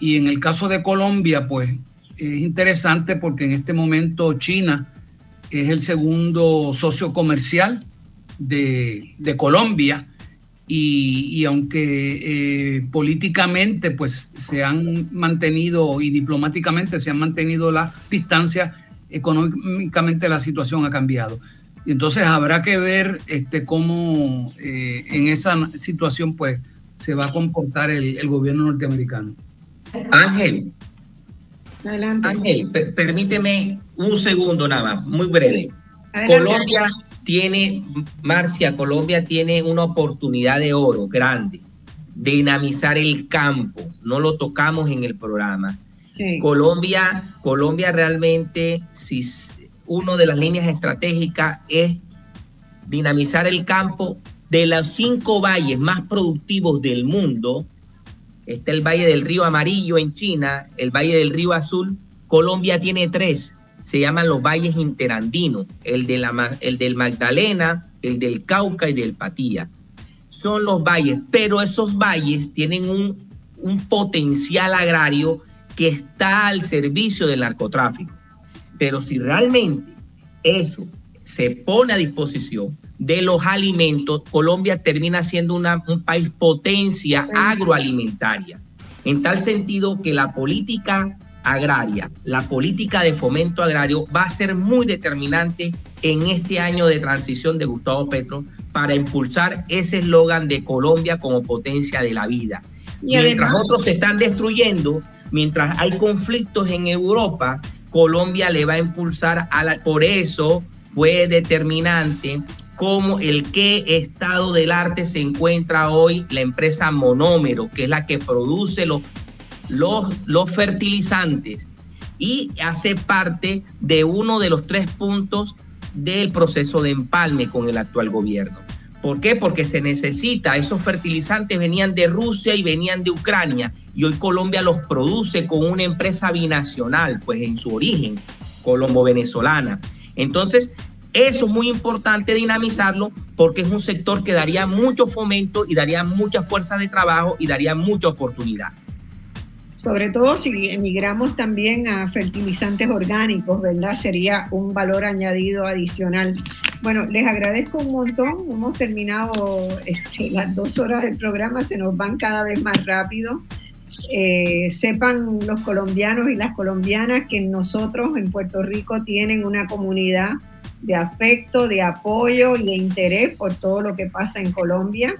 [SPEAKER 3] Y en el caso de Colombia, pues es interesante porque en este momento China es el segundo socio comercial de, de Colombia y, aunque eh, políticamente pues se han mantenido y diplomáticamente se han mantenido las distancias, económicamente la situación ha cambiado. Y entonces habrá que ver este, cómo eh, en esa situación pues se va a comportar el, gobierno norteamericano.
[SPEAKER 5] Ángel. Ángel, permíteme un segundo nada más, muy breve. Colombia tiene, Marcia, Colombia tiene una oportunidad de oro grande de dinamizar el campo. No lo tocamos en el programa. Colombia, Colombia realmente, si una de las líneas estratégicas es dinamizar el campo de los cinco valles más productivos del mundo. Está el Valle del Río Amarillo en China, el Valle del Río Azul. Colombia tiene tres se llaman los valles interandinos, el, de la, el del Magdalena, el del Cauca y del Patía. Son los valles, pero esos valles tienen un potencial agrario que está al servicio del narcotráfico. Pero si realmente eso se pone a disposición de los alimentos, Colombia termina siendo una, un país potencia agroalimentaria. En tal sentido que la política agraria, la política de fomento agrario va a ser muy determinante en este año de transición de Gustavo Petro para impulsar ese eslogan de Colombia como potencia de la vida. mientras otros se están destruyendo, mientras hay conflictos en Europa, Colombia le va a impulsar a la... Por eso fue determinante cómo el qué estado del arte se encuentra hoy la empresa Monómero, que es la que produce los los, los fertilizantes y hace parte de uno de los tres puntos del proceso de empalme con el actual gobierno. ¿Por qué? Porque se necesita, esos fertilizantes venían de Rusia y venían de Ucrania y hoy Colombia los produce con una empresa binacional, pues en su origen, colombo-venezolana. Entonces, eso es muy importante dinamizarlo porque es un sector que daría mucho fomento y daría mucha fuerza de trabajo y daría mucha oportunidad
[SPEAKER 2] sobre todo si emigramos también a fertilizantes orgánicos, ¿verdad? Sería un valor añadido adicional. Bueno, les agradezco un montón. Hemos terminado este, las dos horas del programa, se nos van cada vez más rápido. eh, sepan los colombianos y las colombianas que nosotros en Puerto Rico tienen una comunidad de afecto, de apoyo y de interés por todo lo que pasa en Colombia.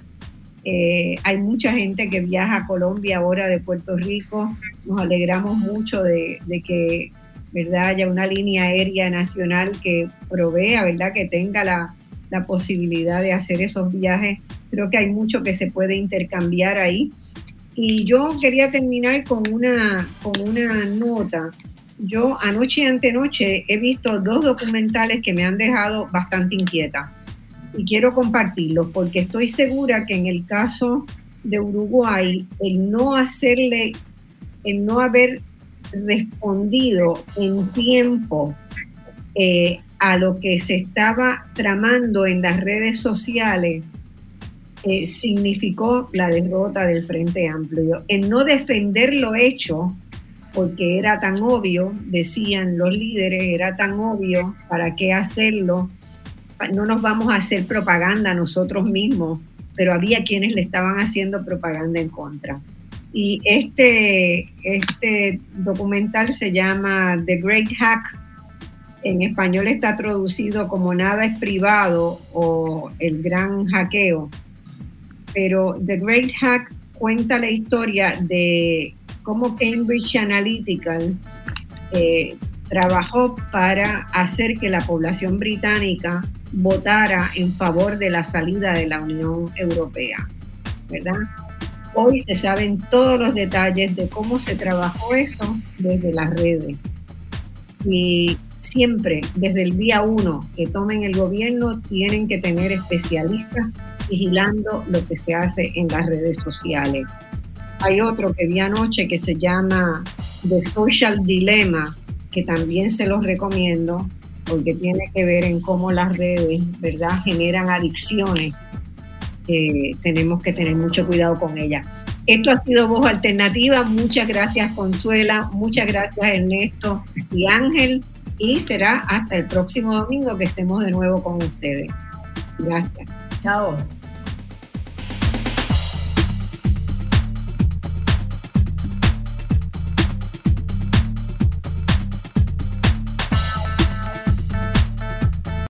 [SPEAKER 2] Eh, hay mucha gente que viaja a Colombia ahora de Puerto Rico. Nos alegramos mucho de, que ¿verdad? haya una línea aérea nacional que provea, ¿verdad? que tenga la, la posibilidad de hacer esos viajes. Creo que hay mucho que se puede intercambiar ahí. Y yo quería terminar con una, con una nota. Yo anoche y antenoche he visto dos documentales que me han dejado bastante inquieta y quiero compartirlos porque estoy segura que en el caso de Uruguay, el no hacerle, el no haber respondido en tiempo eh, a lo que se estaba tramando en las redes sociales, eh, significó la derrota del Frente Amplio. En no defender lo hecho, porque era tan obvio, decían los líderes, era tan obvio, ¿para qué hacerlo? No nos vamos a hacer propaganda nosotros mismos, pero había quienes le estaban haciendo propaganda en contra. Y este, este documental se llama The Great Hack. En español está traducido como Nada es privado o El gran hackeo pero The Great Hack cuenta la historia de cómo Cambridge Analytica eh, trabajó para hacer que la población británica votara en favor de la salida de la Unión Europea, ¿verdad? Hoy se saben todos los detalles de cómo se trabajó eso desde las redes. Y siempre, desde el día uno que tomen el gobierno, tienen que tener especialistas vigilando lo que se hace en las redes sociales. Hay otro que vi anoche que se llama The Social Dilemma, que también se los recomiendo porque tiene que ver en cómo las redes, ¿verdad?, generan adicciones. tenemos que tener mucho cuidado con ellas. Esto ha sido Voz Alternativa. Muchas gracias, Consuela. Muchas gracias, Ernesto y Ángel. Y será hasta el próximo domingo que estemos de nuevo con ustedes. Gracias.
[SPEAKER 8] Chao.